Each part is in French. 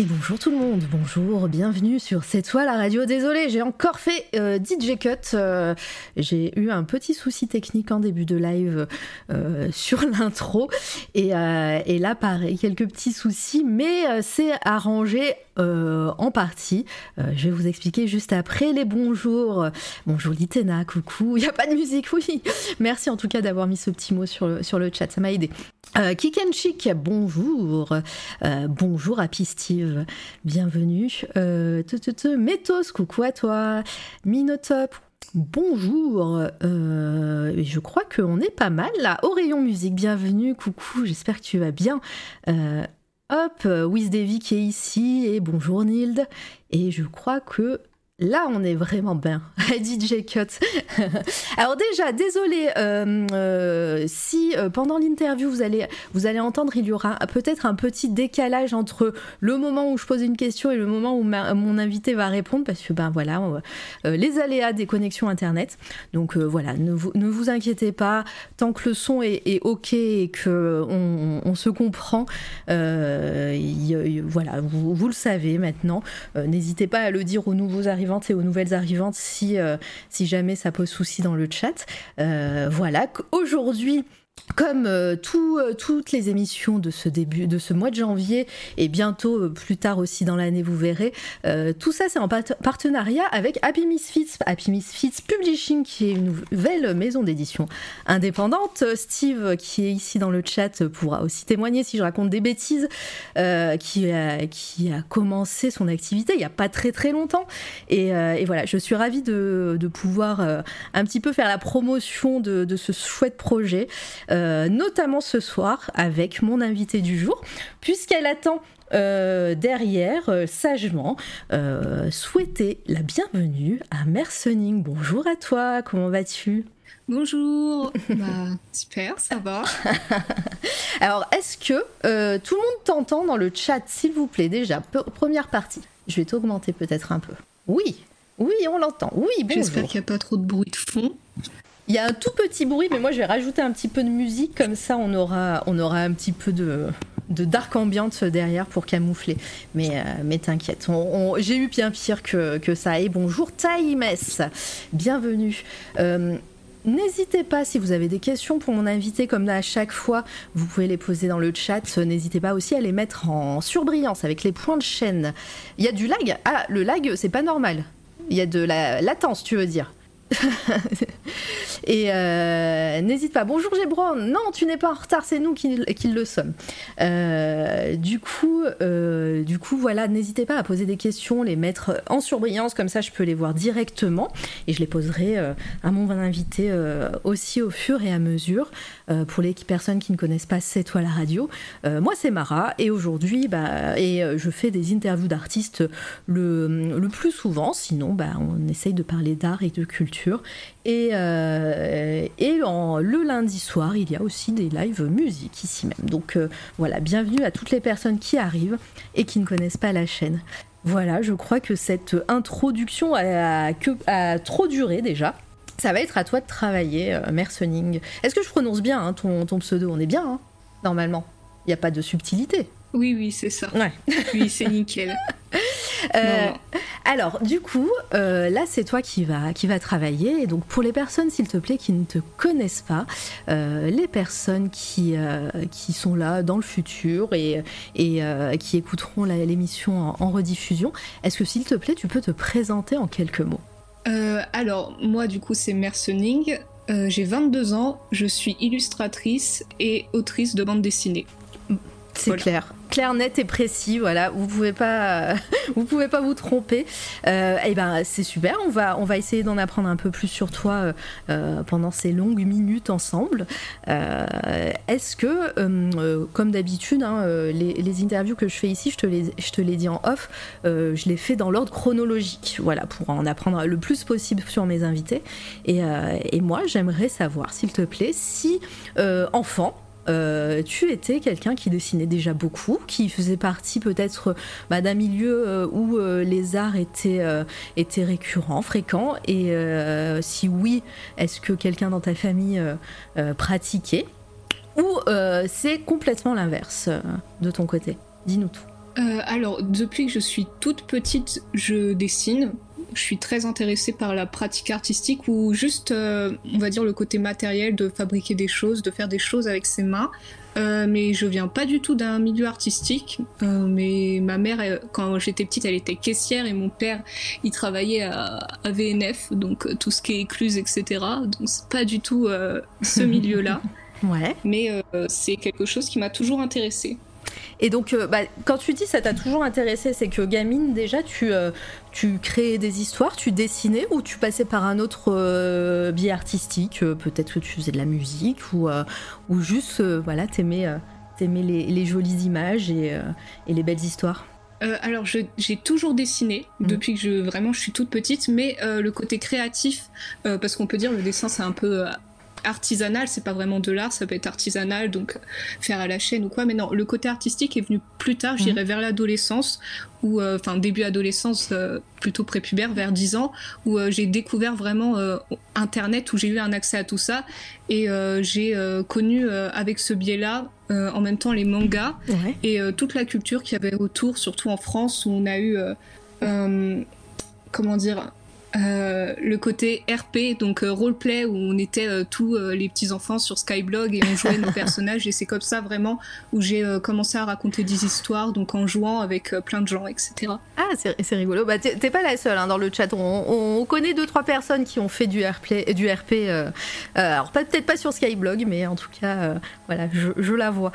Et bonjour tout le monde, bonjour, bienvenue sur C'est toi la radio. Désolé, j'ai encore fait euh, DJ Cut. euh, j'ai eu un petit souci technique en début de live euh, sur l'intro. Et, là, pareil, quelques petits soucis, mais c'est arrangé en partie. Je vais vous expliquer juste après les bonjours. Bonjour Litena, coucou. Il n'y a pas de musique, oui. Merci en tout cas d'avoir mis ce petit mot sur le, sur le chat, ça m'a aidé. Euh, Chic, bonjour. Euh, bonjour Happy Steve, bienvenue. Euh, te, te, te, Métos, coucou à toi. Minotop, bonjour. Euh, je crois qu'on est pas mal là. Rayon musique, bienvenue, coucou, j'espère que tu vas bien. Euh, hop, Wiz qui est ici, et bonjour Nild. Et je crois que Là, on est vraiment bien. DJ Cut. Alors déjà, désolé euh, euh, si euh, pendant l'interview vous allez entendre, il y aura peut-être un petit décalage entre le moment où je pose une question et le moment où mon invité va répondre, parce que ben voilà, les aléas des connexions internet. Donc voilà, ne vous, inquiétez pas, tant que le son est, ok et que on, se comprend, il- il- voilà, vous, le savez maintenant. N'hésitez pas à le dire aux nouveaux et aux nouvelles arrivantes si, euh, si jamais ça pose souci dans le chat. Euh, voilà, aujourd'hui. Comme euh, euh, toutes les émissions de ce début, de ce mois de janvier et bientôt euh, plus tard aussi dans l'année, vous verrez, tout ça c'est en partenariat avec Happy Misfits, Happy Misfits Publishing qui est une nouvelle maison d'édition indépendante. Steve qui est ici dans le chat pourra aussi témoigner si je raconte des bêtises, qui, a, commencé son activité il n'y a pas très très longtemps. Et, voilà, je suis ravie de, pouvoir un petit peu faire la promotion de ce chouette projet, euh, notamment ce soir avec mon invité du jour, puisqu'elle attend euh, derrière, euh, sagement, euh, souhaiter la bienvenue à Mercening. Bonjour à toi, comment vas-tu? Bonjour. bah super, ça va. Alors, est-ce que tout le monde t'entend dans le chat, s'il vous plaît, déjà Pe- Première partie. Je vais t'augmenter peut-être un peu. Oui, oui, on l'entend. Oui, J'espère bonjour. qu'il n'y a pas trop de bruit de fond. Il y a un tout petit bruit, mais moi je vais rajouter un petit peu de musique, comme ça on aura, on aura un petit peu de, de dark ambiance derrière pour camoufler. Mais, euh, mais t'inquiète, j'ai eu bien pire que, que ça. Et bonjour Taïmes, bienvenue. Euh, N'hésitez pas, si vous avez des questions pour mon invité, comme à chaque fois, vous pouvez les poser dans le chat. N'hésitez pas aussi à les mettre en surbrillance avec les points de chaîne. Il y a du lag Ah, le lag, c'est pas normal. Il y a de la latence, tu veux dire et euh, n'hésite pas. Bonjour Gébron. Non, tu n'es pas en retard, c'est nous qui, le sommes. Euh, du coup, euh, du coup, voilà, n'hésitez pas à poser des questions, les mettre en surbrillance, comme ça je peux les voir directement et je les poserai à mon invité aussi au fur et à mesure. Pour les personnes qui ne connaissent pas C'est toi la radio, moi c'est Mara et aujourd'hui, bah, je fais des interviews d'artistes le, le plus souvent. Sinon, bah, on essaye de parler d'art et de culture. Et, euh, et le lundi soir, il y a aussi des lives musique ici même. Donc euh, voilà, bienvenue à toutes les personnes qui arrivent et qui ne connaissent pas la chaîne. Voilà, je crois que cette introduction a, trop duré déjà. Ça va être à toi de travailler, euh. Est-ce que je prononce bien hein, ton, ton pseudo? On est bien, hein, normalement. Il n'y a pas de subtilité. Oui, oui, c'est ça. Ouais. Oui, c'est nickel. Euh, Non, non. Alors, du coup, euh, là, c'est toi qui va, qui va travailler. Et donc, pour les personnes, s'il te plaît, qui ne te connaissent pas, euh, les personnes qui, qui sont là dans le futur et, et qui écouteront l'émission en, en rediffusion, est-ce que, s'il te plaît, tu peux te présenter en quelques mots? Alors, moi, du coup, c'est Mercening. J'ai 22 ans, je suis illustratrice et autrice de bande dessinée. C'est Voilà. clair. Clair, net et précis, voilà, vous pouvez pas, vous pouvez pas vous tromper. Euh, et ben, c'est super. On va, on va essayer d'en apprendre un peu plus sur toi euh, euh, pendant ces longues minutes ensemble. Euh, Est-ce que, comme d'habitude, hein, les, les interviews que je fais ici, je te les, je te les dis en off, je les fais dans l'ordre chronologique, voilà, pour en apprendre le plus possible sur mes invités. Et, et moi, j'aimerais savoir, s'il te plaît, si euh, tu étais quelqu'un qui dessinait déjà beaucoup, qui faisait partie peut-être bah, d'un milieu où les arts étaient, récurrents, fréquents, et si oui, est-ce que quelqu'un dans ta famille pratiquait ou c'est complètement l'inverse de ton côté? Dis-nous tout. Euh, alors, depuis que je suis toute petite, je dessine. Je suis très intéressée par la pratique artistique ou juste, euh, on va dire, le côté matériel de fabriquer des choses, de faire des choses avec ses mains. Euh, mais je viens pas du tout d'un milieu artistique. mais ma mère, quand j'étais petite, elle était caissière et mon père, il travaillait à, à VNF, donc tout ce qui est écluse, etc. Donc c'est pas du tout ce milieu-là. ouais. Mais c'est quelque chose qui m'a toujours intéressée. Et donc, euh, bah, quand tu dis ça t'a toujours intéressé, c'est que gamine, déjà, tu, euh, tu créais des histoires, tu dessinais ou tu passais par un autre euh, biais artistique Peut-être que tu faisais de la musique ou, ou juste, voilà, t'aimais aimais les, les, jolies images et, et les belles histoires? Alors j'ai toujours dessiné mmh. depuis que je vraiment je suis toute petite, mais le côté créatif, parce qu'on peut dire le dessin c'est un peu artisanal, c'est pas vraiment de l'art, ça peut être artisanal, donc faire à la chaîne ou quoi. Mais non, le côté artistique est venu plus tard, j'irai mhm. vers l'adolescence, ou euh, enfin début adolescence, euh, plutôt prépubère, vers 10 ans, où euh, j'ai découvert vraiment Internet, où j'ai eu un accès à tout ça, et j'ai connu avec ce biais-là, en même temps les mangas et toute la culture qu'il y avait autour, surtout en France, où on a eu comment dire euh, le côté RP, donc euh, roleplay, où on était euh, tous les petits enfants sur Skyblog et on jouait nos personnages. Et c'est comme ça vraiment où j'ai commencé à raconter des histoires, donc en jouant avec plein de gens, etc. Ah, c'est rigolo. Bah, t'es pas la seule hein, dans le chat. On, connaît deux trois personnes qui ont fait du RP, du RP. alors peut-être pas sur Skyblog, mais en tout cas, voilà, je, la vois.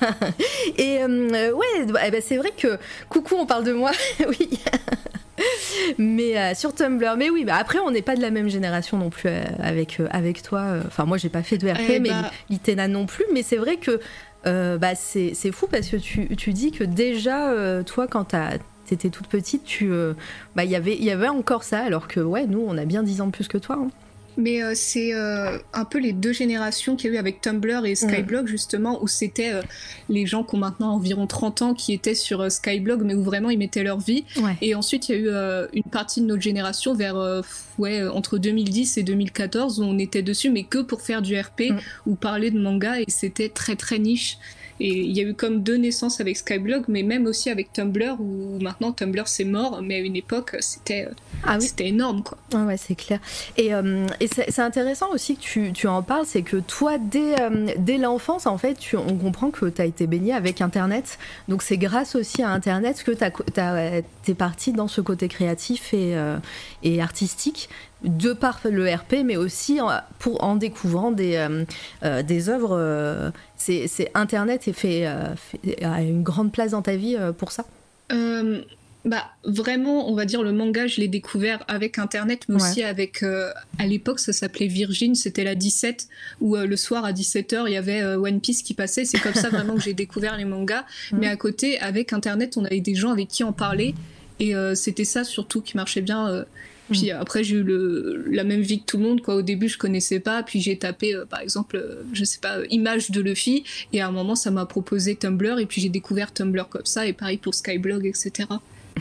et ouais, bah, eh ben, c'est vrai que coucou, on parle de moi. oui mais euh, sur Tumblr. Mais oui, bah après, on n'est pas de la même génération non plus euh, avec, euh, avec toi. Enfin, moi, j'ai pas fait de RP, eh mais bah... Litena non plus. Mais c'est vrai que bah, c'est fou parce que tu, tu dis que déjà, toi, quand t'étais toute petite, tu, bah, y il y avait encore ça, alors que ouais, nous, on a bien 10 ans de plus que toi. Hein. Mais euh, c'est euh, un peu les deux générations qu'il y a eu avec Tumblr et Skyblog, justement, où c'était euh, les gens qui ont maintenant environ 30 ans qui étaient sur Skyblog, mais où vraiment ils mettaient leur vie. Et ensuite, il y a eu une partie de notre génération vers ouais, entre 2010 et 2014 où on était dessus, mais que pour faire du RP mm. ou parler de manga, et c'était très très niche. Et il y a eu comme deux naissances avec Skyblog, mais même aussi avec Tumblr, où maintenant Tumblr c'est mort, mais à une époque c'était ah oui. c'était énorme quoi. ouais, c'est clair. Et, euh, et c'est intéressant aussi que tu, tu en parles, c'est que toi, dès, euh, dès l'enfance, en fait, tu, on comprend que tu as été baigné avec Internet. Donc c'est grâce aussi à Internet que tu es parti dans ce côté créatif et, euh, et artistique de par le RP, mais aussi en, pour, en découvrant des, euh, euh, des œuvres. Euh, c'est, Internet et fait, a une grande place dans ta vie pour ça? Bah vraiment, on va dire le manga, je l'ai découvert avec internet, mais aussi avec à l'époque ça s'appelait Virgin, c'était la 17 où le soir à 17h il y avait One Piece qui passait, c'est comme ça vraiment que j'ai découvert les mangas. Mais à côté avec internet, on avait des gens avec qui en parler et c'était ça surtout qui marchait bien puis mm. après, j'ai eu le, la même vie que tout le monde. Quoi. Au début, je connaissais pas. Puis j'ai tapé, euh, par exemple, euh, je sais pas, image de Luffy. Et à un moment, ça m'a proposé Tumblr. Et puis j'ai découvert Tumblr comme ça. Et pareil pour Skyblog, etc.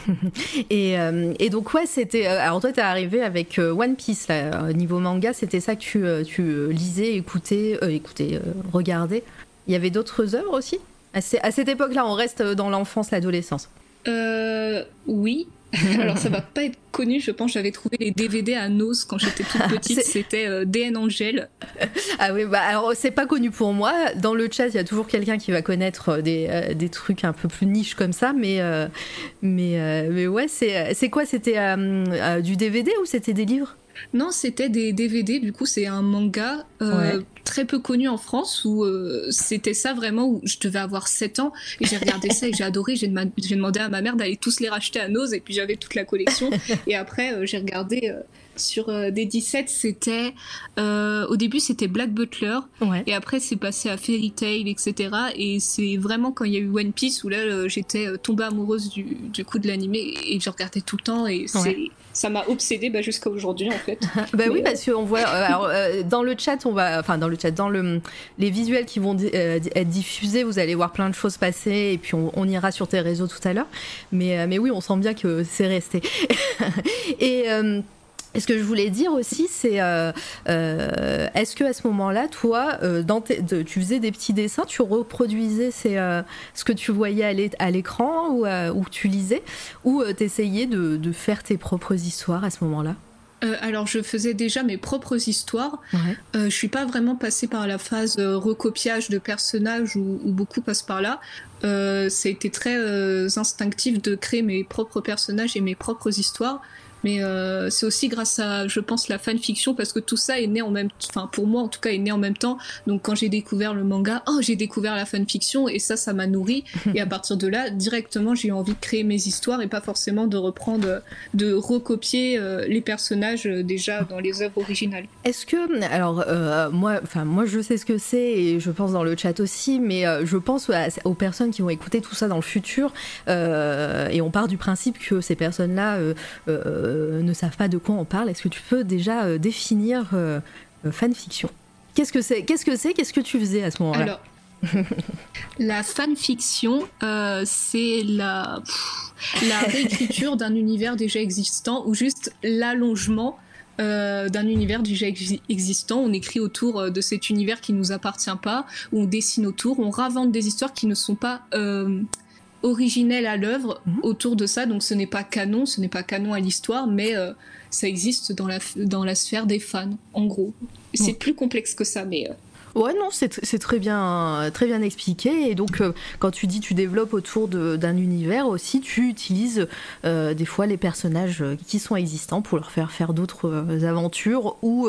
et, euh, et, donc ouais c'était alors toi t'es arrivé avec One Piece là, niveau manga c'était ça que tu, tu lisais écoutais écoutais regardais il y avait d'autres œuvres aussi? À, à cette époque là on reste dans l'enfance l'adolescence? Oui Alors ça va pas être connu, je pense. J'avais trouvé les DVD à Nose quand j'étais toute petite. C'était euh, DN Angel. Ah oui, bah alors c'est pas connu pour moi. Dans le chat, il y a toujours quelqu'un qui va connaître euh, des, euh, des, trucs un peu plus niche comme ça, mais mais mais ouais, c'est c'est quoi? C'était du DVD ou c'était des livres? Non, c'était des DVD. Du coup, c'est un manga euh, très peu connu en France où euh, c'était ça vraiment où je devais avoir 7 ans et j'ai regardé ça et j'ai adoré. J'ai demandé à ma mère d'aller tous les racheter à Nose et puis j'avais toute la collection. et après, euh, j'ai regardé sur des 17, c'était au début c'était Black Butler et après c'est passé à Fairy Tail, etc. Et c'est vraiment quand il y a eu One Piece où là j'étais tombée amoureuse du, du coup de l'animé et je regardais tout le temps et c'est ça m'a obsédé bah, jusqu'à aujourd'hui en fait. bah oui, parce qu'on voit. Euh, alors, euh, dans le chat, on va. Enfin, dans le chat, dans le, les visuels qui vont être diffusés, vous allez voir plein de choses passer et puis on, ira sur tes réseaux tout à l'heure. Mais, mais oui, on sent bien que c'est resté. et et ce que je voulais dire aussi, c'est euh, euh, est-ce que à ce moment-là, toi, euh, dans tu faisais des petits dessins, tu reproduisais ce que tu voyais à l'écran ou, ou tu lisais, ou tu essayais de, de, faire tes propres histoires à ce moment-là? Alors je faisais déjà mes propres histoires. Ouais. je suis pas vraiment passée par la phase recopiage de personnages où, beaucoup passent par là. ça a été très instinctif de créer mes propres personnages et mes propres histoires. Mais euh, c'est aussi grâce à, je pense, la fanfiction, parce que tout ça est né en même enfin pour moi en tout cas, est né en même temps. Donc quand j'ai découvert le manga, oh, j'ai découvert la fanfiction, et ça, ça m'a nourri. et à partir de là, directement, j'ai eu envie de créer mes histoires et pas forcément de reprendre, de recopier euh, les personnages euh, déjà dans les œuvres originales. Est-ce que, alors, moi, enfin, moi, je sais ce que c'est, et je pense dans le chat aussi, mais je pense aux personnes qui vont écouter tout ça dans le futur, et on part du principe que ces personnes-là euh, ne savent pas de quoi on parle, est-ce que tu peux déjà euh, définir euh, fanfiction? Qu'est-ce que c'est Qu'est-ce que c'est Qu'est-ce que tu faisais à ce moment-là? La fanfiction, c'est la, réécriture d'un univers déjà existant ou juste l'allongement d'un univers déjà existant. On écrit autour de cet univers qui nous appartient pas, on dessine autour, on ravente des histoires qui ne sont pas originel à l'œuvre mhm. autour de ça. Donc ce n'est pas canon, ce n'est pas canon à l'histoire, mais euh, ça existe dans la, dans la sphère des fans, en gros. C'est plus complexe que ça, mais... Euh. Ouais, non, c'est très bien, très bien expliqué. Et donc, euh, quand tu dis tu développes autour d'un univers aussi, tu utilises des fois les personnages qui sont existants pour leur faire faire d'autres aventures ou,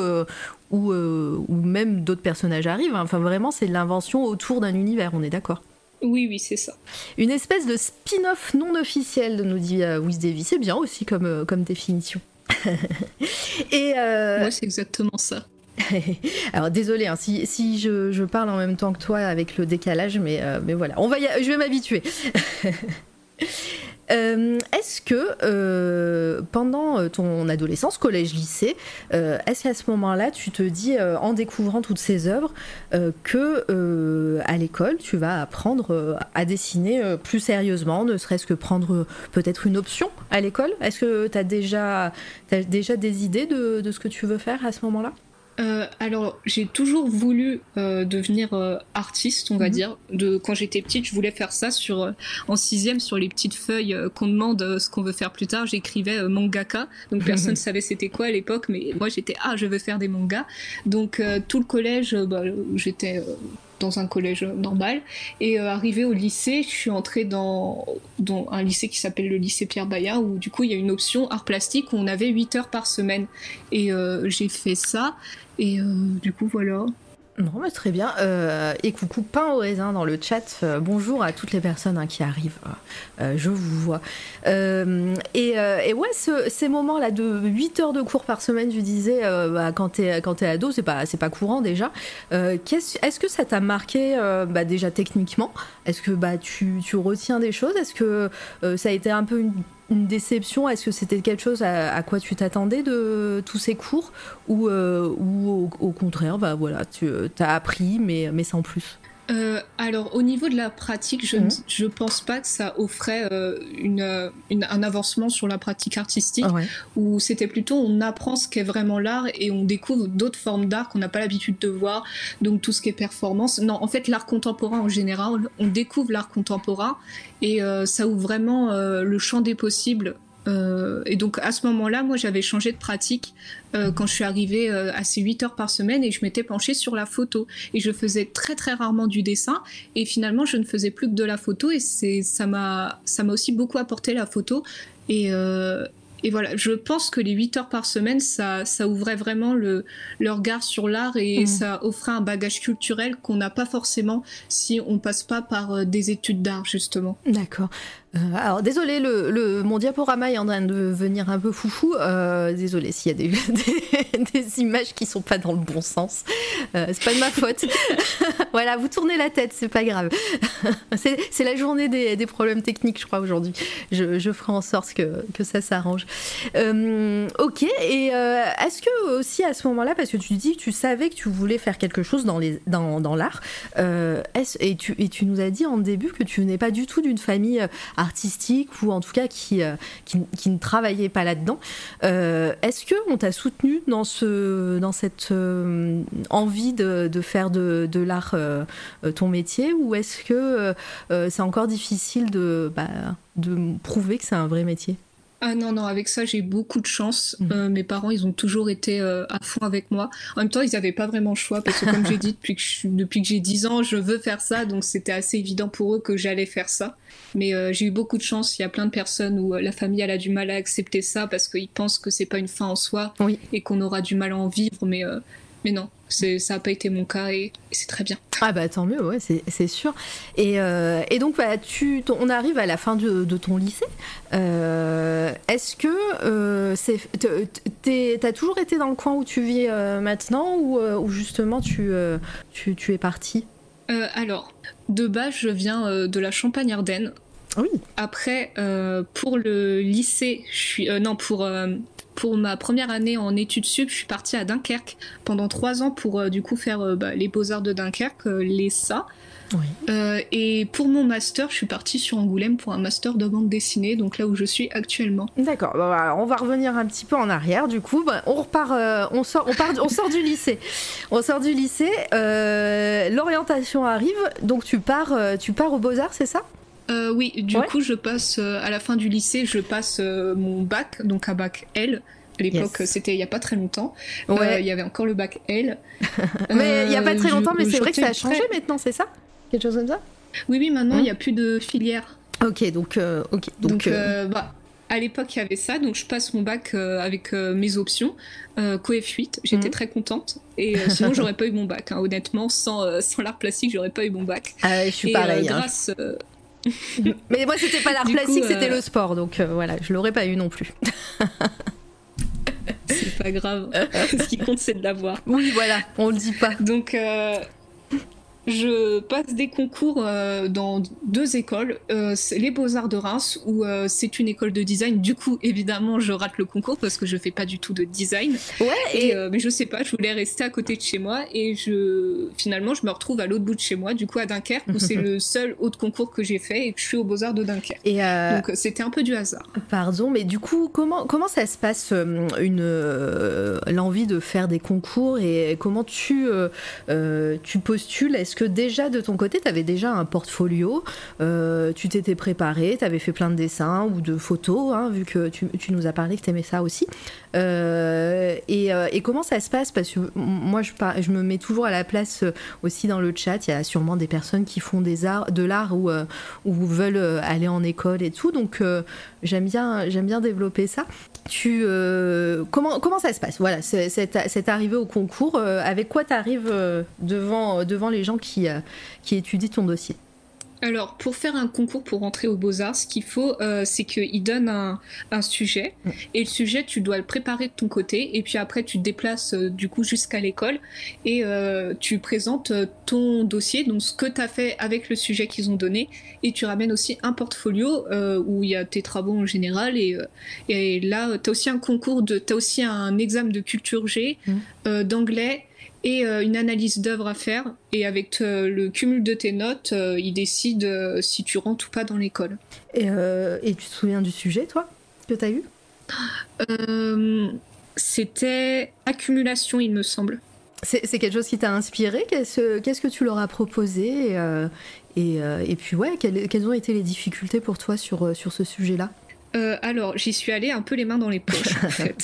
ou, ou même d'autres personnages arrivent. Enfin, vraiment, c'est l'invention autour d'un univers, on est d'accord oui, oui, c'est ça. Une espèce de spin-off non officiel, nous dit euh, Wiz. C'est bien aussi comme, euh, comme définition. Et euh... c'est exactement ça. Alors désolé hein, si, si je, je, parle en même temps que toi avec le décalage, mais, euh, mais voilà, on va je vais m'habituer. Euh, est-ce que euh, pendant euh, ton adolescence, collège, lycée, est-ce qu'à ce, moment-là, tu te dis, en découvrant toutes ces œuvres, que à l'école, tu vas apprendre à dessiner plus sérieusement, ne serait-ce que prendre peut-être une option à l'école? Est-ce que tu as déjà, des idées de ce que tu veux faire à ce moment-là? Euh, alors, j'ai toujours voulu euh, devenir euh, artiste, on va mhm. dire. De quand j'étais petite, je voulais faire ça sur en sixième sur les petites feuilles qu'on demande ce qu'on veut faire plus tard. J'écrivais mangaka, donc personne ne savait c'était quoi à l'époque, mais moi j'étais ah je veux faire des mangas. Donc tout le collège, bah, j'étais dans un collège normal. Et euh, arrivé au lycée, je suis entrée dans, un lycée qui s'appelle le lycée Pierre Bayard, où du coup il y a une option art plastique où on avait 8 heures par semaine. Et euh, j'ai fait ça. Et euh, du coup, voilà. Non, mais très bien. Euh, et coucou pain au raisin dans le chat. Euh, bonjour à toutes les personnes hein, qui arrivent. Euh, je vous vois. Et, ouais, ces moments-là de 8 heures de cours par semaine, je disais, bah, quand t'es es ado, c'est pas, pas courant déjà. Est-ce que ça t'a marqué bah, déjà techniquement? Est-ce que bah, tu, tu, retiens des choses? Est-ce que ça a été un peu une une déception? Est-ce que c'était quelque chose à, quoi tu t'attendais de tous ces cours? Ou, euh, au, contraire, bah voilà, tu euh, as appris, mais sans plus? Euh, alors au niveau de la pratique, je ne mhm. pense pas que ça offrait une, un avancement sur la pratique artistique, ah où c'était plutôt on apprend ce qu'est vraiment l'art et on découvre d'autres formes d'art qu'on n'a pas l'habitude de voir, donc tout ce qui est performance. Non, en fait l'art contemporain en général, on découvre l'art contemporain et euh, ça ouvre vraiment euh, le champ des possibles. Euh, et donc à ce moment-là, moi j'avais changé de pratique quand je suis arrivée à ces 8 heures par semaine et je m'étais penchée sur la photo. Et je faisais très très rarement du dessin et finalement je ne faisais plus que de la photo et ça m'a aussi beaucoup apporté la photo. Et, et voilà, je pense que les 8 heures par semaine, ça, ça ouvrait vraiment le, le regard sur l'art et mmh. ça offrait un bagage culturel qu'on n'a pas forcément si on passe pas par euh, des études d'art, justement. D'accord. Euh, alors désolé, le, mon diaporama est en train de devenir un peu foufou. Euh, désolé s'il y a des, images qui sont pas dans le bon sens. Euh, c'est pas de ma faute. voilà, vous tournez la tête, c'est pas grave. c'est la journée des, problèmes techniques, je crois, aujourd'hui. Je, ferai en sorte que, ça s'arrange. Euh, ok, et euh, est-ce que aussi à ce moment-là, parce que tu dis que tu savais que tu voulais faire quelque chose dans l'art, et tu nous as dit en début que tu venais pas du tout d'une famille artistique ou en tout cas qui, euh, qui, ne travaillait pas là-dedans. Euh, Est-ce qu'on t'a soutenu dans, ce, dans cette euh, envie de, de, faire de, de l'art ton métier ou est-ce que c'est encore difficile de, bah, de prouver que c'est un vrai métier? Ah non, non, avec ça, j'ai beaucoup de chance. Mmh. Euh, mes parents, ils ont toujours été euh, à fond avec moi. En même temps, ils n'avaient pas vraiment le choix parce que, comme j'ai dit, depuis que, je, depuis que j'ai 10 ans, je veux faire ça. Donc, c'était assez évident pour eux que j'allais faire ça. Mais euh, j'ai eu beaucoup de chance. Il y a plein de personnes où la famille, elle a du mal à accepter ça parce qu'ils pensent que c'est pas une fin en soi oui. et qu'on aura du mal à en vivre. Mais, mais non, ça n'a pas été mon cas et, et c'est très bien. Ah bah tant mieux, ouais, c'est sûr. Et, euh, et donc bah, tu, on arrive à la fin de, de ton lycée. Euh, Est-ce que euh, t'as toujours été dans le coin où tu vis euh, maintenant ou, ou, justement tu, tu, tu, es parti Alors, de base, je viens de la Champagne-Ardenne. Oui. Après, pour le lycée, je suis non pour pour ma première année en études sup, je suis partie à Dunkerque pendant trois ans pour euh, du coup faire euh, bah, les beaux-arts de Dunkerque, euh, l'ESA. Oui. et pour mon master, je suis partie sur Angoulême pour un master de bande dessinée, donc là où je suis actuellement. D'accord, bah, on va revenir un petit peu en arrière du coup. Bah, on repart, on, sort, on, part, on sort du lycée. On sort du lycée, l'orientation arrive, donc tu pars, tu pars aux Beaux-Arts, c'est ça? Euh, oui, du ouais. coup, je passe euh, à la fin du lycée, je passe euh, mon bac, donc un bac L. À l'époque, yes. c'était il y a pas très longtemps. Ouais. il y avait encore le bac L. mais il y a pas très longtemps, mais c'est vrai que ça a changé très... maintenant, c'est ça? Quelque chose comme ça? Oui, oui, maintenant il mmh. y a plus de filière. Ok, donc, ok, donc, donc bah, à l'époque, il y avait ça, donc je passe mon bac euh, avec euh, mes options. Euh, CoF8, j'étais mmh. très contente. Et sinon, j'aurais pas eu mon bac. Hein. Honnêtement, sans, sans l'art plastique, j'aurais pas eu mon bac. Ah, je suis et, pareil. grâce, hein. Mais moi, c'était pas l'art plastique, c'était euh... le sport, donc euh, voilà, je l'aurais pas eu non plus. c'est pas grave. Ce qui compte, c'est de l'avoir. Oui, voilà, on le dit pas. Donc, euh, je passe des concours euh, dans deux écoles, euh, les Beaux-Arts de Reims, où euh, c'est une école de design. Du coup, évidemment, je rate le concours parce que je fais pas du tout de design. Ouais, et, et mais je sais pas, je voulais rester à côté de chez moi et je finalement, je me retrouve à l'autre bout de chez moi, du coup à Dunkerque, où c'est le seul autre concours que j'ai fait et que je suis aux Beaux-Arts de Dunkerque. Et Donc, c'était un peu du hasard. Pardon, mais du coup, comment, comment ça se passe une l'envie de faire des concours et comment tu, tu postules? Est-ce que déjà de ton côté, tu avais déjà un portfolio, euh, tu t'étais préparé, tu avais fait plein de dessins ou de photos, hein, vu que tu, nous as parlé que tu aimais ça aussi. Euh, et, euh, et, comment ça se passe? Parce que moi, je, me mets toujours à la place aussi dans le chat. Il y a sûrement des personnes qui font de l'art ou, veulent aller en école et tout. Donc, j'aime bien, développer ça. Comment, ça se passe? Voilà, c'est arrivé au concours. Avec quoi tu arrives devant les gens qui, qui étudient ton dossier alors, pour faire un concours pour rentrer aux Beaux-Arts, ce qu'il faut, euh, c'est qu'ils donnent un, un, sujet. Et le sujet, tu dois le préparer de ton côté. Et puis après, tu te déplaces euh, du coup jusqu'à l'école. Et euh, tu présentes ton dossier, donc ce que tu as fait avec le sujet qu'ils ont donné. Et tu ramènes aussi un portfolio euh, où il y a tes travaux en général. Et, et là, tu as aussi un concours, tu as aussi un examen de culture G, mm. d'anglais et euh, une analyse d'œuvre à faire. Et avec euh, le cumul de tes notes, euh, il décide si tu rentres ou pas dans l'école. Et, et, tu te souviens du sujet, toi, que tu as eu C'était accumulation, il me semble. C'est quelque chose qui t'a inspiré? Qu'est-ce qu que tu leur as proposé? Et, et, puis, ouais, quelles, quelles, ont été les difficultés pour toi sur, sur ce sujet-là? Euh, alors, j'y suis allée un peu les mains dans les poches, en fait.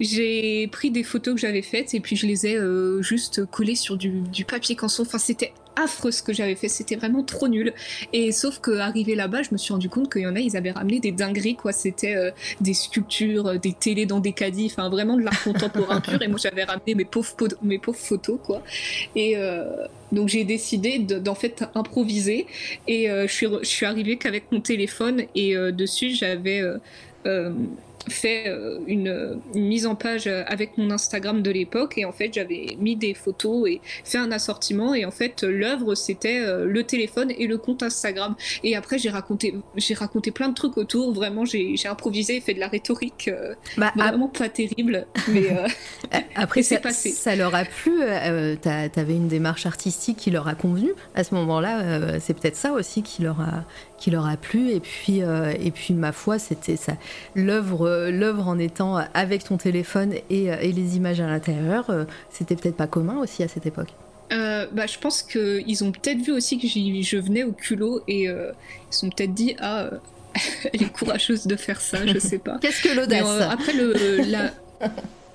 J'ai pris des photos que j'avais faites et puis je les ai juste collées sur du, papier canson. Enfin, c'était affreux ce que j'avais fait, c'était vraiment trop nul. Et sauf que là-bas, je me suis rendu compte qu'il y en a, ils avaient ramené des dingueries quoi. C'était euh, des sculptures, euh, des télés dans des caddies, enfin vraiment de l'art contemporain pur. Et moi j'avais ramené mes pauvres, photos quoi. Et euh, donc j'ai décidé d'en fait improviser. Et je suis je suis arrivée qu'avec mon téléphone et dessus j'avais fait euh, une, mise en page avec mon Instagram de l'époque. Et en fait j'avais mis des photos et fait un assortiment. Et en fait l'œuvre c'était euh, le téléphone et le compte Instagram. Et après j'ai raconté j'ai raconté plein de trucs autour. Vraiment j'ai improvisé et fait de la rhétorique euh, bah, vraiment pas terrible. Mais après c'est passé. ça leur a plu t'avais une démarche artistique qui leur a convenu. À ce moment là c'est peut-être ça aussi qui leur a qui leur a plu. Et puis, euh, et puis ma foi, c'était ça. L'œuvre, l'œuvre en étant avec ton téléphone et, euh, et les images à l'intérieur, euh, c'était peut-être pas commun aussi à cette époque. bah, je pense qu'ils ont peut-être vu aussi que je venais au culot et ils se sont peut-être dit ah elle est courageuse de faire ça, je sais pas. Qu'est-ce que l'audace? Après le la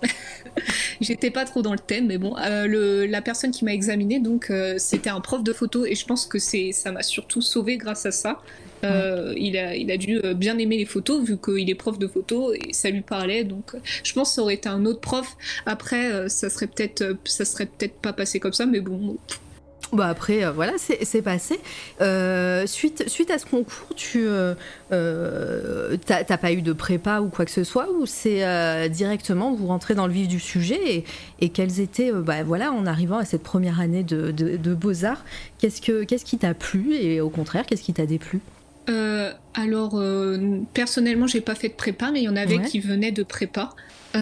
J'étais pas trop dans le thème, mais bon, euh, le, la personne qui m'a examiné, donc euh, c'était un prof de photo, et je pense que c'est, ça m'a surtout sauvé grâce à ça. Euh, il, a, il a dû bien aimer les photos vu qu'il est prof de photo et ça lui parlait. Donc, je pense que ça aurait été un autre prof. Après, ça serait peut-être, ça serait peut-être pas passé comme ça, mais bon, Bah après, euh, voilà, c'est passé. Euh, suite, suite à ce concours, tu euh, t'as pas eu de prépa ou quoi que ce soit, ou c'est directement vous rentrez dans le vif du sujet et, et quelles étaient, bah, voilà, en arrivant à cette première année de, de, beaux arts, qu'est-ce que qu'est-ce qui t'a plu et au contraire, qu'est-ce qui t'a déplu? Alors personnellement, j'ai pas fait de prépa, mais il y en avait qui venaient de prépa.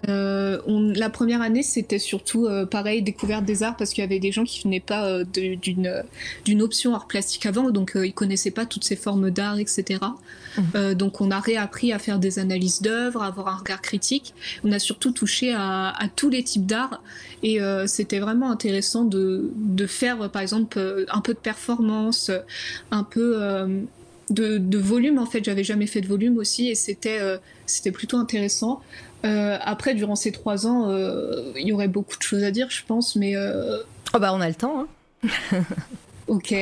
Euh, on, la première année, c'était surtout euh, pareil, découverte des arts, parce qu'il y avait des gens qui venaient pas euh, d'une d'une option art plastique avant, donc ils connaissaient pas toutes ces formes d'art, etc. Mmh. donc on a réappris à faire des analyses d'œuvres, à avoir un regard critique. On a surtout touché à, à tous les types d'art, et c'était vraiment intéressant de, de faire, par exemple, un peu de performance, un peu de, de, volume. En fait, j'avais jamais fait de volume aussi, et c'était c'était plutôt intéressant. Euh, après, durant ces trois ans, euh, il y aurait beaucoup de choses à dire, je pense, mais. Euh... Oh bah, on a le temps. Hein. ok.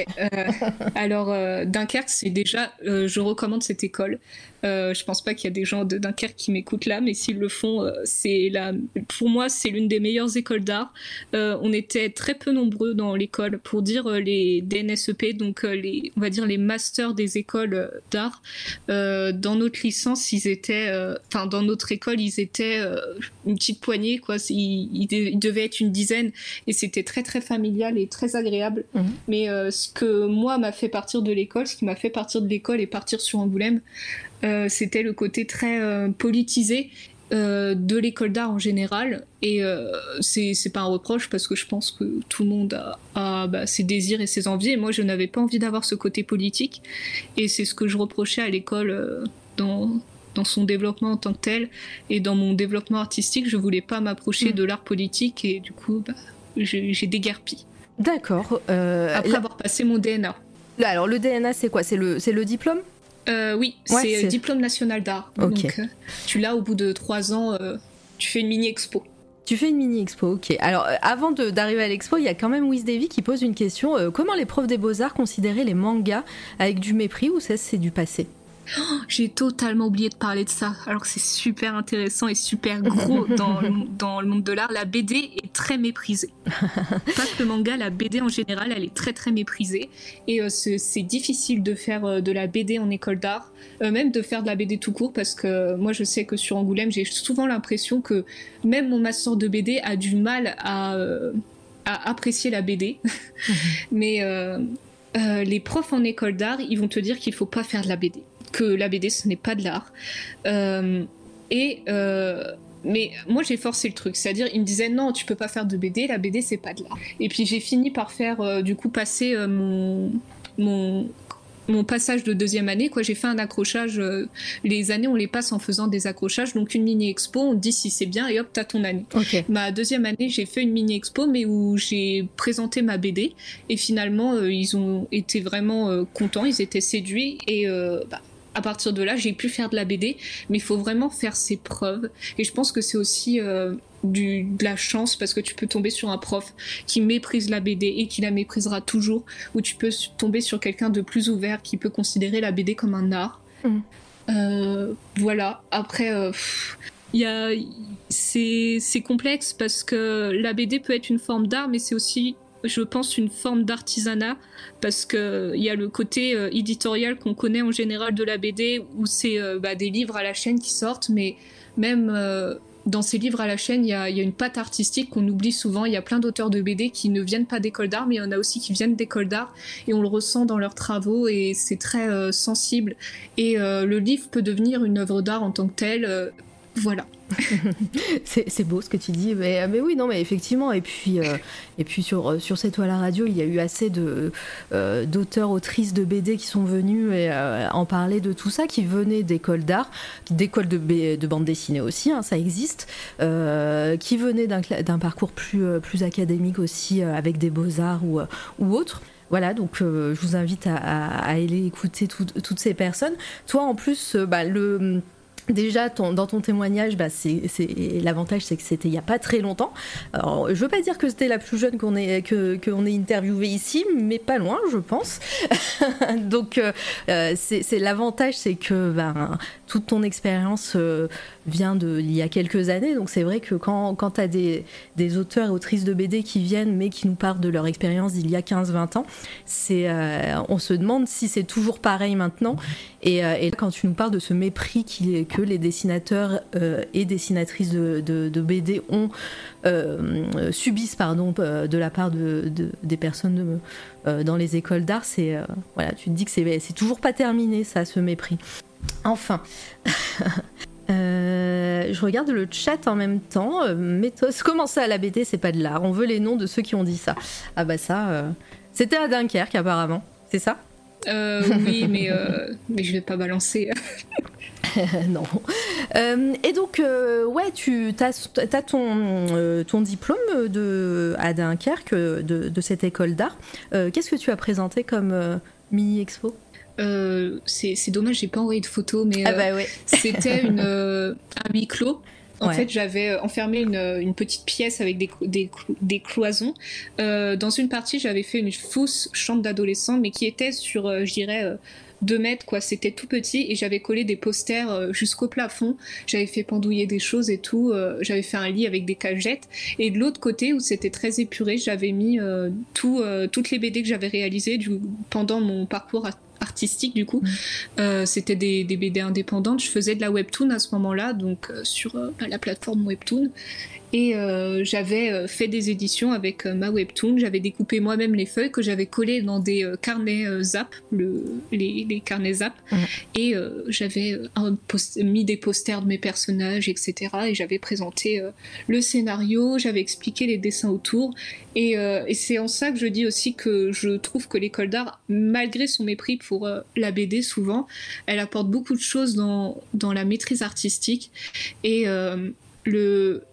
Alors, Dunkerque, c'est déjà. je recommande cette école. Euh, je pense pas qu'il y a des gens de Dunkerque qui m'écoutent là, mais s'ils le font, euh, c'est la, pour moi, c'est l'une des meilleures écoles d'art. Euh, on était très peu nombreux dans l'école pour dire les DNSEP, donc les, on va dire les masters des écoles d'art. dans notre licence, ils étaient, enfin dans notre école, ils étaient une petite poignée, quoi. Ils, ils, devaient être une dizaine, et c'était très très familial et très agréable. Mmh. Mais ce que moi m'a fait partir de l'école, ce qui m'a fait partir de l'école et partir sur Angoulême, euh, c'était le côté très euh, politisé euh, de l'école d'art en général. Et c'est pas un reproche parce que je pense que tout le monde a, bah, ses désirs et ses envies. Et moi, je n'avais pas envie d'avoir ce côté politique. Et c'est ce que je reprochais à l'école dans, dans son développement en tant que tel. Et dans mon développement artistique, je voulais pas m'approcher mm. de l'art politique. Et du coup, bah, j'ai déguerpi. D'accord. Après avoir passé mon DNA. Alors, le DNA, c'est quoi? C'est le, le diplôme? Euh, oui, c'est diplôme national d'art. Donc, euh, tu l'as au bout de trois ans, euh, tu fais une mini expo. Tu fais une mini expo, ok. Alors, avant d'arriver à l'expo, il y a quand même Wiz Davy qui pose une question. comment les profs des beaux-arts considéraient les mangas avec du mépris ou ça, c'est du passé? Oh, j'ai totalement oublié de parler de ça, alors que c'est super intéressant et super gros dans, le, dans le monde de l'art. La BD est très méprisée. Pas que le manga, la BD en général, elle est très très méprisée. Et euh, c'est difficile de faire euh, de la BD en école d'art, euh, même de faire de la BD tout court, parce que moi je sais que sur Angoulême, j'ai souvent l'impression que même mon master de BD a du mal à, à apprécier la BD. Mais les profs en école d'art, ils vont te dire qu'il faut pas faire de la BD que la BD ce n'est pas de l'art. Euh, et euh, mais moi j'ai forcé le truc, c'est-à-dire ils me disaient non tu peux pas faire de BD, la BD c'est pas de l'art. Et puis j'ai fini par faire euh, du coup passer mon mon mon passage de deuxième année, quoi, j'ai fait un accrochage. les années, on les passe en faisant des accrochages. Donc, une mini expo, on dit si c'est bien et hop, t'as ton année. Ma deuxième année, j'ai fait une mini expo, mais où j'ai présenté ma BD. Et finalement, ils ont été vraiment contents, ils étaient séduits. Et bah, à partir de là, j'ai pu faire de la BD, mais il faut vraiment faire ses preuves. Et je pense que c'est aussi euh, du, de la chance parce que tu peux tomber sur un prof qui méprise la BD et qui la méprisera toujours, ou tu peux tomber sur quelqu'un de plus ouvert qui peut considérer la BD comme un art. Mm. Euh, voilà. Après, euh, il y a, c'est, c'est complexe parce que la BD peut être une forme d'art, mais c'est aussi je pense, une forme d'artisanat parce qu'il y a le côté euh, éditorial qu'on connaît en général de la BD où c'est euh, bah, des livres à la chaîne qui sortent, mais même euh, dans ces livres à la chaîne, il y, a, une patte artistique qu'on oublie souvent. Il y a plein d'auteurs de BD qui ne viennent pas d'école d'art, mais il y en a aussi qui viennent d'école d'art et on le ressent dans leurs travaux et c'est très sensible. Et le livre peut devenir une œuvre d'art en tant que telle. Voilà. c'est beau ce que tu dis, mais, mais, oui, non, mais effectivement. Et puis, euh, et puis sur, euh, sur cette toile à radio, il y a eu assez de euh, d'auteurs, autrices de BD qui sont venus et, en parler de tout ça, qui venaient d'écoles d'art, d'écoles de, de bande dessinée aussi, hein, ça existe, qui venaient d'un parcours plus, plus académique aussi, avec des beaux-arts ou, ou autres. Voilà, donc je vous invite à, aller écouter toutes ces personnes. Toi, en plus, bah, le Déjà, dans ton témoignage, bah, l'avantage, c'est que c'était il n'y a pas très longtemps. Alors, je veux pas dire que c'était la plus jeune qu'on ait, que, qu'on ait interviewé ici, mais pas loin, je pense. Donc, euh, euh, c'est, l'avantage, c'est que ben, toute ton expérience euh, vient de il y a quelques années. Donc, c'est vrai que quand, quand tu as des, des, auteurs et autrices de BD qui viennent, mais qui nous parlent de leur expérience d'il y a 15-20 ans, c'est, on se demande si c'est toujours pareil maintenant. Et, et quand tu nous parles de ce mépris qui est les dessinateurs euh, et dessinatrices de, BD ont euh, subissent pardon euh, de la part de, des personnes dans les écoles d'art. C'est voilà, tu te dis que c'est toujours pas terminé ça, ce mépris. Enfin. je regarde le chat en même temps. Méthos, comment ça, la BD, c'est pas de l'art? On veut les noms de ceux qui ont dit ça. Ah bah ça, c'était à Dunkerque apparemment, c'est ça? Oui, mais, mais je vais pas balancer. non. Euh, et donc, euh, ouais, tu as, as ton, euh, ton diplôme de, à Dunkerque de, de cette école d'art. Qu'est-ce que tu as présenté comme mini-expo? C'est dommage, j'ai pas envoyé de photos, mais ah bah c'était un huis clos. En fait, j'avais enfermé une, une, petite pièce avec des, des, des cloisons. dans une partie, j'avais fait une fausse chambre d'adolescent, mais qui était sur, je dirais, 2 mètres, quoi. C'était tout petit et j'avais collé des posters euh, jusqu'au plafond. J'avais fait pendouiller des choses et tout. Euh, j'avais fait un lit avec des cagettes. Et de l'autre côté, où c'était très épuré, j'avais mis euh, tout, toutes les BD que j'avais réalisées du, pendant mon parcours artistique du coup. Mm. c'était des, des, BD indépendantes. Je faisais de la webtoon à ce moment-là, donc sur la plateforme webtoon. Et euh, j'avais euh, fait des éditions avec euh, ma webtoon. J'avais découpé moi-même les feuilles que j'avais collées dans des carnets Zap, le, les, les, carnets Zap. Et j'avais mis des posters de mes personnages, etc. Et j'avais présenté le scénario, j'avais expliqué les dessins autour. Et, et c'est en ça que je dis aussi que je trouve que l'école d'art, malgré son mépris pour la BD souvent, elle apporte beaucoup de choses dans, dans la maîtrise artistique. Et le,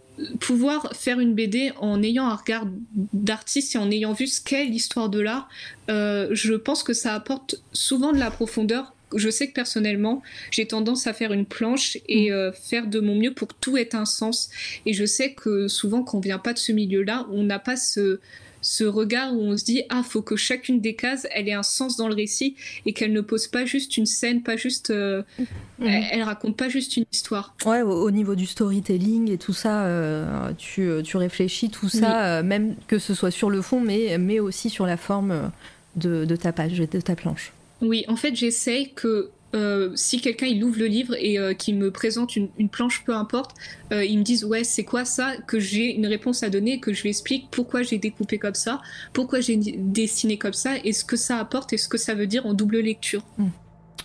pouvoir faire une BD en ayant un regard d'artiste et en ayant vu ce qu'est l'histoire de l'art, euh, je pense que ça apporte souvent de la profondeur. Je sais que personnellement, j'ai tendance à faire une planche et mm. euh, faire de mon mieux pour que tout ait un sens. Et je sais que souvent, quand on vient pas de ce milieu-là, on n'a pas ce, ce regard où on se dit ah faut que chacune des cases elle ait un sens dans le récit et qu'elle ne pose pas juste une scène pas juste euh, mhm. elle, raconte pas juste une histoire. Ouais au, niveau du storytelling et tout ça euh, tu, tu, réfléchis tout ça euh, même que ce soit sur le fond mais mais aussi sur la forme de, de ta page de ta planche. Oui en fait j'essaye que euh, si quelqu'un il ouvre le livre et euh, qu'il me présente une, planche, peu importe, euh, ils me disent ouais c'est quoi ça, que j'ai une réponse à donner, que je lui explique pourquoi j'ai découpé comme ça, pourquoi j'ai dessiné comme ça, et ce que ça apporte et ce que ça veut dire en double lecture. Hmm.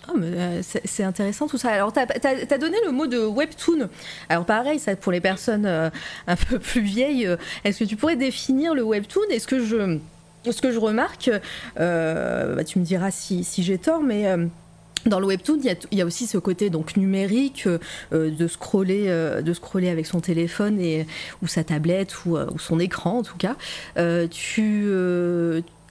Oh, c'est intéressant tout ça. Alors, tu as, donné le mot de webtoon. Alors, pareil, ça pour les personnes un peu plus vieilles, est-ce que tu pourrais définir le webtoon? Est-ce que je, ce que je remarque, bah, tu me diras si j'ai tort, mais dans le webtoon, il y, a, aussi ce côté donc numérique de scroller, de scroller avec son téléphone et ou sa tablette ou, son écran en tout cas. tu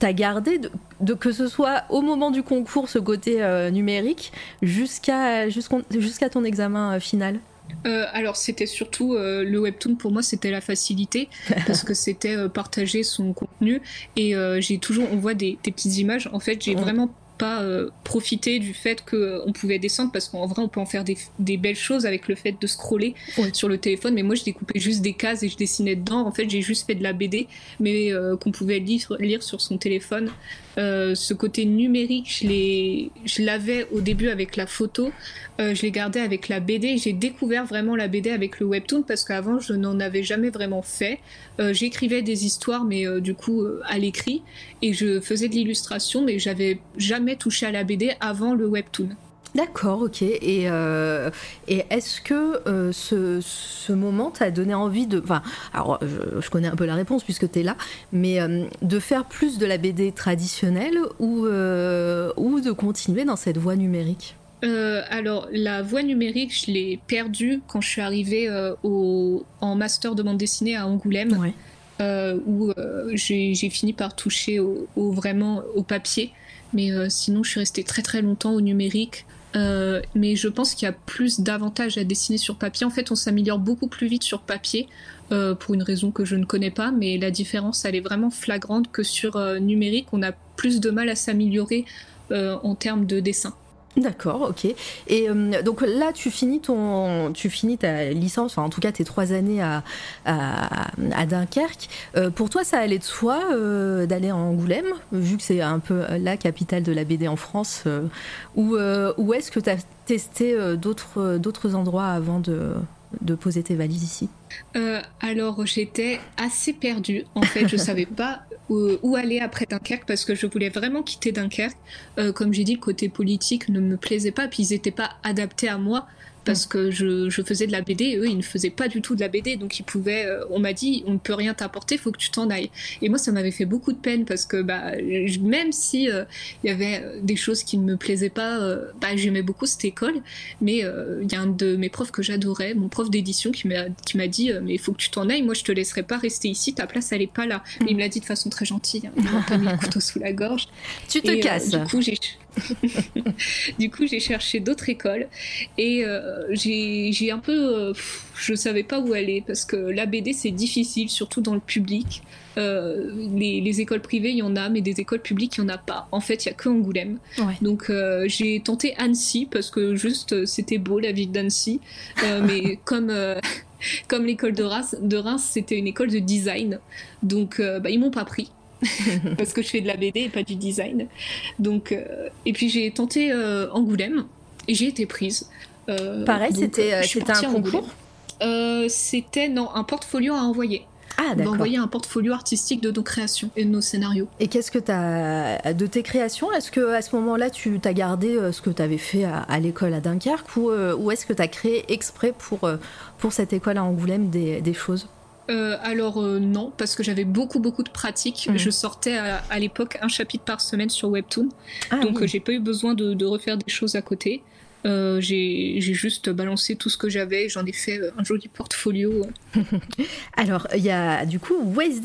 as gardé de, que ce soit au moment du concours ce côté numérique jusqu'à jusqu'à ton examen final? Euh, alors c'était surtout euh, le webtoon pour moi c'était la facilité parce que c'était euh, partager son contenu et j'ai toujours on voit des, petites images en fait j'ai vraiment pas profité du fait qu'on pouvait descendre parce qu'en vrai on peut en faire des, belles choses avec le fait de scroller sur le téléphone. Mais moi je découpais juste des cases et je dessinais dedans. En fait j'ai juste fait de la BD mais qu'on pouvait lire, lire sur son téléphone euh, ce côté numérique, je l'avais au début avec la photo, euh, je l'ai gardé avec la BD. J'ai découvert vraiment la BD avec le webtoon parce qu'avant je n'en avais jamais vraiment fait. Euh, j'écrivais des histoires, mais du coup à l'écrit, et je faisais de l'illustration, mais j'avais jamais touché à la BD avant le webtoon. D'accord, ok. Et, euh, et est-ce que euh, ce, ce, moment t'a donné envie de... Enfin, alors je, connais un peu la réponse puisque tu es là, mais euh, de faire plus de la BD traditionnelle ou, ou de continuer dans cette voie numérique? Alors, la voie numérique, je l'ai perdue quand je suis arrivée au, en master de bande dessinée à Angoulême, où j'ai fini par toucher au, vraiment au papier. Mais sinon, je suis restée très très longtemps au numérique. Euh, mais je pense qu'il y a plus d'avantages à dessiner sur papier. En fait, on s'améliore beaucoup plus vite sur papier euh, pour une raison que je ne connais pas, mais la différence, elle est vraiment flagrante que sur euh, numérique, on a plus de mal à s'améliorer en termes de dessin. D'accord, ok. Et euh, donc là, tu finis ton, tu finis ta licence, enfin en tout cas tes trois années à, à, Dunkerque. Euh, pour toi, ça allait de soi euh, d'aller en Angoulême, vu que c'est un peu la capitale de la BD en France, ou, ou est-ce que tu as testé d'autres, d'autres endroits avant de, de poser tes valises ici? Euh, Alors j'étais assez perdue. En fait, je savais pas où, aller après Dunkerque parce que je voulais vraiment quitter Dunkerque. Euh, comme j'ai dit, le côté politique ne me plaisait pas, puis ils n'étaient pas adaptés à moi parce que je, faisais de la BD et eux ils ne faisaient pas du tout de la BD donc ils pouvaient euh, on m'a dit on ne peut rien t'apporter faut que tu t'en ailles. Et moi ça m'avait fait beaucoup de peine parce que bah même si euh, il y avait euh, des choses qui ne me plaisaient pas bah j'aimais beaucoup cette école. Mais il y a un de mes profs que j'adorais mon prof d'édition qui m'a qui m'a dit mais il faut que tu t'en ailles moi je te laisserai pas rester ici ta place elle est pas là. Mais il me l'a dit de façon très gentille hein. il m'a pas mis le couteau sous la gorge. Tu te casses. du coup j'ai du coup, j'ai cherché d'autres écoles et euh, j'ai un peu. Euh, je savais pas où aller parce que la BD c'est difficile, surtout dans le public. Euh, les, écoles privées, il y en a, mais des écoles publiques, il n'y en a pas. En fait, il y a que Angoulême. Donc, j'ai tenté Annecy parce que juste c'était beau la ville d'Annecy. mais comme. comme l'école de Reims, de Reims c'était une école de design. Donc, bah, ils m'ont pas pris. parce que je fais de la BD et pas du design. Donc, euh, et puis j'ai tenté euh, Angoulême et j'ai été prise. Euh, Pareil, c'était un concours C'était non, un portfolio à envoyer. Ah, d'accord. envoyer un portfolio artistique de nos créations et de nos scénarios. Et qu'est-ce que tu as de tes créations Est-ce que à ce moment-là, tu as gardé ce que tu avais fait à, l'école à Dunkerque ou, ou est-ce que tu as créé exprès pour, pour cette école à Angoulême des, des choses? Euh, alors euh, non, parce que j'avais beaucoup beaucoup de pratiques. Mhm. Je sortais à, l'époque un chapitre par semaine sur Webtoon, ah donc j'ai pas eu besoin de, refaire des choses à côté. Euh, j'ai juste balancé tout ce que j'avais, j'en ai fait un joli portfolio. Alors, il y a du coup Wiz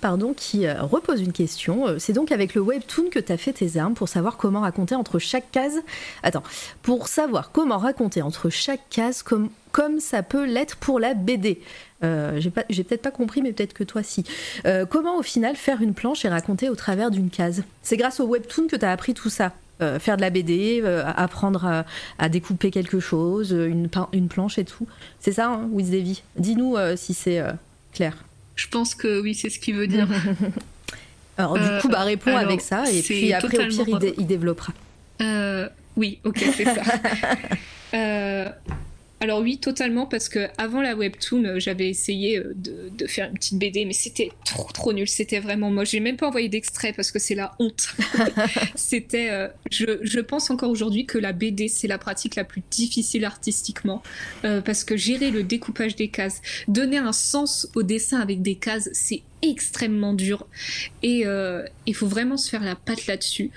pardon, qui repose une question. C'est donc avec le webtoon que tu as fait tes armes pour savoir comment raconter entre chaque case. Attends, pour savoir comment raconter entre chaque case comme, comme ça peut l'être pour la BD. Euh, j'ai peut-être pas compris, mais peut-être que toi si. Euh, comment au final faire une planche et raconter au travers d'une case? C'est grâce au webtoon que tu as appris tout ça euh, faire de la BD, apprendre à, découper quelque chose, une, une planche et tout. C'est ça, hein, Wiz Dis-nous si c'est clair. Je pense que oui, c'est ce qu'il veut dire. alors, du coup, bah, réponds avec ça, et puis après, au pire, il, il développera. oui, ok, c'est ça. Alors oui, totalement, parce que avant la webtoon, euh, j'avais essayé euh, de, faire une petite BD, mais c'était trop trop nul. C'était vraiment moche. J'ai même pas envoyé d'extrait parce que c'est la honte. c'était, euh, je, pense encore aujourd'hui que la BD c'est la pratique la plus difficile artistiquement, parce que gérer le découpage des cases, donner un sens au dessin avec des cases, c'est extrêmement dur et il faut vraiment se faire la patte là-dessus.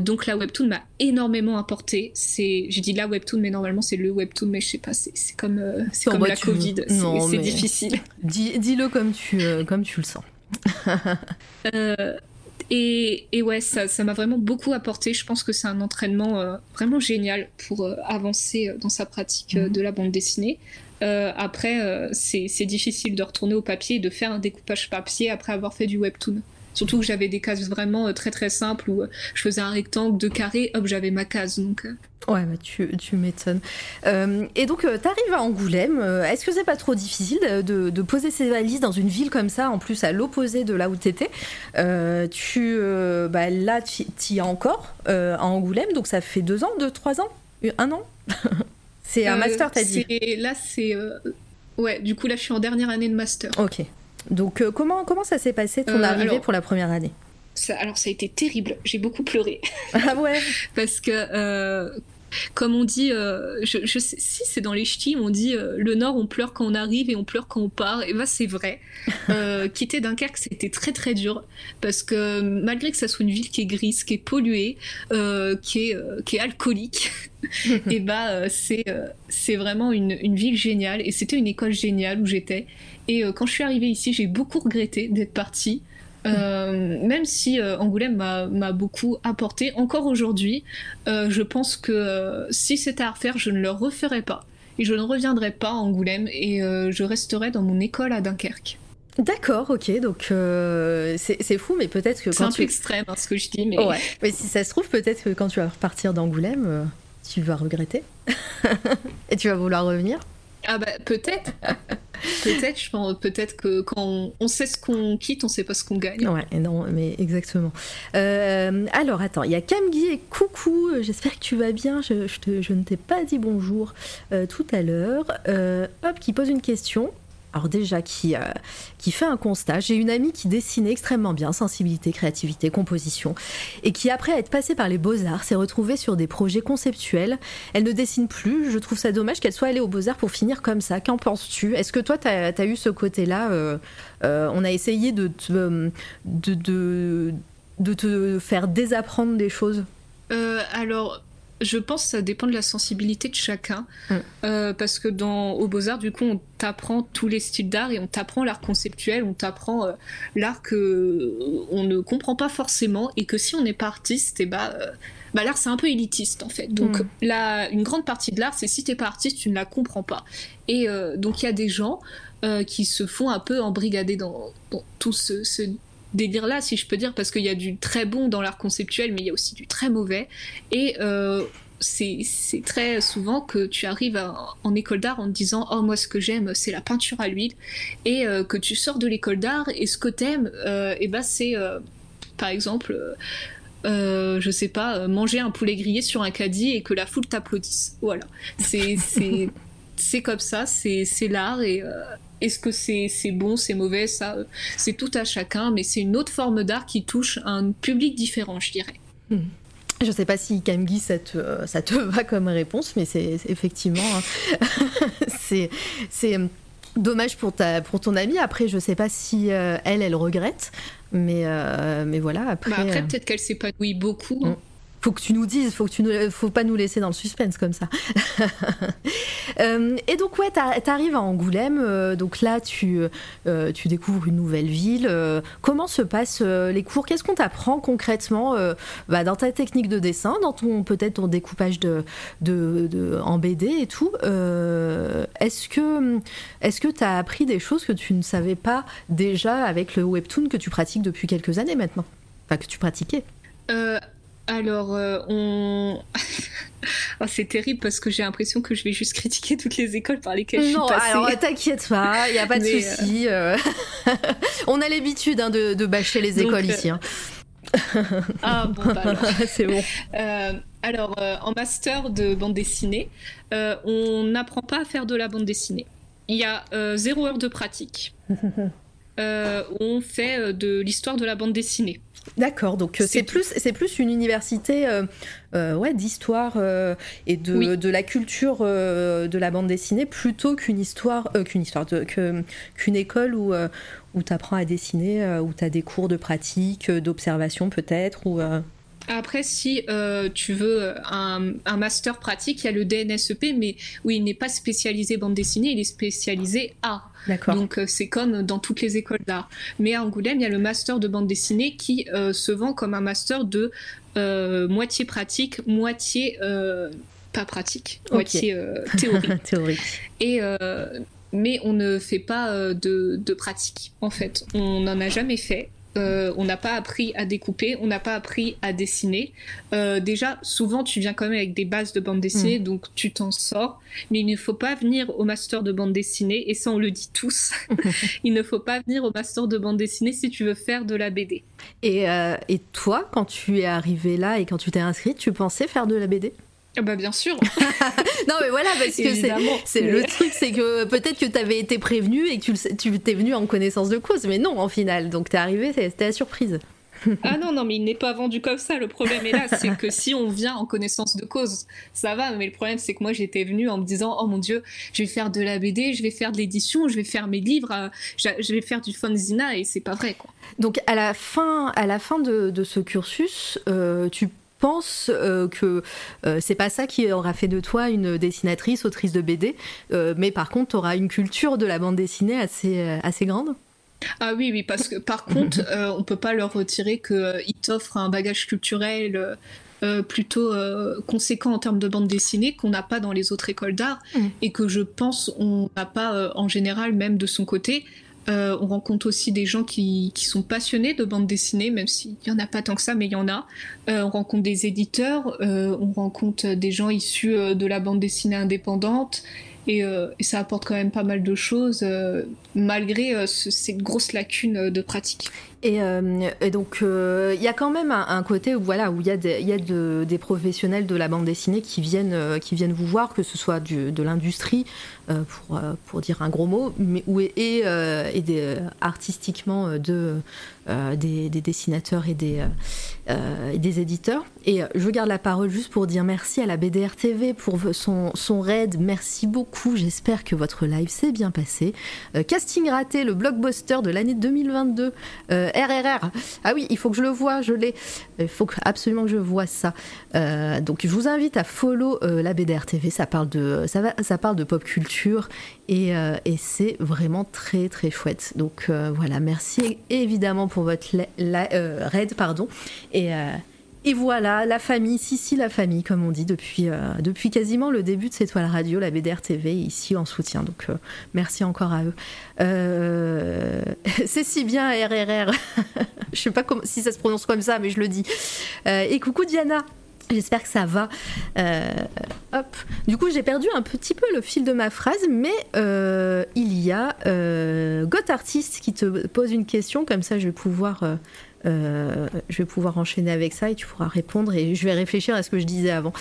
donc la webtoon m'a énormément apporté. C'est, j'ai dit la webtoon, mais normalement c'est le webtoon, mais je sais pas, c'est, comme, c'est comme la Covid, c'est, difficile. Dis, dis-le comme tu, comme tu le sens. Et, ouais, ça, m'a vraiment beaucoup apporté. Je pense que c'est un entraînement euh, vraiment génial pour euh, avancer euh, dans sa pratique mhm. de la bande dessinée. Après, c'est difficile de retourner au papier et de faire un découpage papier après avoir fait du webtoon. Surtout que j'avais des cases vraiment très très simples où je faisais un rectangle, deux carrés, hop, j'avais ma case. Donc, Ouais, bah tu, tu m'étonnes. Euh, et donc, euh, tu arrives à Angoulême. Euh, est-ce que c'est pas trop difficile de, poser ses valises dans une ville comme ça, en plus à l'opposé de là où tu étais tu, bah, Là, tu y es encore à Angoulême, donc ça fait deux ans, deux, trois ans? Un an? C'est un master, t'as dit Là, c'est. Ouais, du coup, là, je suis en dernière année de master. Ok. Donc, comment, comment ça s'est passé ton arrivée pour la première année? alors ça a été terrible, j'ai beaucoup pleuré. Ah ouais? Parce que, euh, comme on dit, euh, je, sais, si c'est dans les ch'tis, on dit euh, le Nord, on pleure quand on arrive et on pleure quand on part. Et bah c'est vrai. quitter Dunkerque, c'était très très dur. Parce que malgré que ça soit une ville qui est grise, qui est polluée, qui, est, qui est alcoolique, et bah c'est c'est vraiment une, une ville géniale. Et c'était une école géniale où j'étais. Et quand je suis arrivée ici, j'ai beaucoup regretté d'être partie. Euh, même si euh, Angoulême m'a beaucoup apporté, encore aujourd'hui, euh, je pense que si c'était à refaire, je ne le referais pas. Et je ne reviendrai pas à Angoulême et je resterai dans mon école à Dunkerque. D'accord, ok, donc c'est fou, mais peut-être que quand C'est un peu extrême hein, ce que je dis, mais... Ouais. mais si ça se trouve, peut-être que quand tu vas repartir d'Angoulême, tu vas regretter. et tu vas vouloir revenir. Ah bah peut-être. peut-être, je pense, peut-être que quand on, sait ce qu'on quitte, on sait pas ce qu'on gagne. Ouais, non, mais exactement. Euh, alors attends, il y a Camgui et coucou, j'espère que tu vas bien. Je, je, ne t'ai pas dit bonjour euh, tout à l'heure. Euh, hop, qui pose une question alors déjà qui, euh, qui fait un constat. J'ai une amie qui dessinait extrêmement bien, sensibilité, créativité, composition, et qui après être passée par les beaux-arts s'est retrouvée sur des projets conceptuels. Elle ne dessine plus, je trouve ça dommage qu'elle soit allée aux beaux-arts pour finir comme ça. Qu'en penses-tu? Est-ce que toi, tu as, eu ce côté-là euh, euh, On a essayé de te, de, de, te faire désapprendre des choses? Alors, je pense que ça dépend de la sensibilité de chacun. Mm. Euh, parce que dans Au Beaux-Arts, du coup, on t'apprend tous les styles d'art et on t'apprend l'art conceptuel, on t'apprend euh, l'art que euh, on ne comprend pas forcément et que si on n'est pas artiste, et eh bah, bah l'art c'est un peu élitiste en fait. Donc mm. une grande partie de l'art, c'est si t'es pas artiste, tu ne la comprends pas. Et donc il y a des gens qui se font un peu embrigader dans, tout ce, ce délire-là, si je peux dire, parce qu'il y a du très bon dans l'art conceptuel, mais il y a aussi du très mauvais. Et euh, c'est très souvent que tu arrives en école d'art en te disant Oh, moi, ce que j'aime, c'est la peinture à l'huile. Et euh, que tu sors de l'école d'art et ce que t'aimes, euh, et ben c'est par exemple. je sais pas, manger un poulet grillé sur un caddie et que la foule t'applaudisse. Voilà. C'est comme ça, c'est l'art et, est-ce que c'est bon, c'est mauvais Ça, c'est tout à chacun, mais c'est une autre forme d'art qui touche un public différent, je dirais. Je hmm. Je sais pas si Kamgi ça te, ça te va comme réponse, mais c'est effectivement hein. c'est dommage pour ta pour ton amie. Après, je sais pas si euh, elle elle regrette, mais euh, mais voilà. Après, bah, après euh, peut-être qu'elle s'épanouit beaucoup. Hein. Faut que tu nous dises, faut que tu faut pas nous laisser dans le suspense comme ça. Euh, et donc ouais, t'arrives à Angoulême, euh, donc là tu euh, tu découvres une nouvelle ville. comment se passent les cours? Qu'est-ce qu'on t'apprend concrètement bah, dans ta technique de dessin, dans ton peut-être ton découpage de, de, en BD et tout Est-ce que est-ce que t'as appris des choses que tu ne savais pas déjà avec le webtoon que tu pratiques depuis quelques années maintenant, enfin que tu pratiquais? Alors, euh, on. Oh, c'est terrible parce que j'ai l'impression que je vais juste critiquer toutes les écoles par lesquelles je suis passée. Non, alors t'inquiète pas, il n'y a pas de souci. Euh. on a l'habitude hein, de, bâcher les écoles ici. Hein. ah bon, bah c'est bon. alors, en master de bande dessinée, on n'apprend pas à faire de la bande dessinée. Il y a zéro heure de pratique. on fait de l'histoire de la bande dessinée. D'accord, donc c'est plus, c'est plus une université ouais, d'histoire et de, de, la culture de la bande dessinée plutôt qu'une histoire, qu'une histoire, qu'une école où, où tu apprends à dessiner, où tu as des cours de pratique, d'observation peut-être, ou... Après, si euh, tu veux un, master pratique, il y a le DNSEP, mais oui, il n'est pas spécialisé bande dessinée, il est spécialisé art. Donc euh, c'est comme dans toutes les écoles d'art. Mais à Angoulême, il y a le master de bande dessinée qui euh, se vend comme un master de moitié pratique, moitié pas pratique, moitié théorique. théorique. Et mais on ne fait pas de, de pratique en fait. On n'en a jamais fait. Euh, on n'a pas appris à découper, on n'a pas appris à dessiner. Euh, déjà, souvent, tu viens quand même avec des bases de bande dessinée, mm. donc tu t'en sors. Mais il ne faut pas venir au master de bande dessinée, et ça, on le dit tous. il ne faut pas venir au master de bande dessinée si tu veux faire de la BD. Et, euh, et toi, quand tu es arrivé là et quand tu t'es inscrite, tu pensais faire de la BD bah bien sûr. non mais voilà parce que c'est le truc c'est que peut-être que tu avais été prévenu et que tu t'es venu en connaissance de cause mais non en final donc t'es arrivé c'était la surprise. ah non non mais il n'est pas vendu comme ça le problème est là c'est que si on vient en connaissance de cause ça va mais le problème c'est que moi j'étais venue en me disant oh mon dieu je vais faire de la BD je vais faire de l'édition je vais faire mes livres euh, je vais faire du fanzina et c'est pas vrai quoi. Donc à la fin à la fin de, de ce cursus euh, tu pense euh, que euh, c'est pas ça qui aura fait de toi une dessinatrice, autrice de BD, euh, mais par contre, tu auras une culture de la bande dessinée assez, assez grande ah oui, oui, parce que par contre, on peut pas leur retirer qu'ils t'offrent un bagage culturel plutôt conséquent en termes de bande dessinée qu'on n'a pas dans les autres écoles d'art mm. et que je pense on n'a pas en général même de son côté. Euh, on rencontre aussi des gens qui, sont passionnés de bande dessinée, même s'il n'y en a pas tant que ça, mais il y en a. Euh, on rencontre des éditeurs, euh, on rencontre des gens issus de la bande dessinée indépendante, et, ça apporte quand même pas mal de choses, malgré cette grosse lacune de pratique. Euh, et, donc, euh, il y a quand même un, côté où voilà où il y a, des, y a des professionnels de la bande dessinée qui viennent, euh, qui viennent vous voir, que ce soit de l'industrie, pour, pour dire un gros mot, mais où et, et artistiquement de, des, des, dessinateurs et des, des éditeurs. Et je garde la parole juste pour dire merci à la BDR TV pour son, son raid. Merci beaucoup. J'espère que votre live s'est bien passé. casting raté, le blockbuster de l'année 2022. RRR. Ah oui, il faut que je le vois, je l'ai. Il faut absolument que je vois ça. Euh, donc je vous invite à follow euh, la BDR TV. Ça parle de, ça, va, parle de pop culture et, euh, et c'est vraiment très très chouette. Donc voilà, merci évidemment pour votre raid, pardon. Et et voilà, la famille, si si la famille, comme on dit depuis, euh, depuis quasiment le début de cette toile radio, la BDR TV, ici en soutien. Donc euh, merci encore à eux. Euh, c'est si bien RRR. je sais pas si ça se prononce comme ça, mais je le dis. et coucou Diana. J'espère que ça va. hop. Du coup, j'ai perdu un petit peu le fil de ma phrase, mais il y a Got Artist qui te pose une question, comme ça je vais pouvoir euh, je vais pouvoir enchaîner avec ça et tu pourras répondre et je vais réfléchir à ce que je disais avant.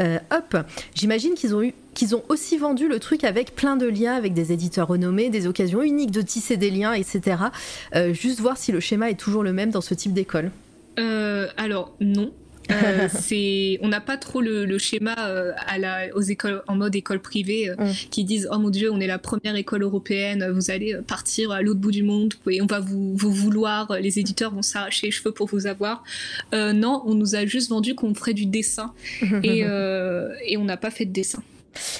Euh, hop, j'imagine qu'ils ont eu qu'ils ont aussi vendu le truc avec plein de liens avec des éditeurs renommés, des occasions uniques de tisser des liens, etc. Euh, juste voir si le schéma est toujours le même dans ce type d'école. alors non, euh, c'est, on n'a pas trop le, schéma euh, à la, aux écoles en mode école privée euh, mm. qui disent oh mon dieu on est la première école européenne, vous allez partir à l'autre bout du monde et on va vous, vous vouloir, les éditeurs vont s'arracher les cheveux pour vous avoir. non, on nous a juste vendu qu'on ferait du dessin et, et on n'a pas fait de dessin.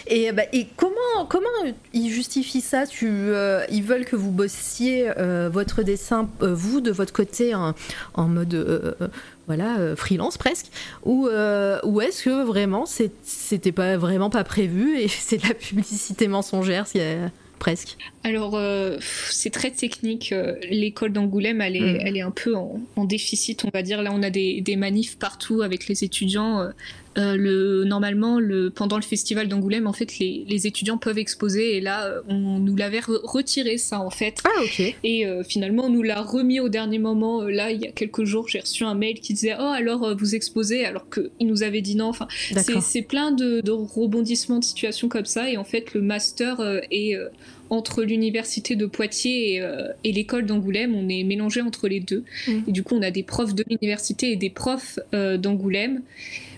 Et, bah, et, comment, comment ils justifient ça? Tu, Ils veulent que vous bossiez votre dessin, vous, de votre côté, en mode voilà, euh, freelance presque, ou, euh, ou est-ce que vraiment c'était pas vraiment pas prévu et c'est de la publicité mensongère presque? Alors, euh, c'est très technique. L'école d'Angoulême, elle, est, mm. elle est un peu en, déficit, on va dire. Là, on a des, des manifs partout avec les étudiants. Euh, le, normalement, le, pendant le festival d'Angoulême, en fait, les, les, étudiants peuvent exposer. Et là, euh, on nous l'avait retiré, ça, en fait. Ah, ok. Et euh, finalement, on nous l'a remis au dernier moment. Là, il y a quelques jours, j'ai reçu un mail qui disait Oh, alors vous exposez, alors qu'il nous avait dit non. Enfin, c'est plein de, de, rebondissements de situations comme ça. Et en fait, le master est entre l'université de Poitiers et, euh, et l'école d'Angoulême, on est mélangé entre les deux. Mmh. Et du coup, on a des profs de l'université et des profs euh, d'Angoulême.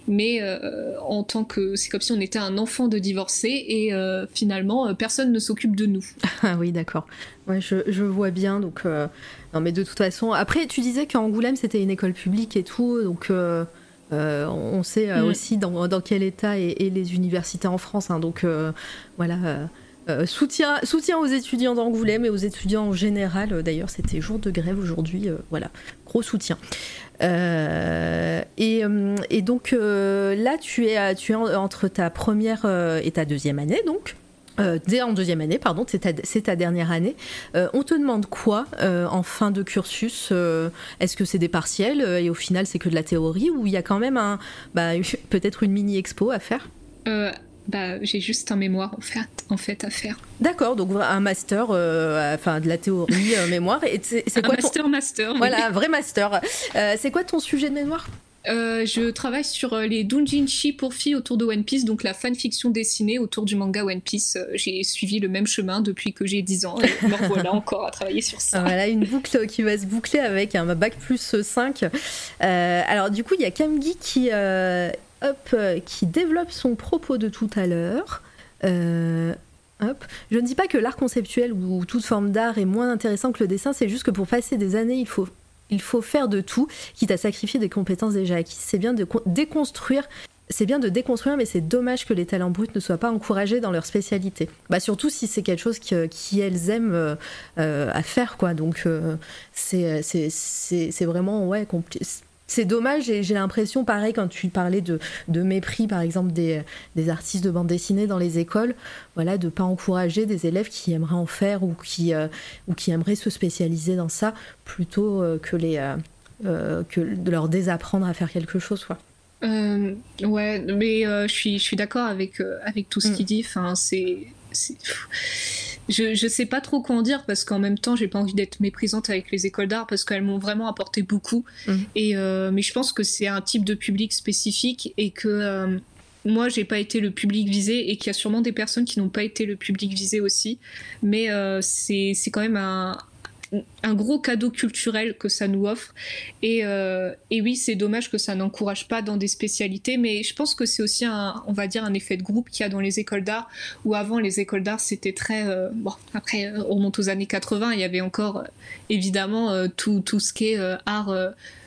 Mais euh, en tant que. C'est comme si on était un enfant de divorcé et euh, finalement, personne ne s'occupe de nous. Ah oui, d'accord. Ouais, je, je, vois bien. Donc, non, mais de toute façon. Après, tu disais qu'Angoulême, c'était une école publique et tout. Donc. on sait mmh. aussi dans, dans, quel état est, est, les universités en France. Hein, donc voilà, euh, soutien, aux étudiants d'Angoulême et aux étudiants en général. Euh, d'ailleurs, c'était jour de grève aujourd'hui. Euh, voilà, gros soutien. Et, et, donc là, tu es, tu es entre ta première et ta deuxième année, donc. dès en deuxième année, pardon, c'est ta, ta, dernière année. on te demande quoi en fin de cursus Est-ce que c'est des partiels et au final c'est que de la théorie ou il y a quand même un, bah, peut-être une mini expo à faire? Bah, j'ai juste un mémoire en fait, en fait à faire. D'accord, donc un master, euh, enfin de la théorie euh, mémoire. Et c'est quoi master ton... master. Voilà, un vrai master. Euh, c'est quoi ton sujet de mémoire? Euh, je travaille sur les doujinshi pour filles autour de One Piece, donc la fanfiction dessinée autour du manga One Piece. J'ai suivi le même chemin depuis que j'ai 10 ans. Et me voilà encore à travailler sur ça. Voilà, une boucle qui va se boucler avec un bac plus 5. alors du coup, il y a Kamgi qui hop, qui développe son propos de tout à l'heure. Euh, hop. Je ne dis pas que l'art conceptuel ou toute forme d'art est moins intéressant que le dessin, c'est juste que pour passer des années, il faut, il faut faire de tout, quitte à sacrifier des compétences déjà acquises. C'est bien de déconstruire. C'est bien de déconstruire, mais c'est dommage que les talents bruts ne soient pas encouragés dans leur spécialité. Bah surtout si c'est quelque chose qui, qui elles aiment euh, euh, à faire, quoi. Donc euh, c'est vraiment ouais c'est dommage et j'ai l'impression, pareil, quand tu parlais de, de mépris, par exemple, des, des, artistes de bande dessinée dans les écoles, voilà, de ne pas encourager des élèves qui aimeraient en faire ou qui, euh, ou qui aimeraient se spécialiser dans ça, plutôt euh, que, les, euh, que de leur désapprendre à faire quelque chose. Quoi. Euh, ouais, mais je suis, je suis d'accord avec, avec tout ce mm. qu'il dit. Enfin, c'est je, je sais pas trop quoi en dire parce qu'en même temps, j'ai pas envie d'être méprisante avec les écoles d'art parce qu'elles m'ont vraiment apporté beaucoup. Mmh. Et euh, mais je pense que c'est un type de public spécifique et que euh, moi, j'ai pas été le public visé et qu'il y a sûrement des personnes qui n'ont pas été le public visé aussi. Mais euh, c'est quand même un, un gros cadeau culturel que ça nous offre. Et, euh, et oui, c'est dommage que ça n'encourage pas dans des spécialités, mais je pense que c'est aussi un, on va dire, un effet de groupe qu'il y a dans les écoles d'art, où avant les écoles d'art c'était très, euh, bon, après on remonte aux années 80, il y avait encore euh, évidemment tout, tout ce qui est art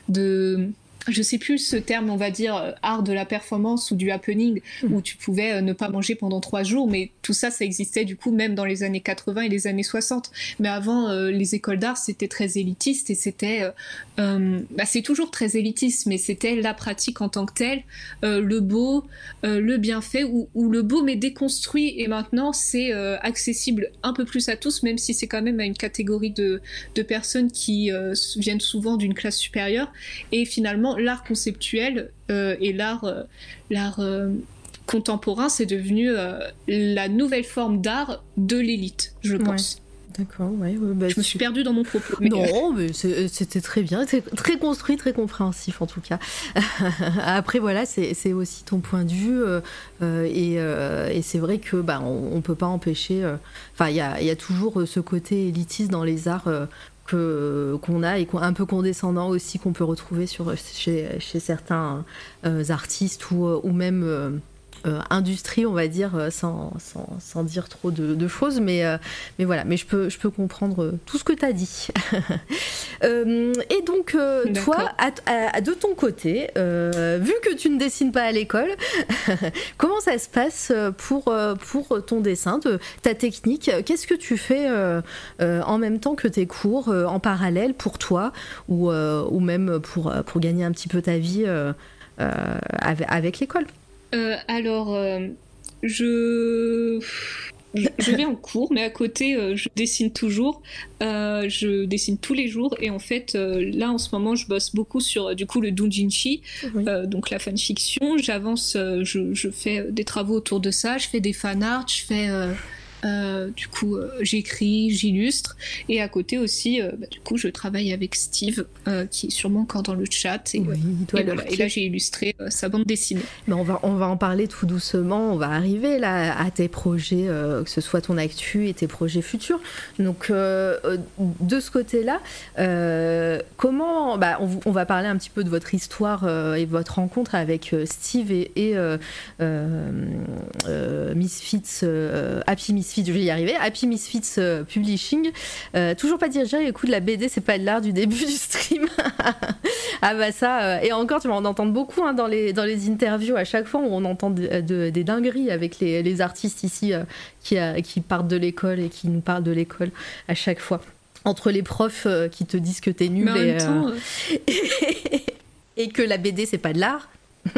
de je sais plus ce terme, on va dire, euh, art de la performance ou du happening, mmh. où tu pouvais euh, ne pas manger pendant trois jours, mais tout ça, ça existait du coup même dans les années 80 et les années 60. Mais avant, euh, les écoles d'art, c'était très élitiste et c'était, euh, euh, bah, c'est toujours très élitiste, mais c'était la pratique en tant que telle, le beau, le bienfait, ou, ou, le beau mais déconstruit. Et maintenant, c'est accessible un peu plus à tous, même si c'est quand même à une catégorie de, de personnes qui viennent souvent d'une classe supérieure. Et finalement, l'art conceptuel euh, et l'art euh, l'art euh, contemporain, c'est devenu euh, la nouvelle forme d'art de l'élite, je pense. Ouais. D'accord, ouais, ouais bah, je me suis perdue dans mon propos. Mais... Non, mais c'était très bien, très construit, très compréhensif en tout cas. Après, voilà, c'est aussi ton point de vue, euh, et, euh, et c'est vrai que bah, on, on peut pas empêcher. Enfin, il y a, y a, toujours ce côté élitiste dans les arts que qu'on a et un peu condescendant aussi qu'on peut retrouver sur chez, chez certains euh, artistes ou, ou même euh, euh, industrie, on va dire, euh, sans, sans, sans dire trop de, de choses, mais, euh, mais voilà, mais je peux, je peux comprendre tout ce que tu as dit. et donc, toi, à, à, de ton côté, vu que tu ne dessines pas à l'école, comment ça se passe pour, pour ton dessin, de, ta technique? Qu'est-ce que tu fais en même temps que tes cours, en parallèle pour toi, ou, ou même pour, pour gagner un petit peu ta vie avec, avec l'école? Euh, alors, euh, je. je, vais en cours, mais à côté, euh, je dessine toujours. Je dessine tous les jours. Et en fait, là, en ce moment, je bosse beaucoup sur du coup le doujinshi, donc la fanfiction. J'avance, je, je, fais des travaux autour de ça. Je fais des fan art, je fais euh, du coup, euh, j'écris, j'illustre. Et à côté aussi, euh, bah, du coup, je travaille avec Steve, qui est sûrement encore dans le chat. Et, et, là, j'ai illustré sa bande dessinée. Mais on, va, on va en parler tout doucement. On va arriver là à tes projets, que ce soit ton actu et tes projets futurs. Donc, de ce côté-là, comment. Bah, on, va parler un petit peu de votre histoire et votre rencontre avec Steve et, et Misfits, Happy Misfits je vais y arriver. Happy Misfits euh, Publishing. Euh, toujours pas dire, écoute, la BD, c'est pas de l'art du début du stream. ah bah ça, euh, et encore, tu vas en entendre beaucoup hein, dans, les, dans les interviews à chaque fois où on entend des dingueries avec les, les artistes ici qui, qui partent de l'école et qui nous parlent de l'école à chaque fois. Entre les profs qui te disent que t'es nul et, et, que la BD, c'est pas de l'art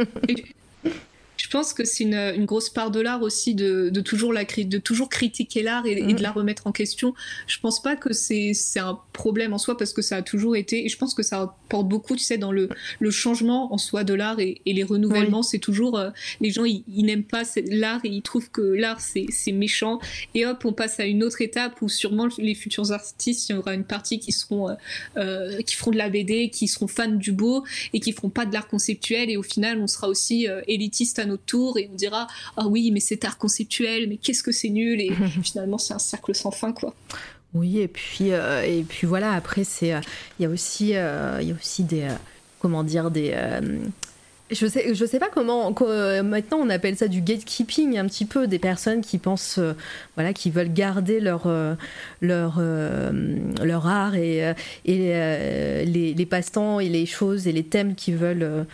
je pense que c'est une, grosse part de l'art aussi de, toujours la de toujours critiquer l'art et, de mm. la remettre en question. Je pense pas que c'est un problème en soi parce que ça a toujours été et je pense que ça apporte beaucoup, tu sais, dans le, le changement en soi de l'art et, les renouvellements. C'est toujours euh, les gens ils, n'aiment pas l'art et ils trouvent que l'art c'est méchant et hop on passe à une autre étape où sûrement les futurs artistes il y aura une partie qui seront euh, euh, qui feront de la BD, qui seront fans du beau et qui feront pas de l'art conceptuel et au final on sera aussi élitiste à nos tour et on dira ah oui mais c'est art conceptuel mais qu'est-ce que c'est nul et finalement c'est un cercle sans fin quoi. Oui et puis euh, et puis voilà après c'est euh, il y a aussi euh, il y a aussi des comment dire des je sais, je sais pas comment, maintenant on appelle ça du gatekeeping un petit peu des personnes qui pensent voilà qui veulent garder leur leur leur art et, et les, les passe-temps et les choses et les thèmes qui veulent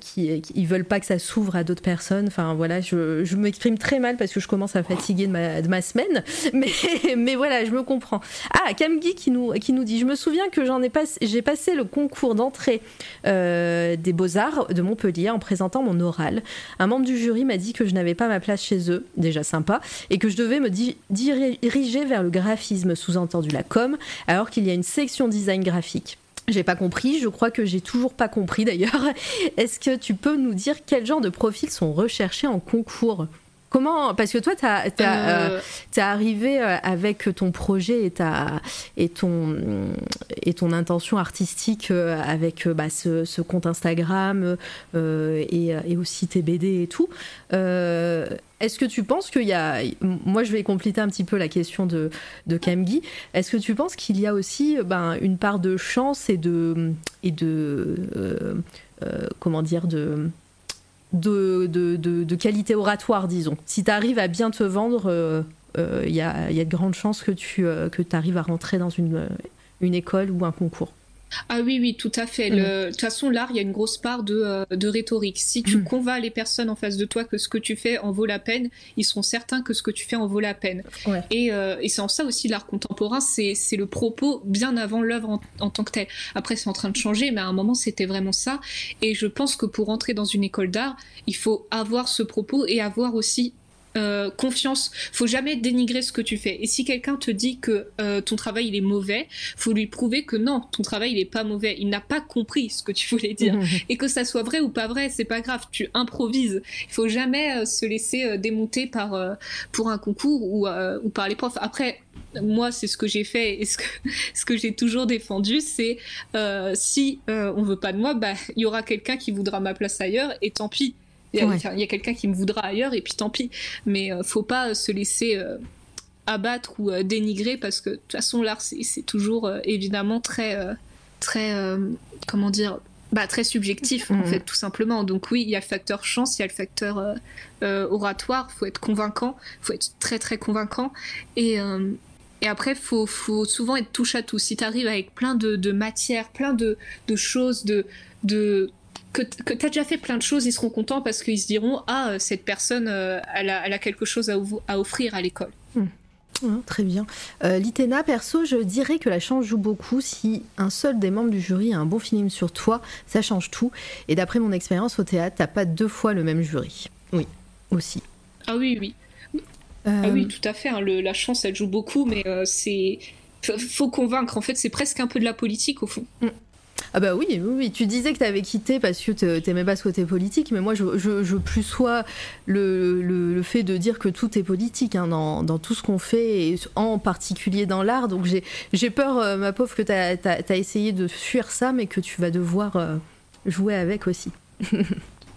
qui, ils veulent pas que ça s'ouvre à d'autres personnes. Enfin voilà je, je m'exprime très mal parce que je commence à fatiguer de ma, de ma semaine mais mais voilà je me comprends. Ah Camgui qui nous qui nous dit je me souviens que j'en ai pas j'ai passé le concours d'entrée des beaux arts de Montpellier en présentant mon oral. Un membre du jury m'a dit que je n'avais pas ma place chez eux, déjà sympa, et que je devais me diriger vers le graphisme, sous-entendu la com, alors qu'il y a une section design graphique. J'ai pas compris, je crois que j'ai toujours pas compris d'ailleurs. Est-ce que tu peux nous dire quel genre de profils sont recherchés en concours? Comment Parce que toi, tu es euh, euh, arrivé euh, avec ton projet et, ta, et, ton, et ton intention artistique avec bah, ce, compte Instagram et, et, aussi tes BD et tout. Est-ce que tu penses qu'il y a. Moi, je vais compléter un petit peu la question de, de Kamgi. Est-ce que tu penses qu'il y a aussi ben, une part de chance et de. Et de comment dire de de, de, qualité oratoire, disons. Si tu arrives à bien te vendre, il euh, euh, y, a, de grandes chances que tu euh, que arrives à rentrer dans une, une école ou un concours. Ah oui, oui, tout à fait. De toute façon, l'art, il y a une grosse part de, euh, de rhétorique. Si tu mm. convaincs les personnes en face de toi que ce que tu fais en vaut la peine, ils seront certains que ce que tu fais en vaut la peine. Et, euh, et c'est en ça aussi l'art contemporain, c'est le propos bien avant l'œuvre en, tant que telle. Après, c'est en train de changer, mais à un moment, c'était vraiment ça. Et je pense que pour entrer dans une école d'art, il faut avoir ce propos et avoir aussi euh, confiance. Faut jamais dénigrer ce que tu fais. Et si quelqu'un te dit que euh, ton travail il est mauvais, faut lui prouver que non, ton travail il est pas mauvais. Il n'a pas compris ce que tu voulais dire. Et que ça soit vrai ou pas vrai, c'est pas grave. Tu improvises. Il faut jamais euh, se laisser démonter par pour un concours ou, ou par les profs. Après, moi, c'est ce que j'ai fait et ce que, ce que j'ai toujours défendu, c'est si on veut pas de moi, bah il y aura quelqu'un qui voudra ma place ailleurs et tant pis. Il y a, quelqu'un qui me voudra ailleurs et puis tant pis. Mais euh, faut pas se laisser euh, abattre ou euh, dénigrer parce que de toute façon l'art c'est toujours évidemment très très comment dire bah, très subjectif en mhm. fait tout simplement. Donc oui, il y a le facteur chance, il y a le facteur oratoire. Faut être convaincant, faut être très très convaincant et et après, faut, faut souvent être touche à tout. Si tu arrives avec plein de, de matières, plein de, de choses, de, de, que, que tu as déjà fait plein de choses, ils seront contents parce qu'ils se diront Ah, euh, cette personne, euh, elle, a, quelque chose à, offrir à l'école. Hmm. très bien. Euh, Litena, perso, je dirais que la chance joue beaucoup. Si un seul des membres du jury a un bon film sur toi, ça change tout. Et d'après mon expérience au théâtre, t'as pas deux fois le même jury. Oui, aussi. Ah oui, oui. Ah oui, tout à fait. Hein. la chance, elle joue beaucoup, mais c'est faut convaincre. En fait, c'est presque un peu de la politique au fond. Mm. Ah bah oui, oui, tu disais que tu avais quitté parce que t'aimais pas ce côté politique, mais moi je, je, plus sois le, le, fait de dire que tout est politique hein, dans, dans, tout ce qu'on fait, et en particulier dans l'art. Donc j'ai peur, euh, ma pauvre, que tu as, essayé de fuir ça, mais que tu vas devoir euh, jouer avec aussi.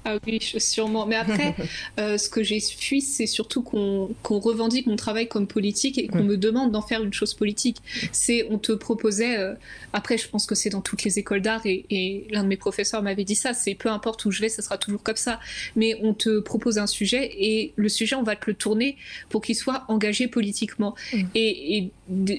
Ah oui, sûrement. Mais après, euh, ce que j'ai fui, c'est surtout qu'on revendique mon travail comme politique et qu'on me demande d'en faire une chose politique. C'est, on te proposait, euh, après, je pense que c'est dans toutes les écoles d'art et, l'un de mes professeurs m'avait dit ça, c'est peu importe où je vais, ça sera toujours comme ça. Mais on te propose un sujet et le sujet, on va te le tourner pour qu'il soit engagé politiquement. Mm. Et, et,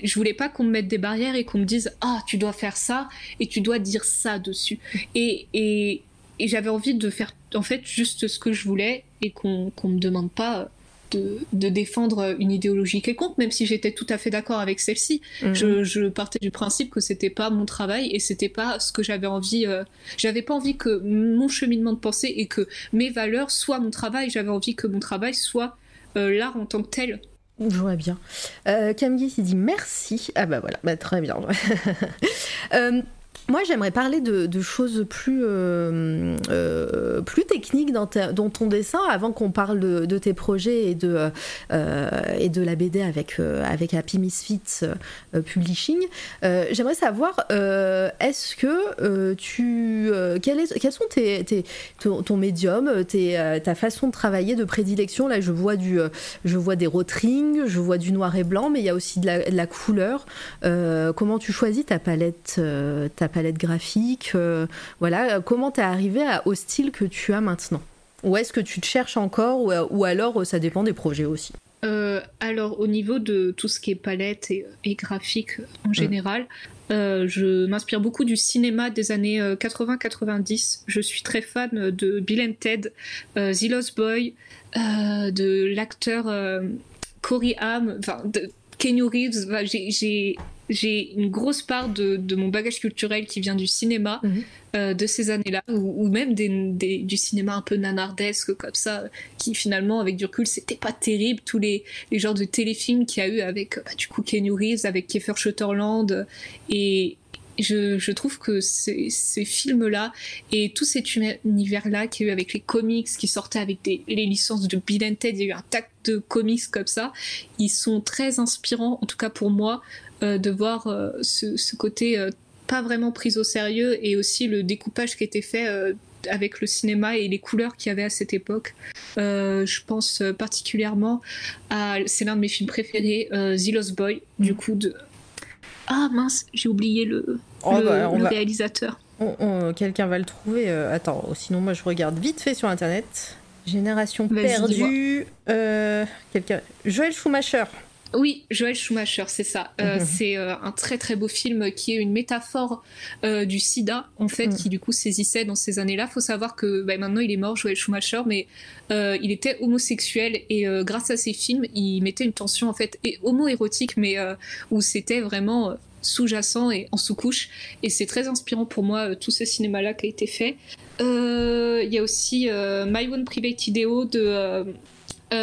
je voulais pas qu'on me mette des barrières et qu'on me dise, ah, tu dois faire ça et tu dois dire ça dessus. Et, et et j'avais envie de faire en fait juste ce que je voulais et qu'on ne me demande pas de, de, défendre une idéologie quelconque, même si j'étais tout à fait d'accord avec celle-ci. Mhm. Je, je, partais du principe que c'était pas mon travail et c'était pas ce que j'avais envie. Euh, j'avais pas envie que mon cheminement de pensée et que mes valeurs soient mon travail. J'avais envie que mon travail soit euh, l'art en tant que tel. Je vois bien. Euh, Camille il dit merci. Ah bah voilà, bah, très bien. euh, moi, j'aimerais parler de, choses plus, euh, euh, plus techniques dans, dans, ton dessin avant qu'on parle de, tes projets et de, euh, et de la BD avec, avec Happy Misfits Publishing. j'aimerais savoir, est-ce que tu. Quels sont tes, tes ton, médium, ta façon de travailler de prédilection? Là, je vois, du, je vois des rotrings, je vois du noir et blanc, mais il y a aussi de la, de la couleur. comment tu choisis ta palette, ta palette graphique euh, Voilà, comment t'es arrivé au style que tu as maintenant? Ou est-ce que tu te cherches encore ou, alors euh, ça dépend des projets aussi? Euh, alors au niveau de tout ce qui est palette et, graphique en mm. général, je m'inspire beaucoup du cinéma des années 80-90. Je suis très fan de Bill and Ted, The Lost Boy, de l'acteur Corey Haim, enfin de Kenny Reeves. j'ai j'ai une grosse part de, mon bagage culturel qui vient du cinéma mhm. euh, de ces années-là, ou, même du cinéma un peu nanardesque comme ça, qui finalement, avec du recul, c'était pas terrible. Tous les, genres de téléfilms qu'il y a eu avec, bah, du coup, Kenny Reeves, avec Kiefer Sutherland, et, je, trouve que ces, films-là et tout cet univers-là qu'il y a eu avec les comics qui sortaient avec les licences de Bill and Ted, il y a eu un tas de comics comme ça, ils sont très inspirants, en tout cas pour moi, euh, de voir euh, ce, côté euh, pas vraiment pris au sérieux et aussi le découpage qui était fait avec le cinéma et les couleurs qu'il y avait à cette époque. je pense particulièrement à, c'est l'un de mes films préférés, The Lost Boy, du mm. coup de... Ah mince, j'ai oublié le, oh, bah, réalisateur. Quelqu'un va le trouver. attends, sinon moi je regarde vite fait sur internet. Génération perdue. quelqu'un. Joël Schumacher. Oui, Joël Schumacher, c'est ça. Euh, mhm. C'est euh, un très très beau film qui est une métaphore euh, du sida, en fait, mhm. qui du coup saisissait dans ces années-là. Faut savoir que bah, maintenant il est mort, Joël Schumacher, mais il était homosexuel et grâce à ses films, il mettait une tension en fait et homo-érotique, mais où c'était vraiment sous-jacent et en sous-couche. Et c'est très inspirant pour moi tout ce cinéma-là qui a été fait. Il y a aussi My One Private Ideo de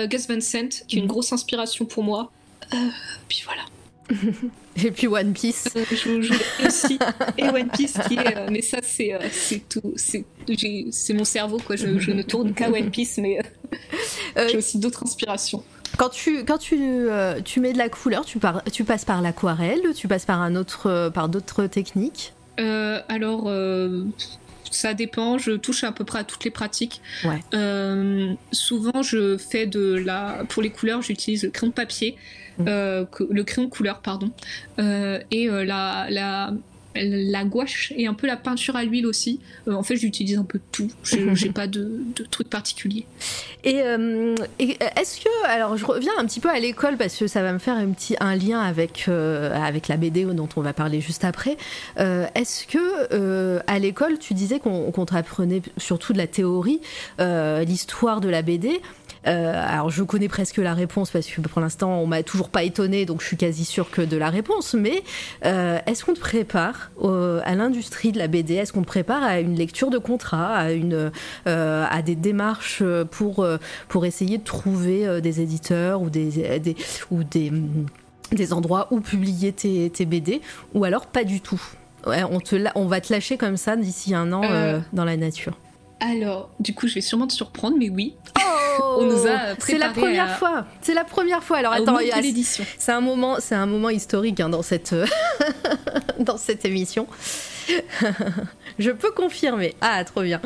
Gus Van Sant, qui est une mhm. grosse inspiration pour moi. Euh, puis voilà. Et puis One Piece. Euh, je, je aussi. Et One Piece qui est. Euh, mais ça, c'est c'est tout. C'est mon cerveau, quoi. Je, ne tourne qu'à One Piece, mais j'ai aussi d'autres inspirations. Quand tu, quand tu, tu mets de la couleur, tu, par, tu passes par l'aquarelle, tu passes par un autre, par d'autres techniques? Alors, ça dépend. Je touche à peu près à toutes les pratiques. souvent, je fais de la. Pour les couleurs, j'utilise le crayon de papier. Euh, le crayon couleur, pardon, euh, et euh, la, la, la gouache et un peu la peinture à l'huile aussi. en fait, j'utilise un peu tout. J'ai pas de, de, truc particulier. Et, est-ce que, alors, je reviens un petit peu à l'école parce que ça va me faire un petit un lien avec avec la BD dont on va parler juste après. est-ce que à l'école, tu disais qu'on qu t'apprenait surtout de la théorie, l'histoire de la BD. Alors je connais presque la réponse parce que pour l'instant on m'a toujours pas étonné, donc je suis quasi sûre que de la réponse. Mais est-ce qu'on te prépare à l'industrie de la BD Est-ce qu'on te prépare à une lecture de contrat, à une à des démarches pour pour essayer de trouver des éditeurs ou des, des ou des des endroits où publier tes, tes, BD, ou alors pas du tout? Ouais, on, te on va te lâcher comme ça d'ici un an euh, euh, dans la nature. Alors, du coup, je vais sûrement te surprendre, mais oui. Oh on nous a C'est la première fois. C'est la première fois. Alors attends. C'est un moment, c'est un moment historique hein, dans cette dans cette émission. je peux confirmer. Ah, trop bien.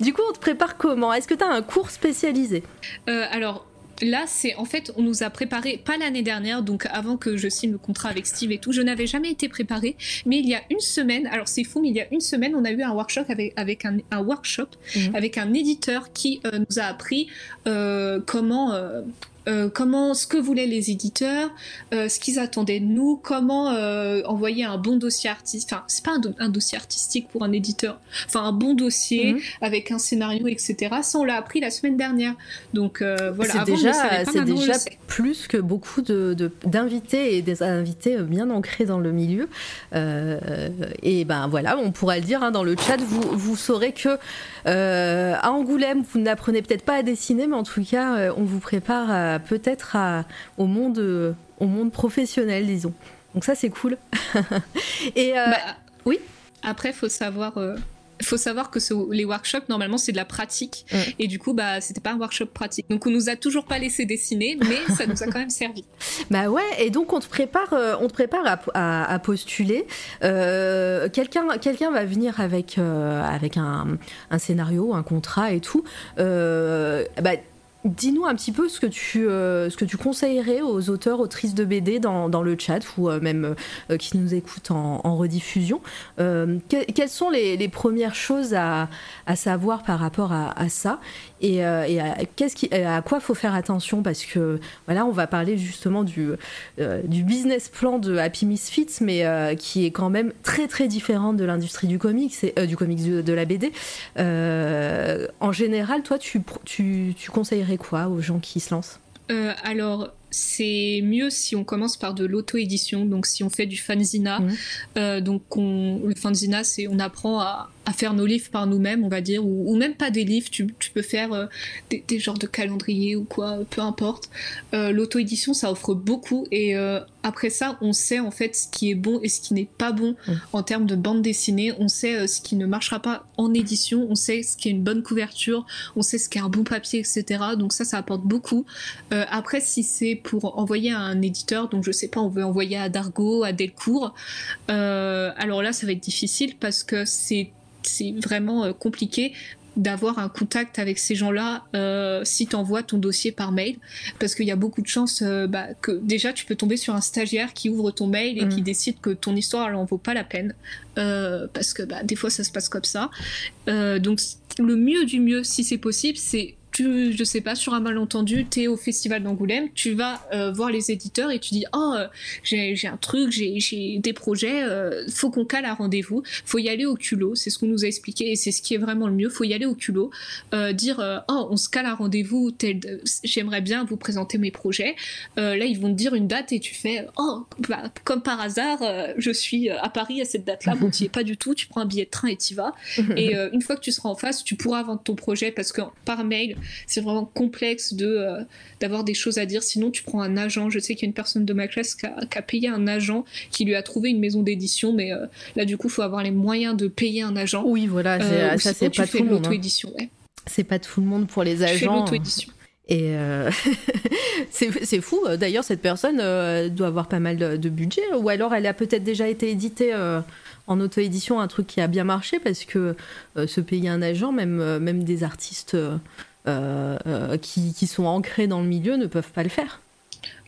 du coup, on te prépare comment? Est-ce que tu as un cours spécialisé? Euh, Alors, là, c'est en fait, on nous a préparé, pas l'année dernière, donc avant que je signe le contrat avec Steve et tout, je n'avais jamais été préparée, mais il y a une semaine, alors c'est fou, mais il y a une semaine, on a eu un workshop avec, avec un, workshop mhm. avec un éditeur qui euh, nous a appris euh, comment euh, comment, ce que voulaient les éditeurs, euh, ce qu'ils attendaient de nous, comment euh, envoyer un bon dossier artistique. Enfin, c'est pas un, dossier artistique pour un éditeur. Enfin, un bon dossier mhm. avec un scénario, etc. Ça, on l'a appris la semaine dernière. Donc voilà. C'est déjà, c'est déjà plus que beaucoup de, d'invités et des invités bien ancrés dans le milieu. et ben voilà, on pourra le dire hein, dans le chat. Vous, vous saurez que à Angoulême, vous n'apprenez peut-être pas à dessiner, mais en tout cas, on vous prépare peut-être au monde, euh, au monde professionnel, disons. Donc ça, c'est cool. Et euh, bah, oui? Après, faut savoir. Euh, faut savoir que les workshops normalement c'est de la pratique. Et du coup bah c'était pas un workshop pratique. Donc on nous a toujours pas laissé dessiner mais ça nous a quand même servi. Bah ouais et donc on te prépare on te prépare à, postuler. Quelqu'un quelqu'un va venir avec avec un, un, scénario un contrat et tout. Bah Dis-nous un petit peu ce que tu, euh, ce que tu conseillerais aux auteurs, autrices de BD dans, le chat ou euh, même euh, qui nous écoutent en, rediffusion. quelles sont les, premières choses à, à, savoir par rapport à, ça et, à, quoi faut faire attention Parce que voilà, on va parler justement du, du business plan de Happy Misfits, mais qui est quand même très très différent de l'industrie du comics, du comics de, la BD. en général, toi, tu, tu conseillerais quoi aux gens qui se lancent? Euh, Alors, c'est mieux si on commence par de l'auto-édition, donc si on fait du fanzina. Mmh. Euh, donc on, le fanzina, c'est on apprend à, à faire nos livres par nous-mêmes, on va dire, ou, même pas des livres, tu, peux faire euh, des, genres de calendrier ou quoi, peu importe. Euh, l'auto-édition, ça offre beaucoup, et euh, après ça, on sait en fait ce qui est bon et ce qui n'est pas bon en termes de bande dessinée, on sait ce qui ne marchera pas en édition, on sait ce qui est une bonne couverture, on sait ce qui est un bon papier, etc. Donc ça, ça apporte beaucoup. après, si c'est pour envoyer à un éditeur, donc je sais pas, on veut envoyer à Dargo, à Delcourt, alors là, ça va être difficile parce que c'est vraiment euh, compliqué d'avoir un contact avec ces gens-là euh, si tu envoies ton dossier par mail. Parce qu'il y a beaucoup de chances euh, bah, que déjà tu peux tomber sur un stagiaire qui ouvre ton mail et qui mm. décide que ton histoire elle en vaut pas la peine. Parce que bah, des fois ça se passe comme ça. Donc le mieux du mieux si c'est possible c'est tu, je sais pas, sur un malentendu, tu es au festival d'Angoulême, tu vas euh, voir les éditeurs et tu dis Oh, euh, j'ai un truc, j'ai des projets, euh, faut qu'on cale un rendez-vous, faut y aller au culot, c'est ce qu'on nous a expliqué et c'est ce qui est vraiment le mieux, faut y aller au culot, dire Oh, on se cale un rendez-vous, j'aimerais bien vous présenter mes projets. là, ils vont te dire une date et tu fais Oh, bah, comme par hasard, je suis à Paris à cette date-là, bon, tu es pas du tout, tu prends un billet de train et tu vas. et une fois que tu seras en face, tu pourras vendre ton projet parce que par mail, c'est vraiment complexe de euh, d'avoir des choses à dire. Sinon, tu prends un agent. Je sais qu'il y a une personne de ma classe qui a, payé un agent qui lui a trouvé une maison d'édition, mais euh, là, du coup, il faut avoir les moyens de payer un agent. Oui, voilà, euh, ça c'est pas tout le monde. Hein. C'est pas tout le monde pour les agents. l'auto-édition. Et c'est fou. D'ailleurs, cette personne doit avoir pas mal de, de, budget, ou alors elle a peut-être déjà été éditée en auto-édition, un truc qui a bien marché, parce que se payer un agent, même, même des artistes euh, euh, qui, qui, sont ancrés dans le milieu ne peuvent pas le faire.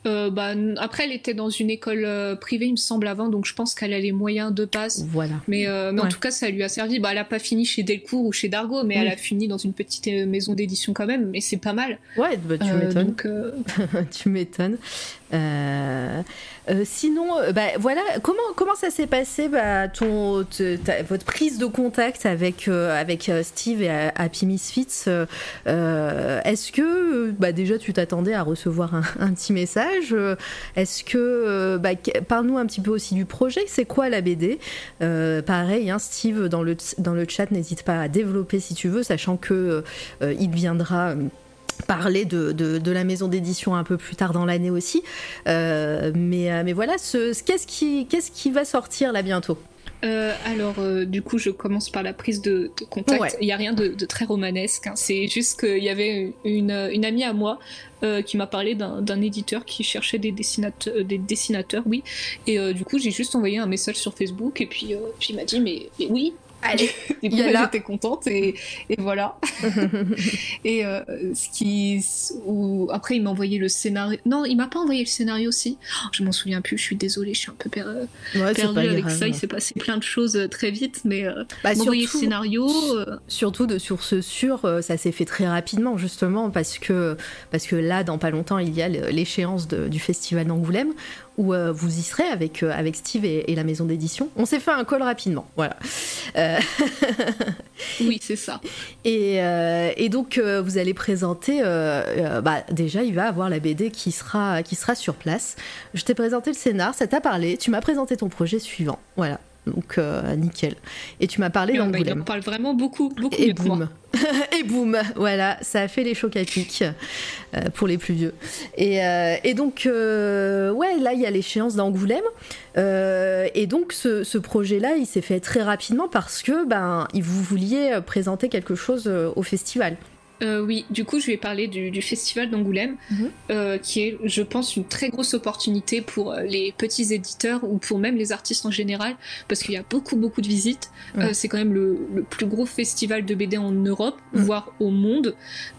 Euh, bah, après, elle était dans une école privée, il me semble, avant, donc je pense qu'elle a les moyens de passe. Voilà. Mais, mais en tout cas, ça lui a servi. Bah, elle n'a pas fini chez Delcourt ou chez Dargo, mais elle a fini dans une petite maison d'édition quand même, mais c'est pas mal. Ouais, bah, tu m'étonnes. tu m'étonnes. Euh, euh, sinon, bah, voilà, comment, ça s'est passé bah, votre prise de contact avec, Steve et Happy Misfits Est-ce que bah, déjà tu t'attendais à recevoir un, petit message Est-ce que. Parle-nous un petit peu aussi du projet. C'est quoi la BD Pareil, hein, Steve, dans le, dans le chat, n'hésite pas à développer si tu veux, sachant que il viendra parler de, de, la maison d'édition un peu plus tard dans l'année aussi. Euh, mais, euh, mais voilà, ce, qu'est-ce qui, qu'est-ce qui va sortir là bientôt? Euh, alors, du coup, je commence par la prise de, contact. Il n'y a rien de, très romanesque. Hein. C'est juste qu'il y avait une, une, amie à moi qui m'a parlé d'un, éditeur qui cherchait des dessinateurs, des dessinateurs oui. Et du coup, j'ai juste envoyé un message sur Facebook et puis, puis il m'a dit mais, mais oui, Allez, du coup, j'étais contente et, et voilà. et euh, ce qui, ou après, il m'a envoyé le scénario. Non, il m'a pas envoyé le scénario aussi. Oh, je m'en souviens plus. Je suis désolée, je suis un peu per... ouais, perdue avec ça. Il s'est passé plein de choses euh, très vite, mais euh, bah, le scénario. Euh, surtout de sources sûres, ça s'est fait très rapidement justement parce que parce que là, dans pas longtemps, il y a l'échéance du festival d'Angoulême où euh, vous y serez avec, euh, avec Steve et, la maison d'édition. On s'est fait un call rapidement, voilà. Euh, oui, c'est ça. Et, et donc, vous allez présenter, bah, déjà, il va avoir la BD qui sera, qui sera sur place. Je t'ai présenté le scénar, ça t'a parlé, tu m'as présenté ton projet suivant, voilà. Donc euh, nickel. Et tu m'as parlé d'Angoulême. Bah, il en parle vraiment beaucoup, beaucoup Et boum. et boum, voilà, ça a fait les chocs à pic euh, pour les plus vieux. Et, euh, et donc, ouais, là, il y a l'échéance d'Angoulême. et donc, ce, ce projet-là, il s'est fait très rapidement parce que ben, vous vouliez présenter quelque chose au festival. Euh, oui, du coup, je vais parler du, festival d'Angoulême, mhm. euh, qui est, je pense, une très grosse opportunité pour euh, les petits éditeurs ou pour même les artistes en général, parce qu'il y a beaucoup, beaucoup de visites. c'est quand même le, plus gros festival de BD en Europe, voire au monde.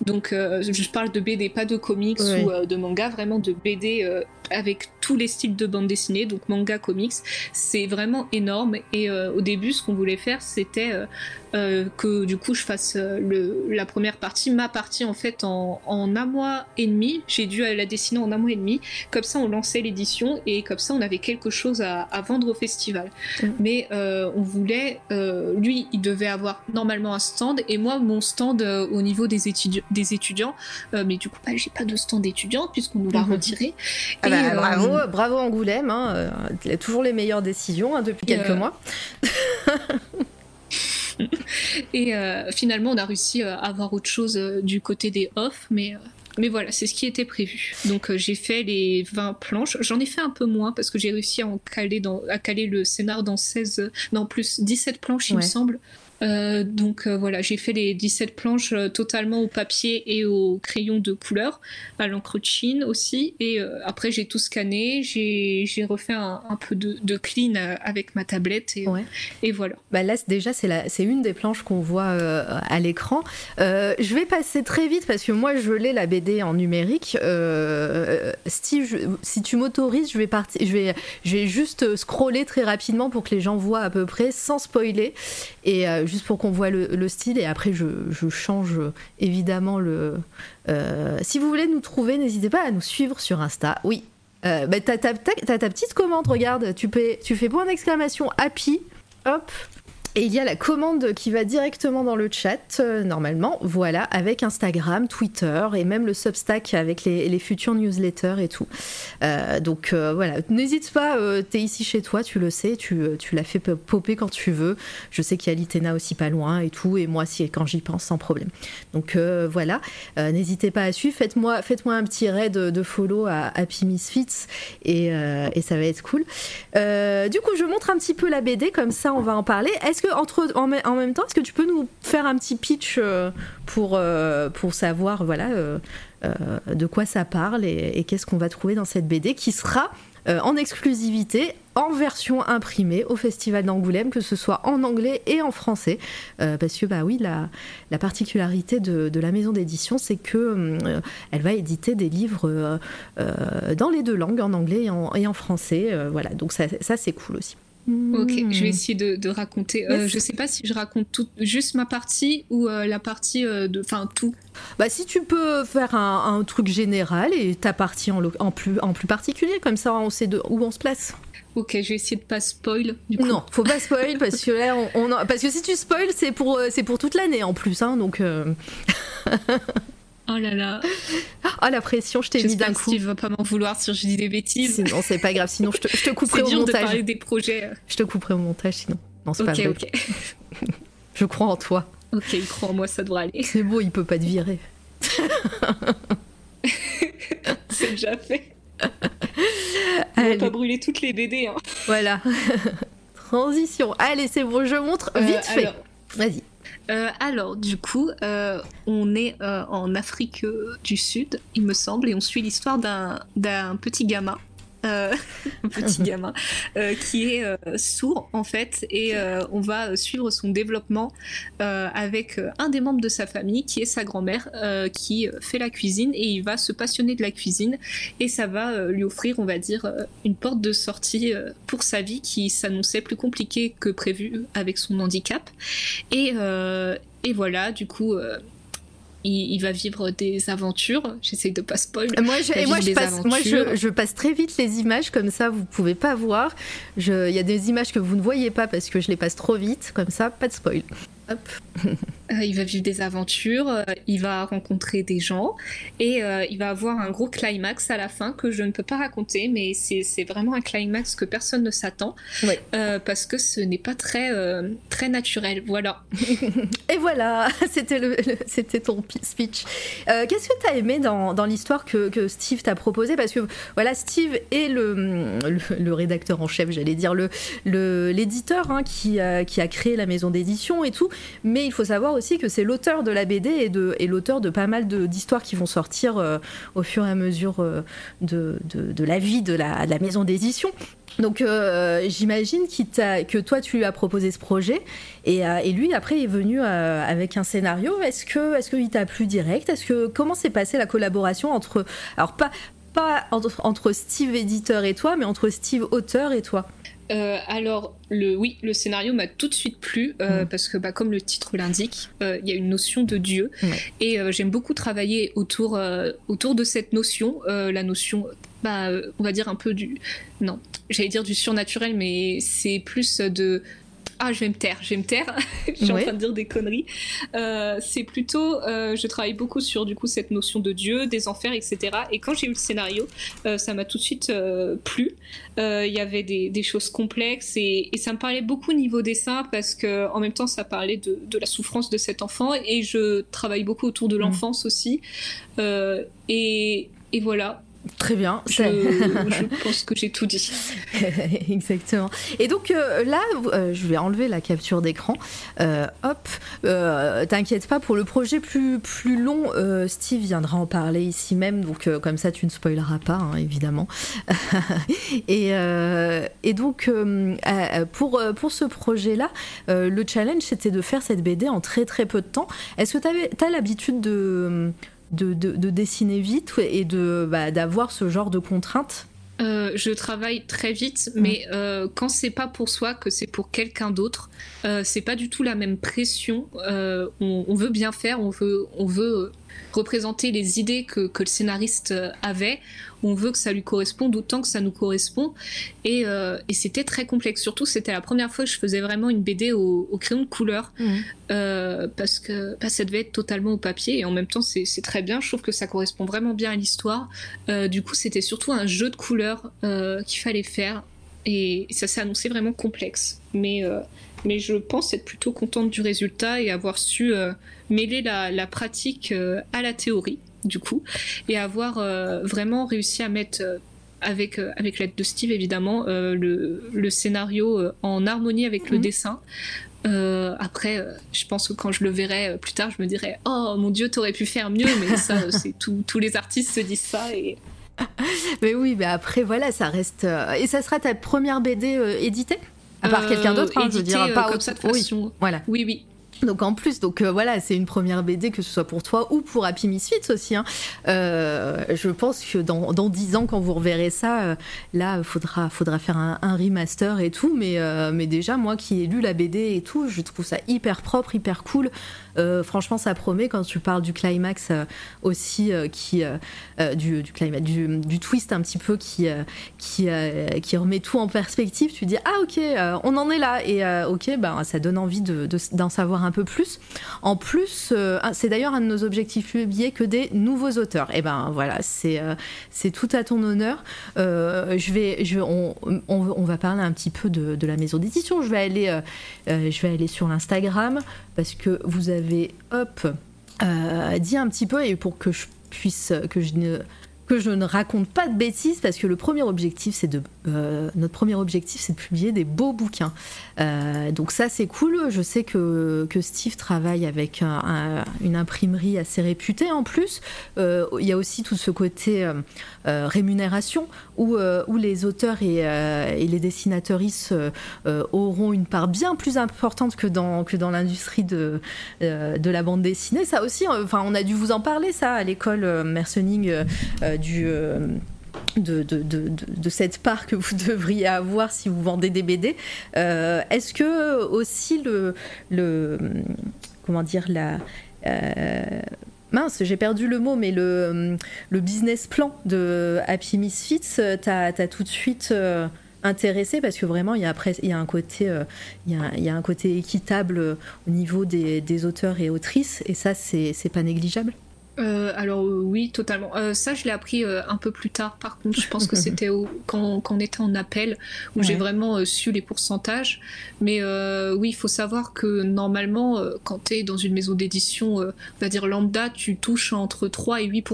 Donc, je parle de BD, pas de comics ou de manga, vraiment de BD avec tous les styles de bande dessinée, donc manga, comics. C'est vraiment énorme. Et au début, ce qu'on voulait faire, c'était que du coup, je fasse le, la première partie ma partie en fait en, un mois et demi. J'ai dû la dessiner en un mois et demi. Comme ça, on lançait l'édition et comme ça, on avait quelque chose à, vendre au festival. Mm. Mais euh, on voulait, euh, lui, il devait avoir normalement un stand et moi, mon stand euh, au niveau des, des étudiants. mais du coup, bah, j'ai pas de stand d'étudiants puisqu'on nous l'a mm-hmm. retiré. Ah bah, bravo, bravo Angoulême. Hein, il a toujours les meilleures décisions hein, depuis quelques mois. et euh, finalement, on a réussi euh, à avoir autre chose euh, du côté des off, mais mais voilà, c'est ce qui était prévu. Donc j'ai fait les 20 planches. J'en ai fait un peu moins parce que j'ai réussi à, en caler, dans, à caler le scénar dans 16, non plus 17 planches, il me semble. Euh, donc euh, voilà, j'ai fait les 17 planches euh, totalement au papier et au crayon de couleur, à l'encre de chine aussi. Et après, j'ai tout scanné, j'ai refait un, peu de, clean avec ma tablette et, et voilà. Bah là, déjà, c'est une des planches qu'on voit à l'écran. je vais passer très vite parce que moi, je l'ai la BD en numérique. Steve, si tu m'autorises, je vais partir, je vais, je vais juste scroller très rapidement pour que les gens voient à peu près sans spoiler. Et juste pour qu'on voit le, style et après je, change évidemment le. Euh, si vous voulez nous trouver, n'hésitez pas à nous suivre sur Insta. Oui, euh, bah, t'as ta, petite commande, regarde, tu, tu fais point d'exclamation happy, hop, et il y a la commande qui va directement dans le chat, euh, normalement, voilà, avec Instagram, Twitter et même le Substack avec les, futurs newsletters et tout. Euh, donc euh, voilà, n'hésite pas, t'es ici chez toi, tu le sais, tu, tu l'as fait popper quand tu veux. Je sais qu'il y a l'Itena aussi pas loin et tout, et moi, si, quand j'y pense, sans problème. Donc voilà, n'hésitez pas à suivre, faites-moi faites un petit raid de follow à Happy Misfits et, et ça va être cool. du coup, je montre un petit peu la BD, comme ça on va en parler. Est-ce que entre, en, même temps, est-ce que tu peux nous faire un petit pitch euh, pour, euh, pour savoir voilà, euh, de quoi ça parle et, qu'est-ce qu'on va trouver dans cette BD qui sera en exclusivité en version imprimée au Festival d'Angoulême, que ce soit en anglais et en français. parce que, bah oui, la, la particularité de, la maison d'édition, c'est que elle va éditer des livres dans les deux langues, en anglais et en, et en français. voilà, donc ça, ça c'est cool aussi. Ok, je vais Hmm. essayer de, de raconter. Euh, Yes. je sais pas si je raconte tout, juste ma partie ou euh, la partie euh, de. Enfin, tout. Bah si tu peux faire un, un truc général et ta partie en, plus, en plus particulier, comme ça on sait de, où on se place. Ok, je vais essayer de pas spoil. Du coup. Non, faut pas spoil parce que là, on, on en- parce que si tu spoil, c'est pour, euh, c'est pour toute l'année en plus, hein, donc. euh, Oh là là. Ah la pression, je t'ai mis d'un coup. Steve va pas m'en vouloir si je dis des bêtises. Sinon c'est pas grave, sinon je te, je te couperai C'est au dur de montage. parler des projets. Je te couperai au montage sinon. Non, c'est pas Ok, vrai. ok. Je crois en toi. Ok, il croit en moi, ça devrait aller. C'est beau, il peut pas te virer. C'est déjà fait. On va pas brûler toutes les BD. Hein. voilà. Transition. Allez, c'est bon, je montre Euh, vite fait. alors, Vas-y. Euh, alors, du coup, euh, on est euh, en Afrique du Sud, il me semble, et on suit l'histoire d'un petit gamin. Euh, petit gamin euh, qui est euh, sourd en fait et euh, on va suivre son développement avec un des membres de sa famille qui est sa grand-mère qui fait la cuisine et il va se passionner de la cuisine et ça va lui offrir on va dire une porte de sortie pour sa vie qui s'annonçait plus compliquée que prévu avec son handicap. Et, et voilà du coup il, il va vivre des aventures j'essaye de pas spoil Moi, je, et moi, passe, moi je, passe très vite les images, comme ça vous pouvez pas voir. Il y a des images que vous ne voyez pas parce que je les passe trop vite, comme ça, pas de spoil. Hop. Euh, il va vivre des aventures, euh, il va rencontrer des gens et euh, il va avoir un gros climax à la fin que je ne peux pas raconter, mais c'est vraiment un climax que personne ne s'attend euh, parce que ce n'est pas très, euh, très naturel. Voilà. Et voilà, c'était le, le- c'était ton speech. Qu'est-ce que tu as aimé dans, dans l'histoire que, que Steve t'a proposé? Parce que voilà, Steve est le, le, le rédacteur en chef, j'allais dire, le le- l'éditeur hein, qui, qui a créé la maison d'édition et tout. Mais il faut savoir aussi que c'est l'auteur de la BD et, l'auteur de pas mal d'histoires qui vont sortir euh, au fur et à mesure euh, de, la vie de la, maison d'édition. Donc euh, j'imagine que toi tu lui as proposé ce projet et, lui après est venu avec un scénario. Est-ce que est-ce qu'il t'a plu direct? Est-ce que comment s'est passée la collaboration entre alors pas pas entre, entre Steve éditeur et toi, mais entre Steve auteur et toi? Euh, alors, le, oui, le scénario m'a tout de suite plu euh, Mm. parce que, bah, comme le titre l'indique, euh, il y a une notion de Dieu et j'aime beaucoup travailler autour, autour de cette notion, la notion, bah, on va dire un peu du, non, j'allais dire du surnaturel, mais c'est plus de ah, je vais me taire, je vais me taire. je suis Ouais. en train de dire des conneries. Euh, c'est plutôt, euh, je travaille beaucoup sur du coup cette notion de Dieu, des enfers, etc. Et quand j'ai eu le scénario, euh, ça m'a tout de suite plu. Il y avait des, des choses complexes et, et ça me parlait beaucoup niveau dessin parce que en même temps ça parlait de, de la souffrance de cet enfant et je travaille beaucoup autour de Mm. l'enfance aussi. Et, et voilà, Très bien. je, pense que j'ai tout dit. Exactement. Et donc euh, là, euh, je vais enlever la capture d'écran. Euh, hop, t'inquiète pas, pour le projet plus, plus long, Steve viendra en parler ici même, donc comme ça tu ne spoileras pas, hein, évidemment. et, et donc, pour, pour ce projet-là, le challenge c'était de faire cette BD en très très peu de temps. Est-ce que tu as l'habitude de, de, de- de dessiner vite et de bah, d'avoir ce genre de contraintes Euh, je travaille très vite, Mm. mais euh, quand c'est pas pour soi, que c'est pour quelqu'un d'autre, euh, c'est pas du tout la même pression. On, on veut bien faire, on veut, on veut représenter les idées que, que le scénariste euh, avait. On veut que ça lui corresponde autant que ça nous correspond. Et, euh, et c'était très complexe. Surtout, c'était la première fois que je faisais vraiment une BD au, au crayon de couleur. Euh, parce que bah, ça devait être totalement au papier et en même temps c'est c'est très bien. Je trouve que ça correspond vraiment bien à l'histoire. Euh, du coup, c'était surtout un jeu de couleurs qu'il fallait faire et, ça s'est annoncé vraiment complexe. Mais, mais je pense être plutôt contente du résultat et avoir su euh, mêler la, la pratique euh, à la théorie, du coup, et avoir euh, vraiment réussi à mettre. avec, avec l'aide de Steve évidemment, le, le scénario en harmonie avec le Mhm. dessin. Euh, après, euh, je pense que quand je le verrai euh, plus tard, je me dirai Oh mon Dieu, t'aurais pu faire mieux, mais ça, c'est tout, tous les artistes se disent ça. Et... Mais oui, mais après, voilà, ça reste. Et ça sera ta première BD éditée? À part Euh, quelqu'un d'autre, hein, je veux dire, euh, pas comme autre- ça de Oui, façon. voilà. Oui, oui. Donc en plus, donc euh, voilà, c'est une première BD que ce soit pour toi ou pour Happy Misfits aussi. Hein. Euh, je pense que dans, 10 ans, quand vous reverrez ça, euh, là, faudra, faudra faire un, remaster et tout. Mais, mais déjà, moi qui ai lu la BD et tout, je trouve ça hyper propre, hyper cool. franchement, ça promet quand tu parles du climax aussi, qui, du, du, du, du, twist un petit peu qui, qui, qui remet tout en perspective. Tu dis, ah ok, on en est là. Et ok, bah, ça donne envie d'en de, d'en savoir un un peu plus. En plus, euh, c'est d'ailleurs un de nos objectifs publiés que des nouveaux auteurs. Et eh ben voilà, c'est euh, c'est tout à ton honneur. Euh, je vais, je, on, on, va parler un petit peu de, de la maison d'édition. Je vais aller, je vais aller sur l'Instagram parce que vous avez, hop, dit un petit peu et pour que je puisse, que je ne que je ne raconte pas de bêtises parce que le premier objectif, c'est de euh, notre premier objectif, c'est de publier des beaux bouquins. Euh, donc ça, c'est cool. Je sais que, Steve travaille avec une imprimerie assez réputée en plus. Euh, il y a aussi tout ce côté rémunération où, où les auteurs et, et les dessinateuristes auront une part bien plus importante que dans, que dans l'industrie de, de la bande dessinée. Ça aussi, enfin, on a dû vous en parler, ça, à l'école Mercening du de, de, de, de, cette part que vous devriez avoir si vous vendez des BD. Euh, est-ce que aussi le, le comment dire la euh, mince, j'ai perdu le mot, mais le, le business plan de Happy Misfits, t'as as tout de suite euh, intéressé parce que vraiment il y a un côté équitable au niveau des, des auteurs et autrices et ça c'est pas négligeable. Euh, alors euh, oui, totalement. Euh, ça, je l'ai appris un peu plus tard. Par contre, je pense que c'était quand, quand, on était en appel où j'ai vraiment su les pourcentages. Mais oui, il faut savoir que normalement, quand tu es dans une maison d'édition, on va dire lambda, tu touches entre 3 et 8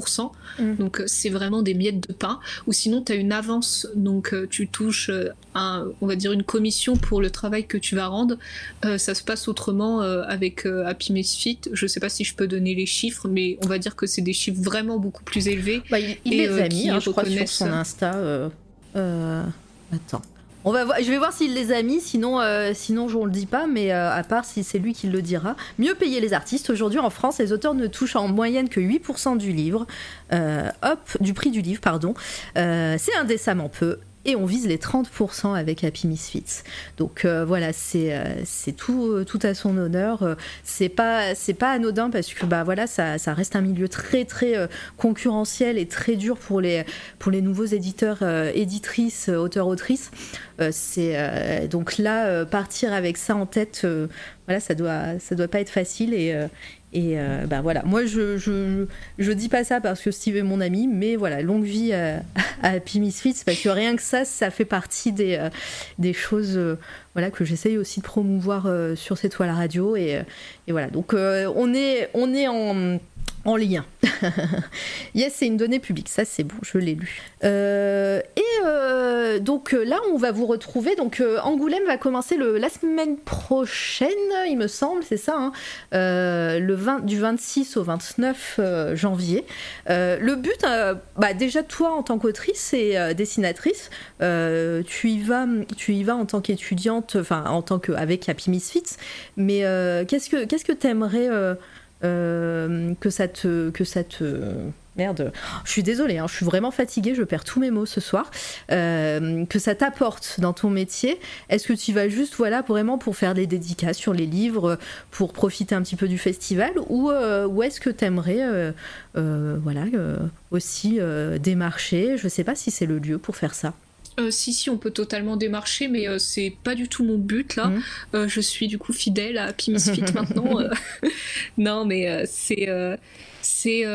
mm. Donc c'est vraiment des miettes de pain. Ou sinon, tu as une avance, donc tu touches un, on va dire une commission pour le travail que tu vas rendre. ça se passe autrement avec Happy Misfit. Je sais pas si je peux donner les chiffres, mais on va dire que c'est des chiffres vraiment beaucoup plus élevés. Bah, il, les euh, a mis, hein, je crois, sur son Insta. Euh, euh, attends. On va voir, je vais voir s'il les a mis, sinon, sinon je ne le dis pas, mais à part si c'est lui qui le dira. Mieux payer les artistes. Aujourd'hui en France, les auteurs ne touchent en moyenne que 8% du livre, hop, du prix du livre, pardon. c'est indécemment peu et on vise les 30% avec Happy Misfits. Donc euh, voilà, c'est euh, euh, tout à son honneur. C'est pas, pas anodin parce que bah, voilà, ça, reste un milieu très très concurrentiel et très dur pour les, nouveaux éditeurs, éditrices, auteurs, autrices. donc là, partir avec ça en tête, voilà, ça doit, doit pas être facile et euh, bah voilà, moi je, je, dis pas ça parce que Steve est mon ami, mais voilà, longue vie à, à Happy parce que rien que ça, ça fait partie des, euh, des choses euh, voilà, que j'essaye aussi de promouvoir sur cette toile radio. Et, et voilà, donc on, est, on est en en lien. yes, c'est une donnée publique, ça c'est bon, je l'ai lu. Euh, et euh, donc euh, là, on va vous retrouver. Donc Angoulême va commencer la semaine prochaine, il me semble, c'est ça, hein, le 20, du 26 au 29 janvier. le but, bah, déjà toi en tant qu'autrice et dessinatrice, tu y vas, tu y vas en tant qu'étudiante, enfin en tant qu'avec Happy Misfits. Mais qu'est-ce que qu'est-ce que t'aimerais que ça te que ça te merde, je suis désolée, hein, je suis vraiment fatiguée, je perds tous mes mots ce soir, euh, que ça t'apporte dans ton métier. Est-ce que tu vas juste, voilà, vraiment pour faire des dédicaces sur les livres, pour profiter un petit peu du festival, ou, euh, est-ce que tu aimerais, voilà, aussi démarcher? Je sais pas si c'est le lieu pour faire ça. Euh, si, si, on peut totalement démarcher, mais euh, c'est pas du tout mon but là. Mhm. Euh, je suis du coup fidèle à Pimisfit maintenant. non, mais c'est. c'est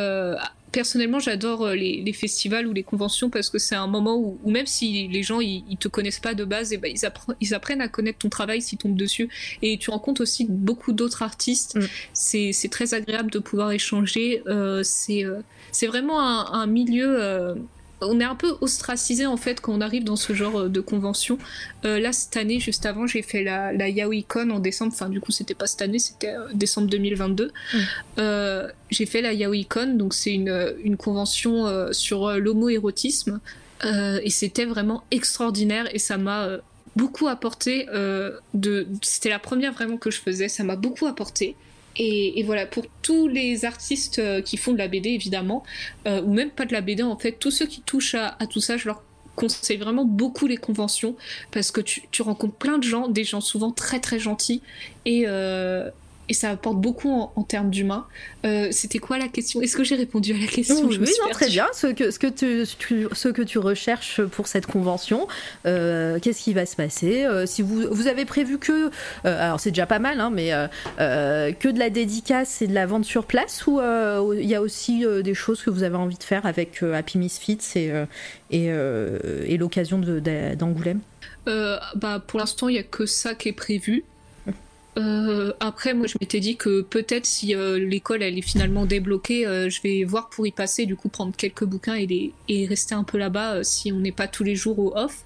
personnellement, j'adore les, festivals ou les conventions parce que c'est un moment où, même si les gens ils, te connaissent pas de base, et ben, ils, ils, apprennent à connaître ton travail s'ils tombent dessus. Et tu rencontres aussi beaucoup d'autres artistes. Mm. C'est très agréable de pouvoir échanger. c'est vraiment un, un milieu on est un peu ostracisé en fait quand on arrive dans ce genre euh, de convention. Euh, là cette année, juste avant, j'ai fait la, la YaoiCon en décembre. Enfin du coup c'était pas cette année, c'était euh, décembre 2022. Mm. j'ai fait la YaoiCon, donc c'est une, une convention sur l'homo-érotisme. et c'était vraiment extraordinaire et ça m'a beaucoup apporté. de, c'était la première vraiment que je faisais, ça m'a beaucoup apporté. Et, voilà, pour tous les artistes qui font de la BD, évidemment, ou même pas de la BD, en fait, tous ceux qui touchent à, tout ça, je leur conseille vraiment beaucoup les conventions parce que tu, tu, rencontres plein de gens, des gens souvent très très gentils et, euh, et ça apporte beaucoup en, termes d'humain. Euh, c'était quoi la question? Est-ce que j'ai répondu à la question? Oui, non, très bien. Ce que, ce, que tu, ce que tu recherches pour cette convention, euh, qu'est-ce qui va se passer? Euh, Si vous, vous avez prévu que, alors c'est déjà pas mal, hein, mais que de la dédicace et de la vente sur place, ou il y a aussi des choses que vous avez envie de faire avec Happy Misfits et, et, et l'occasion d'Angoulême? Bah, Pour l'instant, il n'y a que ça qui est prévu. Euh, après, moi, je m'étais dit que peut-être si euh, l'école elle est finalement débloquée, euh, je vais voir pour y passer, du coup prendre quelques bouquins et, les, et rester un peu là-bas si on n'est pas tous les jours au off.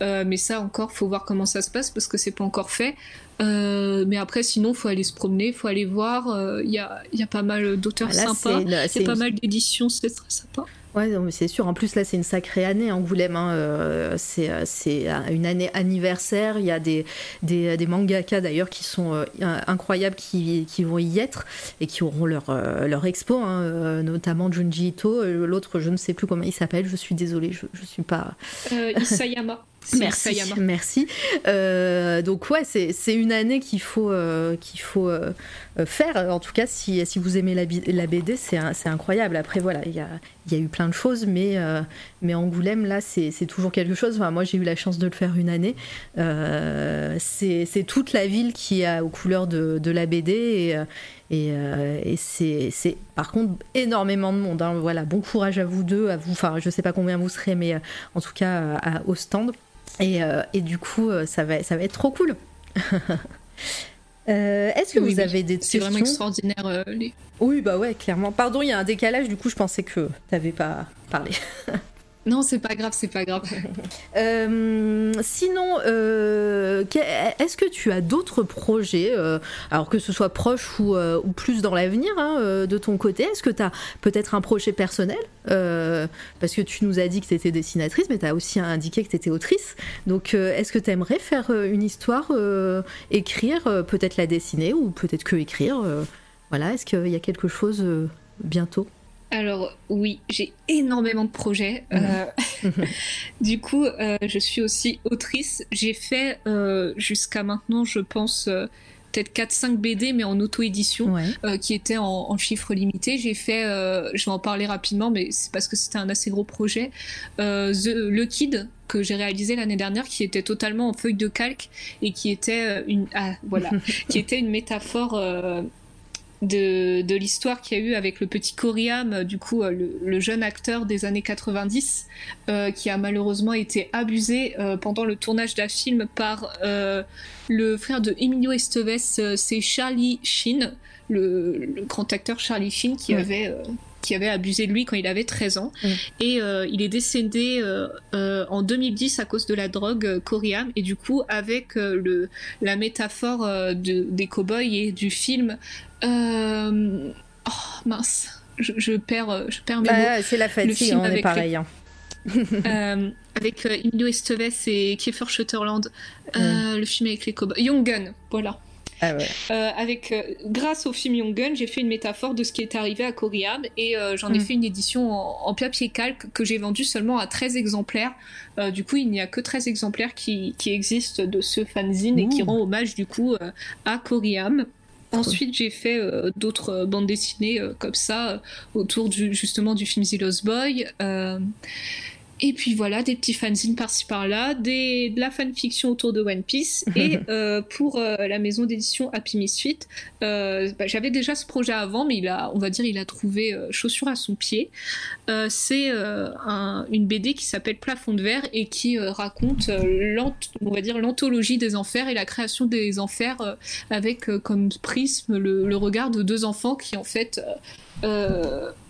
mais ça encore, faut voir comment ça se passe parce que c'est pas encore fait. mais après, sinon, faut aller se promener, faut aller voir. Il y a, y, a, pas mal d'auteurs ah, sympas, il y a pas mal d'éditions, c'est très sympa. Ouais, c'est sûr. En plus, là, c'est une sacrée année, Angoulême. Hein. Euh, c'est, euh, c'est une année anniversaire. Il y a des, des, des mangaka, d'ailleurs, qui sont euh, incroyables, qui, qui, vont y être et qui auront leur, leur expo, hein, notamment Junji Ito. L'autre, je ne sais plus comment il s'appelle. Je suis désolée, je ne suis pas... Isayama. Merci, merci. Euh, donc ouais, c'est une année qu'il faut, euh, qu'il faut euh, faire. En tout cas, si, vous aimez la, BD, c'est incroyable. Après voilà, il y a, eu plein de choses, mais, mais Angoulême, là, c'est toujours quelque chose. Enfin, moi, j'ai eu la chance de le faire une année. c'est toute la ville qui a aux couleurs de, de la BD et, c'est par contre énormément de monde. Hein. Voilà, bon courage à vous deux, à vous. Enfin, je sais pas combien vous serez, mais en tout cas à, au stand. Et, euh, du coup, euh, ça va être trop cool. Euh, est-ce que vous avez des questions C'est vraiment extraordinaire. Les... Oui, bah ouais, clairement. Pardon, il y a un décalage, du coup, je pensais que tu n'avais pas parlé. Non, c'est pas grave, c'est pas grave. Euh, sinon, euh, est-ce que tu as d'autres projets, euh, alors que ce soit proche ou, plus dans l'avenir hein, de ton côté Est-ce que tu as peut-être un projet personnel Parce que tu nous as dit que tu étais dessinatrice, mais tu as aussi indiqué que tu étais autrice. Donc, est-ce que tu aimerais faire une histoire, écrire, peut-être la dessiner ou peut-être que écrire Voilà, est-ce qu'il y a quelque chose bientôt? Alors oui, j'ai énormément de projets. Euh, du coup, euh, je suis aussi autrice. J'ai fait euh, jusqu'à maintenant, je pense, peut-être 4-5 BD, mais en auto-édition, qui étaient en, en chiffre limité. J'ai fait, je vais en parler rapidement, mais c'est parce que c'était un assez gros projet. le Kid, que j'ai réalisé l'année dernière, qui était totalement en feuille de calque et qui était une, ah, voilà, qui était une métaphore de, de l'histoire qu'il y a eu avec le petit Coriam, du coup euh, le, jeune acteur des années 90, euh, qui a malheureusement été abusé euh, pendant le tournage d'un film par le frère de Emilio Esteves, c'est Charlie Sheen, le, grand acteur Charlie Sheen qui avait qui avait abusé de lui quand il avait 13 ans. Et il est décédé en 2010 à cause de la drogue Coriam. Et du coup, avec le, la métaphore de, des cowboys et du film euh... Oh mince, je, perds, je perds mes bah, mots. C'est la fatigue, on est pareil. Hein. euh, avec euh, Emilio Estevez et Kiefer Sutherland, euh, le film avec les cowboys. Young Gun, voilà. Ah ouais. Euh, avec, euh, grâce au film Young Gun, j'ai fait une métaphore de ce qui est arrivé à Coriam et euh, j'en ai mm. fait une édition en, papier calque que j'ai vendue seulement à 13 exemplaires. du coup, il n'y a que 13 exemplaires qui, qui existent de ce fanzine et qui rend hommage du coup à Coriam. Ensuite, j'ai fait euh, d'autres euh, bandes dessinées euh, comme ça autour du, justement du film The Lost Boy. Et puis voilà, des petits fanzines par-ci par-là, des, de la fanfiction autour de One Piece. Et euh, pour euh, la maison d'édition Happy Misfit, euh, bah, j'avais déjà ce projet avant, mais il a, on va dire, il a trouvé chaussure à son pied. c'est un, une BD qui s'appelle Plafond de verre et qui raconte, on va dire, l'anthologie des enfers et la création des enfers avec comme prisme le, le, regard de deux enfants qui en fait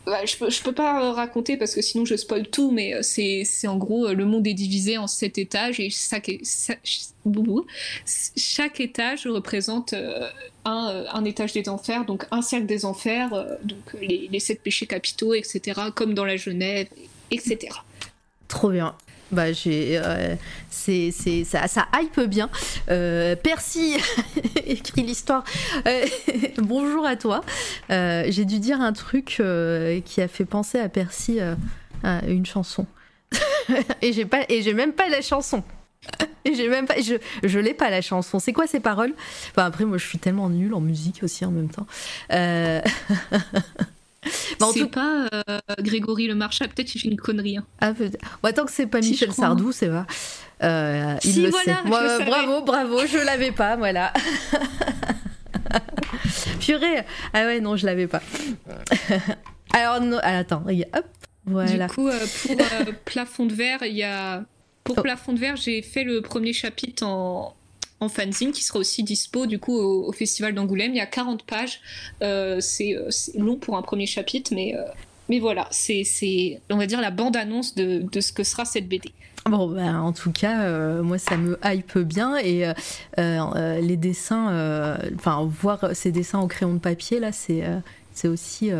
bah, je, peux, peux pas raconter parce que sinon je spoil tout, mais euh, c'est, en gros euh, le monde est divisé en sept étages et chaque, étage représente euh, un, étage des enfers, donc un cercle des enfers, donc les sept péchés capitaux, etc., comme dans la Genève, etc. Trop bien. Bah j'ai, euh, c'est, c'est, ça, ça hype bien. Euh, Percy écrit l'histoire. Euh, bonjour à toi. J'ai dû dire un truc qui a fait penser à Percy à une chanson. et j'ai pas, et j'ai même pas la chanson. J'ai même pas, je, je l'ai pas la chanson. C'est quoi ces paroles? Enfin après, moi, je suis tellement nulle en musique aussi en même temps. Bah, c'est tout... pas euh, Grégory Le Marchal, peut-être fait une connerie. Hein. Ah, peut ouais, tant que c'est pas si Michel Sardou, c'est va. Euh, il si, le voilà, sait. Moi, bravo, bravo, je l'avais pas, voilà. Purée Ah ouais, non, je l'avais pas. Alors, non, attends, hop, voilà. Du coup, euh, pour Plafond de verre, il y a. Pour oh. Plafond de verre, j'ai fait le premier chapitre en, en fanzine qui sera aussi dispo du coup au, Festival d'Angoulême. Il y a 40 pages. Euh, c'est long pour un premier chapitre, mais, euh, mais voilà, c'est on va dire la bande-annonce de, de, ce que sera cette BD. Bon, bah, en tout cas, euh, moi ça me hype bien et euh, les dessins, enfin voir ces dessins au crayon de papier là, c'est aussi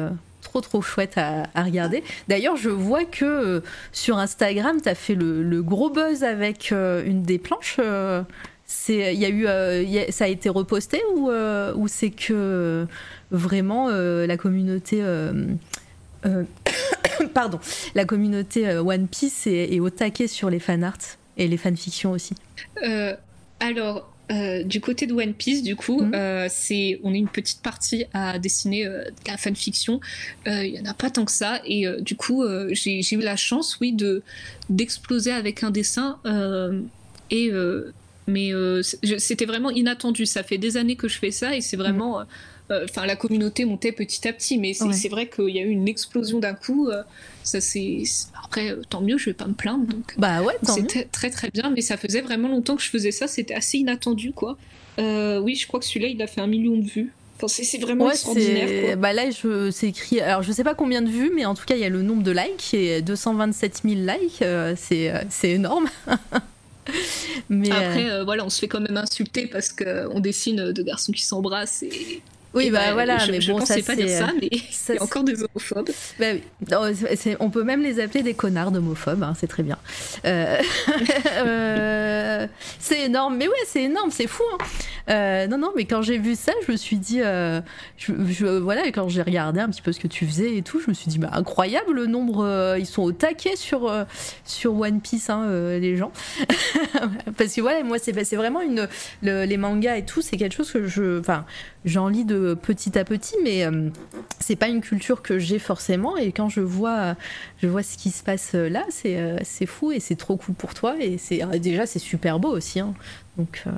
trop trop chouette à, regarder. D'ailleurs, je vois que euh, sur Instagram, tu as fait le, gros buzz avec euh, une des planches. Euh, c'est, y a eu, y a, ça a été reposté ou, ou c'est que vraiment la communauté. pardon, la communauté One Piece est, est, au taquet sur les fanarts et les fanfictions aussi. alors, euh, du côté de One Piece, du coup, mmh. euh, c'est on est une petite partie à dessiner euh, la fanfiction. Il y en a pas tant que ça, et du coup, j'ai eu la chance, oui, de d'exploser avec un dessin. et mais c'était vraiment inattendu. Ça fait des années que je fais ça, et c'est vraiment. Mmh enfin la communauté montait petit à petit mais c'est ouais. vrai qu'il y a eu une explosion d'un coup euh, ça c'est après tant mieux je vais pas me plaindre donc bah ouais c'était très très bien mais ça faisait vraiment longtemps que je faisais ça c'était assez inattendu quoi euh, oui je crois que celui-là il a fait un million de vues c'est vraiment ouais, extraordinaire. Bah là, c'est écrit. Alors, je sais pas combien de vues, mais en tout cas, il y a le nombre de likes et 227 000 likes. Euh, c'est énorme. mais après, euh... voilà, on se fait quand même insulter parce qu'on dessine deux garçons qui s'embrassent et oui, bah, bah, voilà, je, mais je bon, pensais ça pas dire ça, mais il y a encore des homophobes. Bah, non, on peut même les appeler des connards d'homophobes, hein, c'est très bien. Euh... euh... c'est énorme, mais ouais, c'est énorme, c'est fou. Hein. Euh, non, non, mais quand j'ai vu ça, je me suis dit, euh, je, je, voilà, et quand j'ai regardé un petit peu ce que tu faisais et tout, je me suis dit, bah, incroyable le nombre, euh, ils sont au taquet sur, euh, sur One Piece, hein, les gens. Parce que voilà, moi, c'est vraiment une. Le, les mangas et tout, c'est quelque chose que je. Enfin, j'en lis de petit à petit, mais euh, c'est pas une culture que j'ai forcément. Et quand je vois, je vois ce qui se passe là, c'est euh, fou et c'est trop cool pour toi. Et c'est déjà c'est super beau aussi. Hein. Donc euh,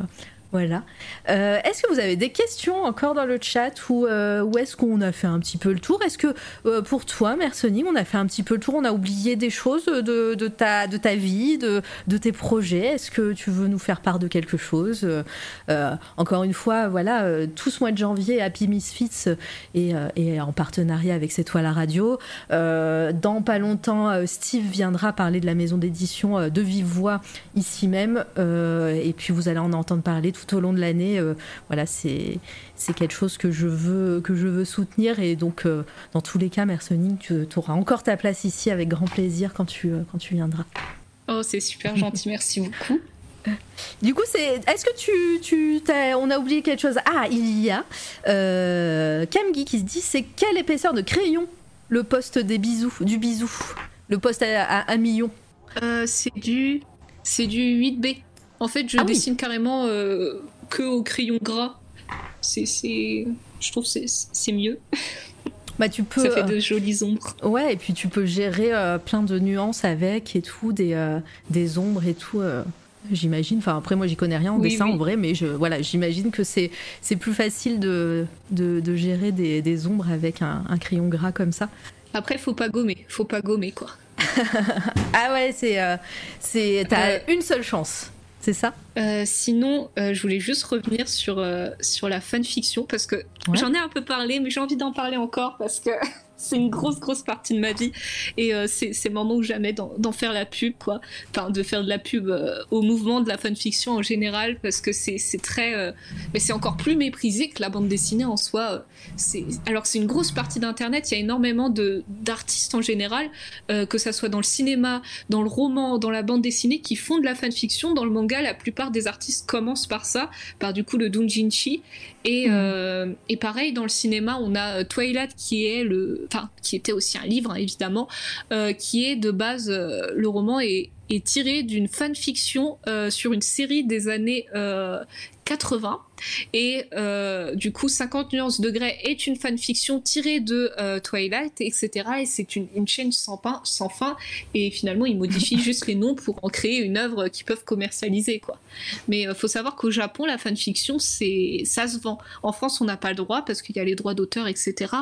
voilà. Euh, est-ce que vous avez des questions encore dans le chat ou, euh, ou est-ce qu'on a fait un petit peu le tour? Est-ce que euh, pour toi, Mersoni, on a fait un petit peu le tour On a oublié des choses de, ta, de ta vie, de, de tes projets? Est-ce que tu veux nous faire part de quelque chose? Encore une fois, voilà, tout ce mois de janvier, Happy Misfits est, est en partenariat avec C'est toi la radio. dans pas longtemps, Steve viendra parler de la maison d'édition de vive voix ici même. et puis vous allez en entendre parler tout au long de l'année. Euh, voilà, c'est c'est quelque chose que je veux que je veux soutenir et donc euh, dans tous les cas, Mercening, tu auras encore ta place ici avec grand plaisir quand tu euh, quand tu viendras. Oh, c'est super gentil, merci beaucoup. Du coup, c'est. Est-ce que tu, tu on a oublié quelque chose? Ah, il y a euh, Camgui qui se dit c'est quelle épaisseur de crayon le poste des bisous, du bisou, le poste à, à 1 million. Euh, c'est du, c'est du 8B. En fait, je ah dessine oui. carrément euh, que au crayon gras. C'est, je trouve c'est, c'est mieux. Bah, tu peux, ça fait de jolies ombres. Ouais, et puis tu peux gérer euh, plein de nuances avec et tout, des, euh, des ombres et tout. Euh, j'imagine. Enfin, après, moi, j'y connais rien en oui, dessin oui. en vrai, mais je, voilà, j'imagine que c'est, c'est plus facile de, de, de gérer des, des, ombres avec un, un, crayon gras comme ça. Après, faut pas gommer. Faut pas gommer, quoi. ah ouais, c'est, c'est, t'as une seule chance. C'est ça? Euh, Sinon, euh, je voulais juste revenir sur, euh, sur la fanfiction parce que ouais. j'en ai un peu parlé, mais j'ai envie d'en parler encore parce que c'est une grosse, grosse partie de ma vie. Et euh, c'est moment où jamais d'en faire la pub, quoi. Enfin, de faire de la pub euh, au mouvement de la fanfiction en général, parce que c'est très. Euh, mais c'est encore plus méprisé que la bande dessinée en soi. alors que c'est une grosse partie d'Internet, il y a énormément d'artistes en général, que ça soit dans le cinéma, dans le roman, dans la bande dessinée, qui font de la fanfiction. Dans le manga, la plupart des artistes commencent par ça, par du coup le doujinshi. Et, mmh. et pareil, dans le cinéma, on a Twilight qui est le qui était aussi un livre hein, évidemment, euh, qui est de base euh, le roman est, tiré d'une fanfiction euh, sur une série des années 80 et du coup 50 nuances degrés est une fanfiction tirée de Twilight etc et c'est une, chaîne sans, pain, sans fin. Et finalement ils modifient juste les noms pour en créer une œuvre qu'ils peuvent commercialiser quoi. Mais il faut savoir qu'au Japon la fanfiction c'est ça se vend. En France on n'a pas le droit parce qu'il y a les droits d'auteur etc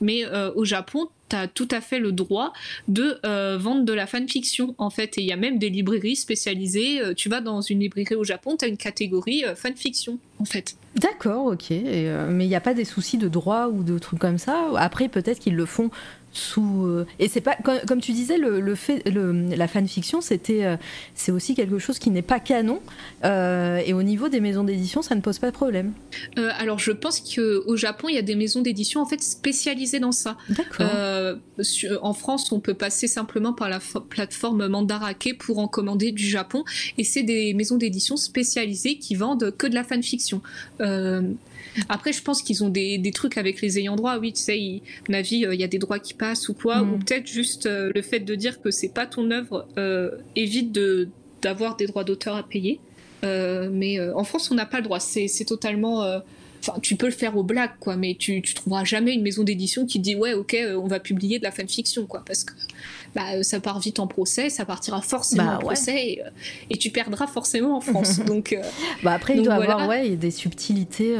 mais au Japon as tout à fait le droit de euh, vendre de la fanfiction en fait. Et il y a même des librairies spécialisées. Euh, tu vas dans une librairie au Japon, tu as une catégorie euh, fanfiction en fait. D'accord, ok. mais il n'y a pas des soucis de droit ou de trucs comme ça? Après, peut-être qu'ils le font sous euh, et c'est pas comme, tu disais le, fait la fanfiction c'était euh, c'est aussi quelque chose qui n'est pas canon euh, et au niveau des maisons d'édition ça ne pose pas de problème. Alors je pense qu'au Japon il y a des maisons d'édition en fait spécialisées dans ça. En France on peut passer simplement par la plateforme Mandarake pour en commander du Japon et c'est des maisons d'édition spécialisées qui vendent que de la fanfiction après, je pense qu'ils ont des, trucs avec les ayants droit. Oui, tu sais, ma vie, euh, il y a des droits qui passent ou quoi. Mm. Ou peut-être juste euh, le fait de dire que c'est pas ton œuvre euh, évite de d'avoir des droits d'auteur à payer. mais en France, on n'a pas le droit. C'est totalement. Enfin, tu peux le faire au black, quoi, mais tu, tu trouveras jamais une maison d'édition qui dit ouais, ok, on va publier de la fanfiction, quoi, parce que bah, euh, ça part vite en procès, ça partira forcément bah, en procès euh, et, tu perdras forcément en France. donc, euh, bah après, il doit y avoir ouais, des subtilités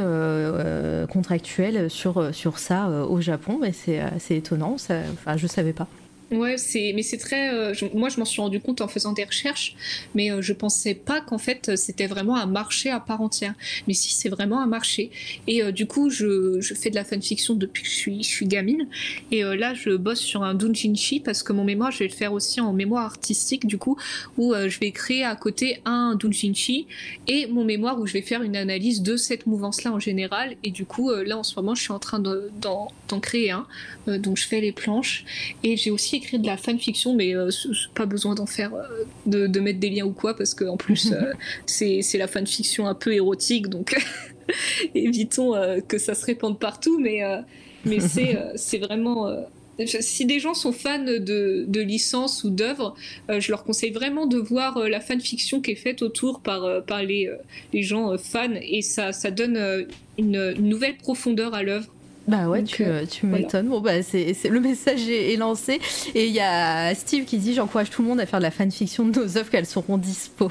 contractuelles sur, sur ça au Japon, mais c'est étonnant, ça, enfin, je savais pas. Ouais, c'est mais c'est très. Euh, moi, je m'en suis rendu compte en faisant des recherches, mais euh, je pensais pas qu'en fait c'était vraiment un marché à part entière. Mais si, c'est vraiment un marché. Et euh, du coup, je, je, fais de la fanfiction depuis que je suis je suis gamine. Et là, je bosse sur un doujinshi parce que mon mémoire, je vais le faire aussi en mémoire artistique du coup, où je vais créer à côté un doujinshi et mon mémoire où je vais faire une analyse de cette mouvance-là en général. Et du coup, là en ce moment, je suis en train d'en créer un. donc, je fais les planches et j'ai aussi écrire de la fanfiction, mais euh, pas besoin d'en faire, euh, de, mettre des liens ou quoi, parce qu'en plus, euh, c'est la fanfiction un peu érotique, donc évitons que ça se répande partout, mais, mais c'est vraiment si des gens sont fans de, de licences ou d'œuvres, je leur conseille vraiment de voir la fanfiction qui est faite autour par, par les, les gens fans et ça, ça donne une nouvelle profondeur à l'œuvre. Bah ouais, tu, euh, tu m'étonnes. Bon, bah, c'est, le message est, lancé. Et il y a Steve qui dit J'encourage tout le monde à faire de la fanfiction de nos œuvres, qu'elles seront dispo.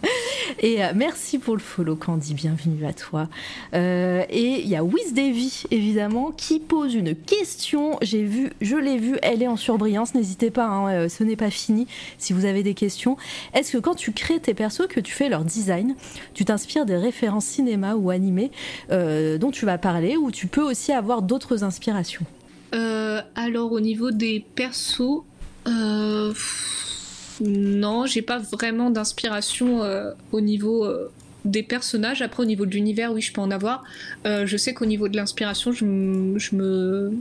et euh, merci pour le follow, Candy. Bienvenue à toi. Euh, et il y a Wiz Davy, évidemment, qui pose une question. J'ai vu, je l'ai vu, elle est en surbrillance. N'hésitez pas, hein, ce n'est pas fini si vous avez des questions. Est-ce que quand tu crées tes persos, que tu fais leur design, tu t'inspires des références cinéma ou animées dont tu vas parler, ou tu peux aussi avoir avoir d'autres inspirations euh, Alors au niveau des persos, euh, non, j'ai pas vraiment d'inspiration euh, au niveau des personnages. Après au niveau de l'univers, oui, je peux en avoir. je sais qu'au niveau de l'inspiration, je, me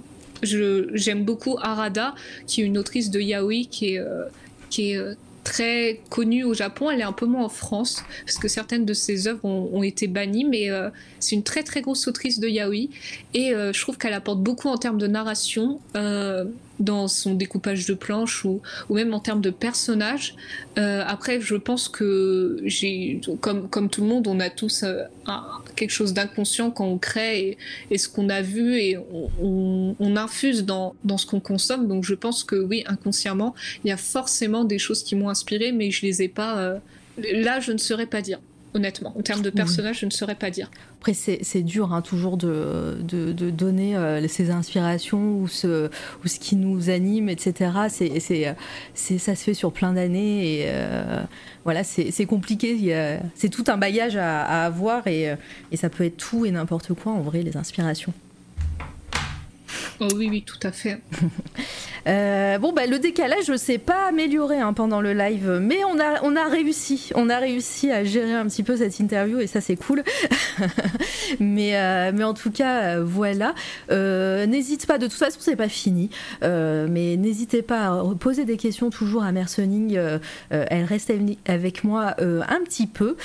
j'aime beaucoup Arada, qui est une autrice de yaoi qui qui est très connue au Japon, elle est un peu moins en France, parce que certaines de ses œuvres ont, été bannies, mais euh, c'est une très très grosse autrice de yaoi, et euh, je trouve qu'elle apporte beaucoup en termes de narration. Euh, dans son découpage de planches ou, même en termes de personnages. Euh, après, je pense que j'ai, comme, tout le monde, on a tous euh, quelque chose d'inconscient quand on crée et, ce qu'on a vu et on, on, infuse dans, dans ce qu'on consomme. Donc je pense que oui, inconsciemment, il y a forcément des choses qui m'ont inspiré, mais je les ai pas. Euh, là, je ne saurais pas dire honnêtement. En termes de personnage, je ne saurais pas dire. Après, c'est dur hein, toujours de, de, donner euh, ses inspirations ou ce, ou ce qui nous anime, etc. C'est ça se fait sur plein d'années et euh, voilà, c'est compliqué. C'est tout un bagage à, avoir et, et, ça peut être tout et n'importe quoi en vrai, les inspirations. Oh oui, oui, tout à fait. Euh, bon, bah, le décalage ne s'est pas amélioré hein, pendant le live, mais on a, réussi. On a réussi à gérer un petit peu cette interview et ça, c'est cool. mais, euh, mais en tout cas, euh, voilà. n'hésite pas, de toute façon, c'est pas fini. mais n'hésitez pas à poser des questions toujours à Mercening. elle reste avec moi un petit peu.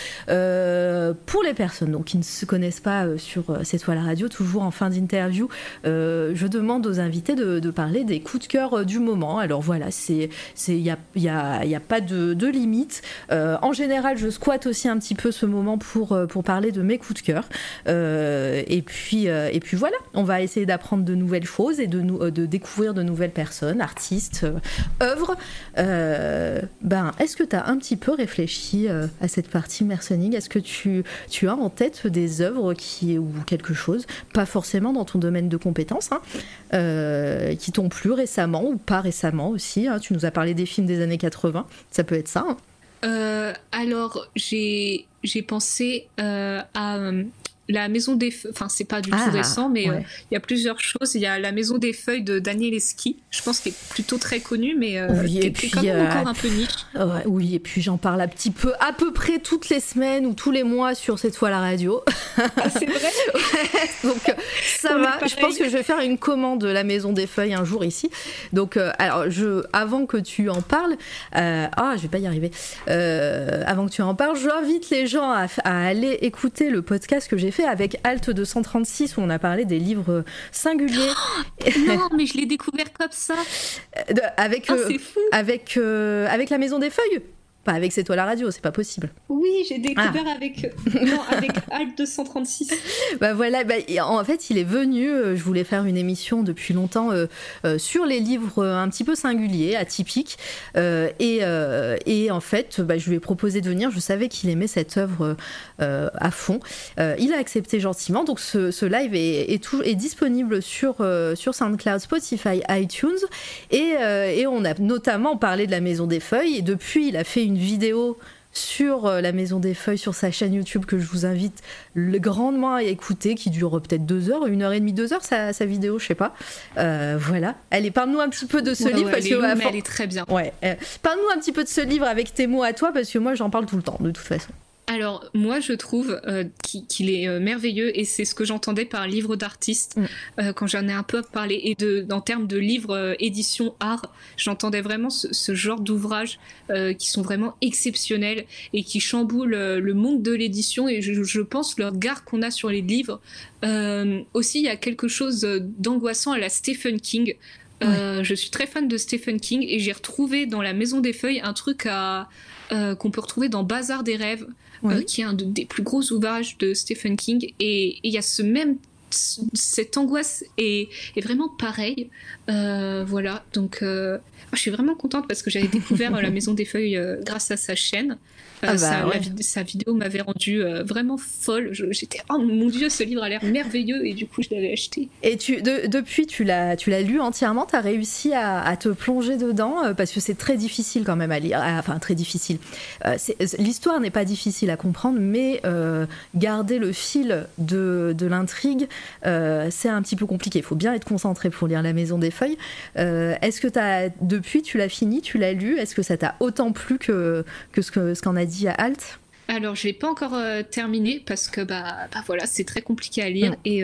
pour les personnes qui ne se connaissent pas sur cette toile radio, toujours en fin d'interview, je demande aux invités de, parler des coups de cœur euh, du moment. Alors voilà, c'est il n'y a, pas de, limite. Euh, en général, je squatte aussi un petit peu ce moment pour, euh, parler de mes coups de cœur. et, puis, voilà, on va essayer d'apprendre de nouvelles choses et de, découvrir de nouvelles personnes, artistes, œuvres. ben, Est-ce que tu as un petit peu réfléchi à cette partie mercening Est-ce que tu, as en tête des œuvres ou quelque chose, pas forcément dans ton domaine de compétences, hein, qui t'ont plu récemment ou pas récemment aussi. Hein. Tu nous as parlé des films des années 80, ça peut être ça. Hein. Euh, alors, j'ai pensé euh, à euh, la maison des feuilles, enfin c'est pas du tout ah, récent, mais euh, il y a plusieurs choses. Il y a la maison des feuilles de Daniel Eski, je pense qu'elle est plutôt très connue, mais euh, oui, et puis, quand même encore un peu niche. oui, et puis j'en parle un petit peu, à peu près toutes les semaines ou tous les mois sur cette fois la radio. Ah, c'est vrai? donc ça va. Je pense que je vais faire une commande de la maison des feuilles un jour ici. Donc euh, alors je, avant que tu en parles, ah je vais pas y arriver. avant que tu en parles, j'invite les gens à, à aller écouter le podcast que j'ai fait avec Alt 236 où on a parlé des livres singuliers. non, mais je l'ai découvert comme ça. avec, oh, euh, avec, euh, avec la Maison des Feuilles pas avec C'est toi la radio, c'est pas possible. Oui, j'ai découvert ah. avec, non, avec Alt 236. bah voilà, bah, en fait, il est venu, euh, je voulais faire une émission depuis longtemps euh, euh, sur les livres un petit peu singuliers, atypiques. et, et, en fait, bah, je lui ai proposé de venir, je savais qu'il aimait cette œuvre à fond. il a accepté gentiment, donc ce, ce live est, est, tout, est, disponible sur, sur SoundCloud, Spotify, iTunes. Et, et on a notamment parlé de la Maison des Feuilles, et depuis, il a fait une vidéo sur euh, la Maison des Feuilles, sur sa chaîne YouTube que je vous invite grandement à écouter, qui dure peut-être deux heures, une heure et demie, deux heures, sa, vidéo, je sais pas. Euh, voilà. Allez, parle-nous un petit peu de ce livre. parce que, mais elle est très bien. Ouais. Euh, parle-nous un petit peu de ce livre avec tes mots à toi, parce que moi j'en parle tout le temps, de toute façon. Alors, moi, je trouve euh, qu'il est euh, merveilleux et c'est ce que j'entendais par livre d'artiste mm. euh, quand j'en ai un peu parlé. Et de, en termes de livres édition art, j'entendais vraiment ce, genre d'ouvrages qui sont vraiment exceptionnels et qui chamboulent le monde de l'édition. Et je, je, pense le regard qu'on a sur les livres. aussi, il y a quelque chose d'angoissant à la Stephen King. je suis très fan de Stephen King et j'ai retrouvé dans La Maison des Feuilles un truc à, qu'on peut retrouver dans Bazar des rêves. Euh, qui est un des plus gros ouvrages de Stephen King. Et il y a ce même cette angoisse est, est vraiment pareille. Euh, voilà, donc euh, je suis vraiment contente parce que j'avais découvert La Maison des Feuilles grâce à sa chaîne. Ah bah sa vidéo m'avait rendue vraiment folle. J'étais oh mon dieu, ce livre a l'air merveilleux et du coup je l'avais acheté. Et tu, depuis, tu l'as, tu l'as lu entièrement, tu as réussi à, te plonger dedans? Parce que c'est très difficile quand même à lire. Enfin, très difficile. l'histoire n'est pas difficile à comprendre, mais garder le fil de, de l'intrigue, c'est un petit peu compliqué. Il faut bien être concentré pour lire La Maison des Feuilles. Est-ce que as, depuis, tu l'as fini, tu l'as lu? Est-ce que ça t'a autant plu que, que ce qu'en a dit à alors, je l'ai pas encore terminé parce que bah, bah voilà, c'est très compliqué à lire et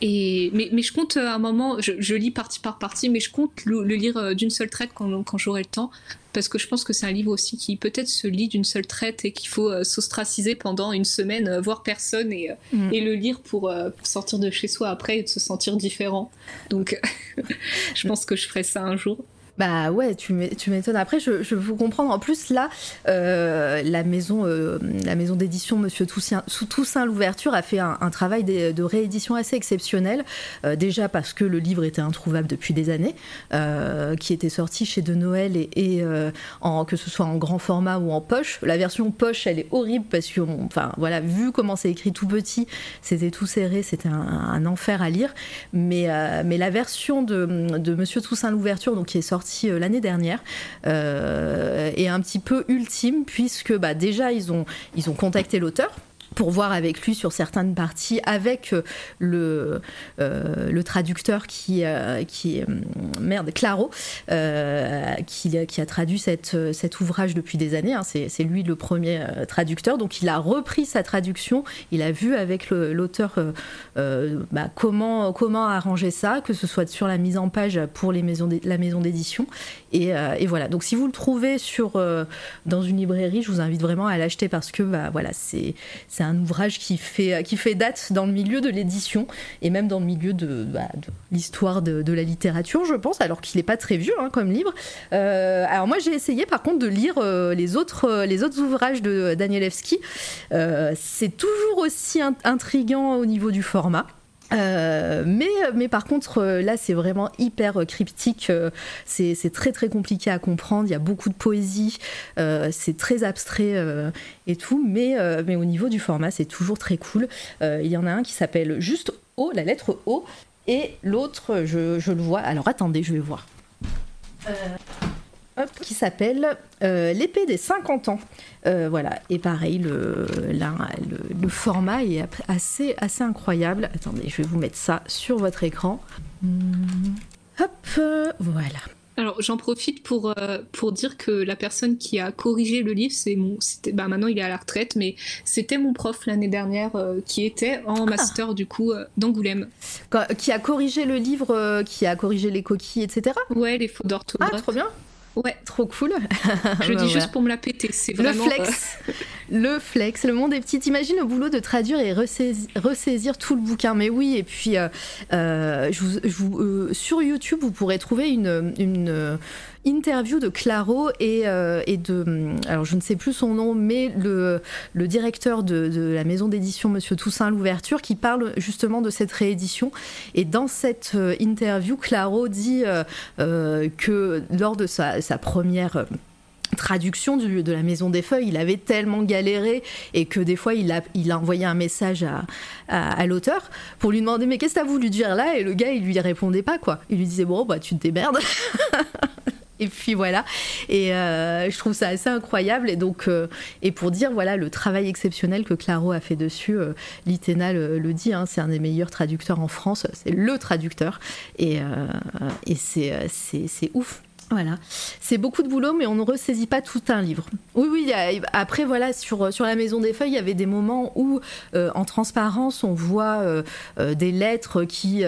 et, mais, mais, je compte à un moment, je, lis partie par partie, mais je compte le, lire d'une seule traite quand, quand j'aurai le temps, parce que je pense que c'est un livre aussi qui peut-être se lit d'une seule traite et qu'il faut s'ostraciser pendant une semaine, voir personne et, mm. et le lire pour, pour, sortir de chez soi après et de se sentir différent. Donc, je pense que je ferai ça un jour. Bah ouais, tu m'étonnes. Après, je, je vous comprendre. En plus, là, euh, la maison, euh, maison d'édition Monsieur Toussaint, l'ouverture a fait un, travail de, réédition assez exceptionnel. Euh, déjà parce que le livre était introuvable depuis des années, qui était sorti chez De Noël et, que ce soit en grand format ou en poche. La version poche, elle est horrible parce que, enfin voilà, vu comment c'est écrit tout petit, c'était tout serré, c'était un, enfer à lire. Mais, mais la version de, de Monsieur Toussaint l'ouverture, donc qui est sortie euh, l'année dernière euh, et un petit peu ultime puisque bah, déjà ils ont contacté l'auteur pour voir avec lui sur certaines parties, avec euh, le, euh, le traducteur qui, euh, qui est, merde, Claro, qui, qui, a traduit cette, cet ouvrage depuis des années. Hein. c'est lui le premier traducteur, donc il a repris sa traduction, il a vu avec l'auteur bah, comment, comment arranger ça, que ce soit sur la mise en page pour les maisons la maison d'édition. Et, et, voilà, donc si vous le trouvez sur, dans une librairie, je vous invite vraiment à l'acheter parce que bah, voilà, c'est un ouvrage qui fait, qui fait date dans le milieu de l'édition et même dans le milieu de, bah, l'histoire de, la littérature, je pense, alors qu'il n'est pas très vieux hein, comme livre. Euh, alors moi, j'ai essayé par contre de lire euh, les, autres, euh, les autres ouvrages de Danielewski. c'est toujours aussi intriguant au niveau du format. Euh, mais, mais par contre, euh, là, c'est vraiment hyper euh, cryptique. c'est très très compliqué à comprendre. Il y a beaucoup de poésie. c'est très abstrait et tout. Mais, mais au niveau du format, c'est toujours très cool. il y en a un qui s'appelle juste O, la lettre O. Et l'autre, je, je, le vois. Alors attendez, je vais voir qui s'appelle euh, L'épée des 50 ans. Euh, voilà, et pareil, le, le, format est assez, assez incroyable. Attendez, je vais vous mettre ça sur votre écran. Hmm. Hop, voilà. Alors j'en profite pour, euh, pour dire que la personne qui a corrigé le livre, c'est mon, c'était, bah maintenant il est à la retraite, mais c'était mon prof l'année dernière qui était en ah. master du coup d'Angoulême. Qui a corrigé le livre, qui a corrigé les coquilles, etc. Ouais, les fautes d'orthographe. Ah, trop bien. Ouais, trop cool. Je le dis juste pour me la péter, c'est vraiment... Le flex, euh, le flex, le monde est petit. Imagine le boulot de traduire et ressaisir, tout le bouquin. Mais oui, et puis euh, euh, je vous, sur YouTube, vous pourrez trouver une, une interview de Claro et, euh, de, alors je ne sais plus son nom, mais le, le directeur de, la maison d'édition, Monsieur Toussaint Louverture, qui parle justement de cette réédition. Et dans cette euh, interview, Claro dit euh, que lors de sa, sa première traduction du, de la Maison des Feuilles, il avait tellement galéré et que des fois il a, il a envoyé un message à, à, l'auteur pour lui demander mais qu'est-ce que t'as voulu dire là? Et le gars il lui répondait pas quoi. Il lui disait bon bah tu te démerdes. Et puis voilà. Et euh, je trouve ça assez incroyable. Et donc, euh, et pour dire voilà le travail exceptionnel que Claro a fait dessus, euh, Litena le, dit, hein, c'est un des meilleurs traducteurs en France. C'est le traducteur. Et, et c'est ouf. Voilà, c'est beaucoup de boulot, mais on ne ressaisit pas tout un livre. Oui, oui. après, voilà, sur sur la Maison des Feuilles, il y avait des moments où, euh, en transparence, on voit euh, euh, des lettres qui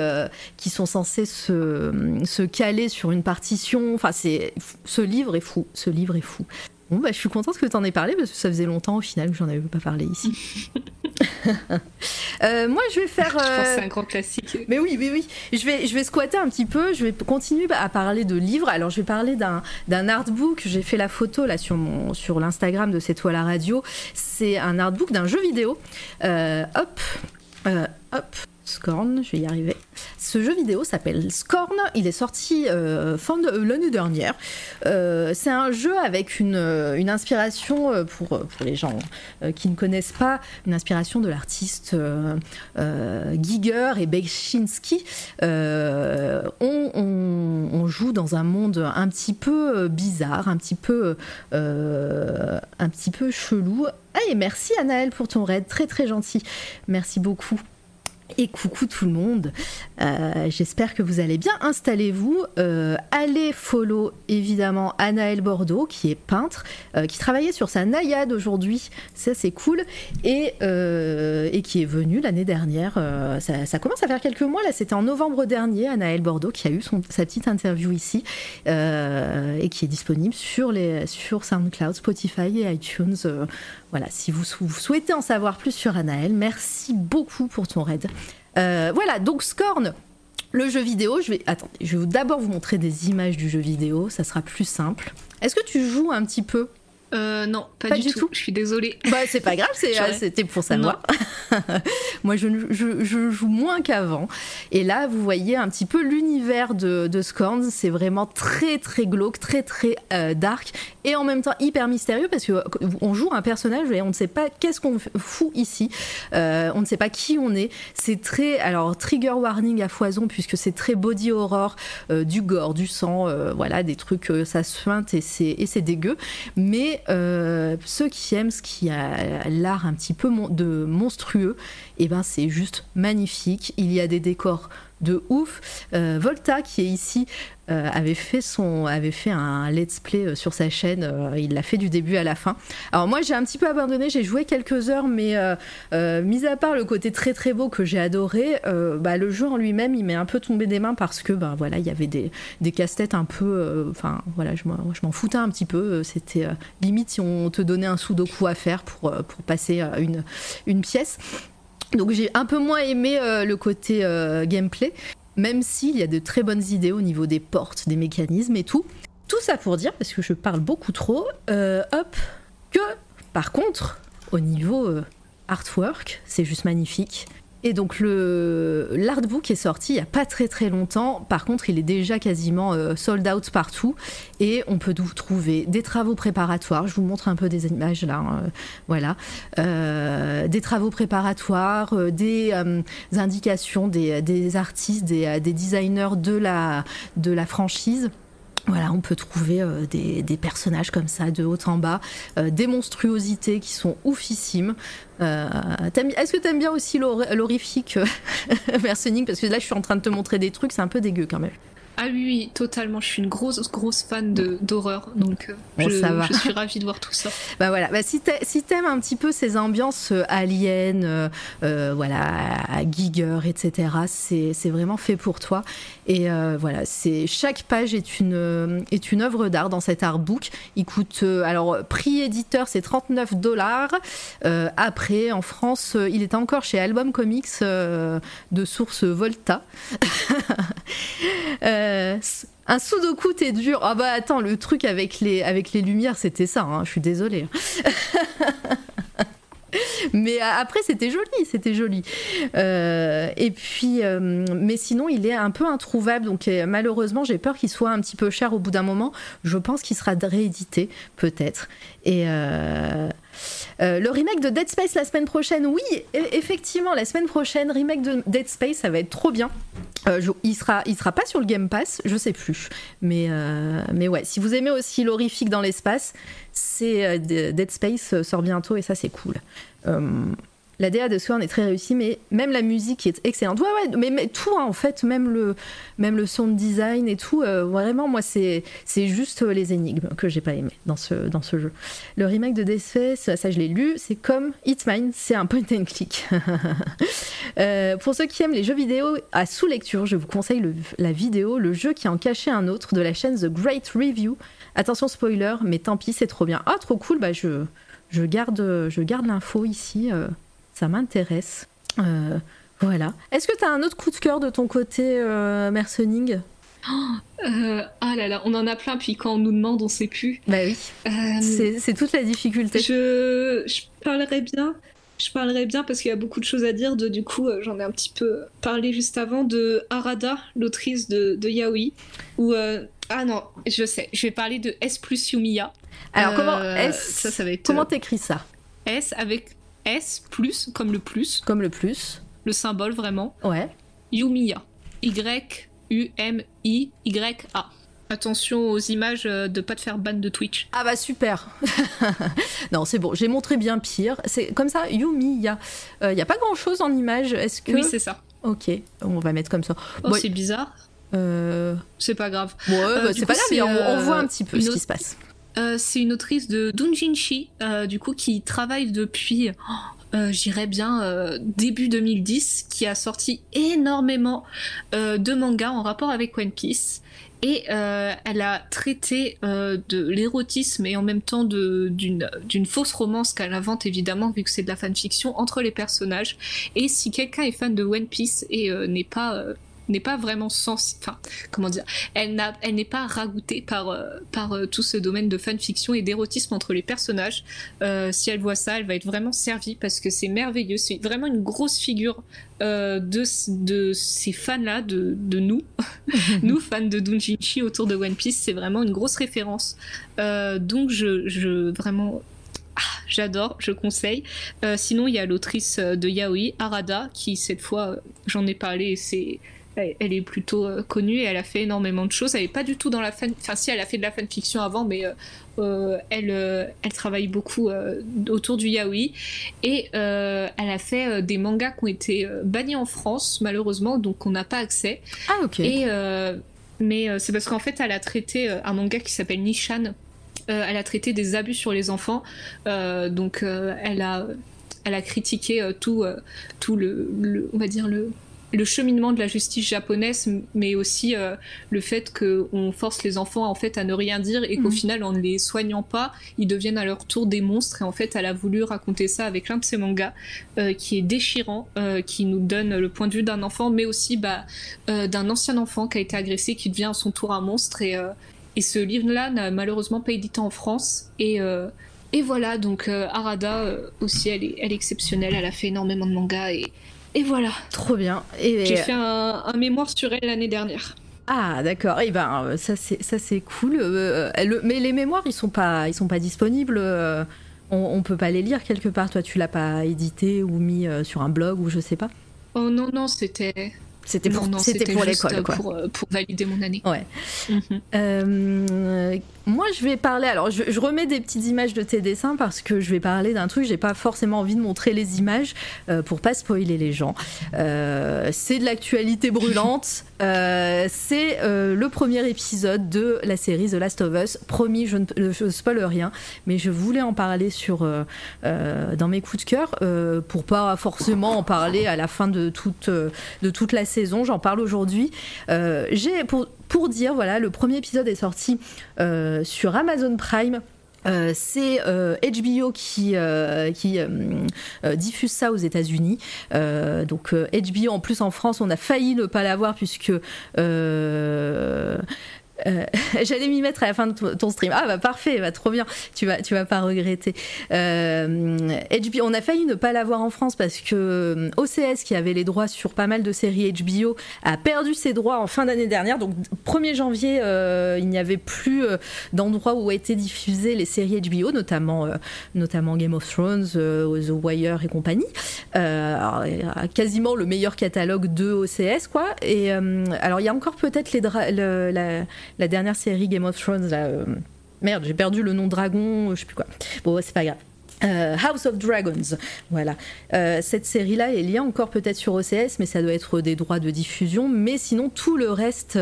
qui sont censées se, se caler sur une partition. Enfin, ce livre est fou. Ce livre est fou. Bon, bah, je suis contente que tu en aies parlé parce que ça faisait longtemps au final que j'en avais pas parlé ici. Euh, moi, je vais faire. Je pense que c'est un grand classique. Mais oui, oui, oui. Je vais, je vais squatter un petit peu. Je vais continuer à parler de livres. Alors, je vais parler d'un, d'un artbook. J'ai fait la photo là sur mon, sur l'Instagram de cette toile à radio. C'est un artbook d'un jeu vidéo. Euh, hop, euh, hop. Scorn, je vais y arriver. Ce jeu vidéo s'appelle Scorn, il est sorti euh, de l'année dernière. Euh, c'est un jeu avec une, euh, inspiration, pour, les gens qui ne connaissent pas, une inspiration de l'artiste Giger et Bechinski. On, joue dans un monde un petit peu bizarre, un petit peu, un petit peu chelou. Ah, merci Anaël pour ton raid, très très gentil. Merci beaucoup. Et coucou tout le monde, euh, j'espère que vous allez bien. Installez-vous, euh, allez follow évidemment Anaël Bordeaux qui est peintre, euh, qui travaillait sur sa naïade aujourd'hui, ça c'est cool, et, qui est venu l'année dernière, ça, commence à faire quelques mois, là. C'était en novembre dernier, Anaël Bordeaux qui a eu son, sa petite interview ici et qui est disponible sur, SoundCloud, Spotify et iTunes. voilà, si vous souhaitez en savoir plus sur Anaël, merci beaucoup pour ton raid. Euh, voilà, donc Scorn, le jeu vidéo, je vais. Attendez, je vais d'abord vous montrer des images du jeu vidéo, ça sera plus simple. Est-ce que tu joues un petit peu? Euh, non, pas, du, tout. Je suis désolée. Bah, c'est pas grave, euh, c'était pour savoir. Moi, je, je, joue moins qu'avant. Et là, vous voyez un petit peu l'univers de, de Scorn. C'est vraiment très, très glauque, très, très euh, dark. Et en même temps, hyper mystérieux parce qu'on joue un personnage et on ne sait pas qu'est-ce qu'on fout ici. on ne sait pas qui on est. C'est très. Alors, trigger warning à foison puisque c'est très body horror, du gore, du sang, voilà, des trucs, ça se feinte et c'est dégueu. Mais Mais ceux qui aiment ce qui a l'art un petit peu de monstrueux, et eh ben c'est juste magnifique. Il y a des décors de ouf. Volta, qui est ici, euh, avait fait son avait fait un let's play euh, sur sa chaîne euh, il l'a fait du début à la fin alors moi j'ai un petit peu abandonné j'ai joué quelques heures mais mis à part le côté très très beau que j'ai adoré bah, le jeu en lui-même il m'est un peu tombé des mains parce que bah voilà il y avait des, des casse-têtes un peu enfin voilà je m'en foutais un petit peu c'était limite si on te donnait un sudoku à faire pour, pour passer une, une pièce donc j'ai un peu moins aimé le côté gameplay même s'il y a de très bonnes idées au niveau des portes, des mécanismes et tout. Tout ça pour dire, parce que je parle beaucoup trop, euh, que par contre, au niveau euh, artwork, c'est juste magnifique. Et donc le l'artbook est sorti il y a pas très très longtemps. Par contre, il est déjà quasiment euh, sold out partout et on peut trouver des travaux préparatoires. Je vous montre un peu des images là, hein, voilà, euh, des travaux préparatoires, euh, des indications des, artistes, des, des, designers de la de la franchise. Voilà, on peut trouver euh, des, personnages comme ça de haut en bas, euh, des monstruosités qui sont oufissimes. Euh, est-ce que t'aimes bien aussi l'horrifique Mercening? Parce que là, je suis en train de te montrer des trucs, c'est un peu dégueu quand même. Ah oui, oui, totalement. Je suis une grosse, grosse fan d'horreur, donc euh, je, suis ravie de voir tout ça. bah voilà, bah, si t'aimes un petit peu ces ambiances euh, aliens, euh, voilà, Giger, etc., c'est vraiment fait pour toi. Et voilà, c'est chaque page est une est une œuvre d'art dans cet artbook. Il coûte alors prix éditeur c'est 39 dollars. après, en France, il est encore chez Album Comics de source Volta. Euh, un sudoku, t'es dur. Ah bah attends, le truc avec les, avec les lumières, c'était ça. Hein, je suis désolée. mais euh, après, c'était joli, c'était joli. Euh, et puis, mais sinon, il est un peu introuvable. Donc, malheureusement, j'ai peur qu'il soit un petit peu cher au bout d'un moment. Je pense qu'il sera réédité, peut-être. Et euh, le remake de Dead Space la semaine prochaine, oui, e, effectivement, la semaine prochaine, remake de Dead Space, ça va être trop bien. Euh, il sera, sera pas sur le Game Pass, je sais plus, mais euh, mais ouais, si vous aimez aussi l'horrifique dans l'espace, c'est Dead Space sort bientôt et ça c'est cool. La DA de Sworn est très réussie, mais même la musique est excellente. Ouais, ouais, mais, tout, hein, en fait, même le, même le sound design et tout, euh, vraiment, moi, c'est, juste euh, les énigmes que j'ai pas aimé dans ce, dans ce jeu. Le remake de Death ça je l'ai lu, c'est comme Hitmine, c'est un point and click. Euh, pour ceux qui aiment les jeux vidéo à sous-lecture, je vous conseille la vidéo Le jeu qui en cachait un autre de la chaîne The Great Review. Attention spoiler, mais tant pis, c'est trop bien. Ah, trop cool, bah je, je garde, je garde l'info ici ça m'intéresse. Euh, voilà. Est-ce que tu as un autre coup de cœur de ton côté, euh, Mercening euh, ah là là, on en a plein, puis quand on nous demande, on sait plus. Bah oui. C'est toute la difficulté. Je, je parlerai bien. Je parlerai bien parce qu'il y a beaucoup de choses à dire. De, du coup, j'en ai un petit peu parlé juste avant de Arada, l'autrice de, de Yaoi. Ou ah non, je sais. Je vais parler de S plus Yumiya. Alors comment S ça, ça va être. Comment t'écris ça? S avec S plus, comme le plus. Comme le plus. Le symbole vraiment. Ouais. Yumiya. Y-U-M-I-Y-A. Attention aux images euh, de pas te faire ban de Twitch. Ah bah super. non, c'est bon, j'ai montré bien pire. C'est comme ça, Yumiya. Il euh, y a pas grand chose en image. Est-ce que Oui, c'est ça. Ok, on va mettre comme ça. Oh, c'est bizarre. Euh... C'est pas grave. Ouais, bah, c'est pas grave, mais on, voit un petit peu ce qui se passe. Euh, c'est une autrice de Dunjinshi, euh, du coup, qui travaille depuis, euh, j'irais bien, début 2010, qui a sorti énormément de mangas en rapport avec One Piece. Et elle a traité de l'érotisme et en même temps d'une fausse romance qu'elle invente évidemment vu que c'est de la fanfiction entre les personnages. Et si quelqu'un est fan de One Piece et n'est pas n'est pas vraiment sens, enfin comment dire, elle n'a, elle n'est pas ragoûtée par euh, par euh, tout ce domaine de fanfiction et d'érotisme entre les personnages. Euh, si elle voit ça, elle va être vraiment servie parce que c'est merveilleux. C'est vraiment une grosse figure de de ces fans là, de de nous, nous fans de Dunjinshi autour de One Piece. C'est vraiment une grosse référence. donc je je vraiment ah, j'adore, je conseille. sinon, il y a l'autrice de Yaoi, Arada, qui cette fois, j'en ai parlé, c'est elle, est plutôt connue et elle a fait énormément de choses. Elle n'est pas du tout dans la fan, enfin si elle a fait de la fanfiction avant, mais elle, elle travaille beaucoup autour du yaoi et elle a fait des mangas qui ont été bannis en France malheureusement, donc on n'a pas accès. Ah ok. Et mais c'est parce qu'en fait elle a traité un manga qui s'appelle Nishan euh, elle a traité des abus sur les enfants. Euh, donc euh, elle a elle a critiqué tout, tout le, on va dire le, le cheminement de la justice japonaise, mais aussi le fait qu'on force les enfants en fait à ne rien dire et qu'au mhm. final, en ne les soignant pas, ils deviennent à leur tour des monstres. Et en fait, elle a voulu raconter ça avec l'un de ses mangas qui est déchirant, qui nous donne le point de vue d'un enfant, mais aussi bah, d'un ancien enfant qui a été agressé, qui devient à son tour un monstre et, et ce livre-là n'a malheureusement pas édité en France. Et, euh, et voilà, donc euh, Arada euh, aussi, elle est, elle est exceptionnelle. Elle a fait énormément de mangas et, et voilà. Trop bien. J'ai fait un, mémoire sur elle l'année dernière. Ah d'accord, et eh ben ça c'est ça c'est cool. mais les mémoires ils sont pas ils sont pas disponibles. on, on, peut pas les lire quelque part. Toi tu l'as pas édité ou mis sur un blog ou je sais pas. Oh non non c'était c'était pour, c'était pour l'école, quoi. Pour, pour, valider mon année. Ouais. Mhm. Euh, moi, je vais parler. Alors, je, remets des petites images de tes dessins parce que je vais parler d'un truc. J'ai pas forcément envie de montrer les images euh, pour pas spoiler les gens. Euh, c'est de l'actualité brûlante. Euh, c'est le premier épisode de la série The Last of Us. Promis, je ne spoil rien, mais je voulais en parler sur dans mes coups de cœur pour pas forcément en parler à la fin de toute de toute la saison. J'en parle aujourd'hui. J'ai pour pour dire, voilà, le premier épisode est sorti euh, sur Amazon Prime. Euh, c'est HBO euh, qui, qui diffuse ça aux États-Unis. donc HBO en plus en France, on a failli ne pas l'avoir puisque euh, j'allais m'y mettre à la fin de ton stream. Ah bah parfait, bah, trop bien. Tu vas, tu vas pas regretter. Euh, HBO, on a failli ne pas l'avoir en France parce que euh, OCS, qui avait les droits sur pas mal de séries HBO, a perdu ses droits en fin d'année dernière. Donc 1er janvier, il n'y avait plus d'endroits où été diffusées les séries HBO, notamment, notamment Game of Thrones, The Wire et compagnie. quasiment le meilleur catalogue de OCS, quoi. Et alors il y a encore peut-être les la dernière série Game of Thrones, là, euh, merde, j'ai perdu le nom dragon, je sais plus quoi. Bon, c'est pas grave. Euh, House of Dragons, voilà. Euh, cette série-là est liée encore peut-être sur OCS, mais ça doit être des droits de diffusion. Mais sinon, tout le reste,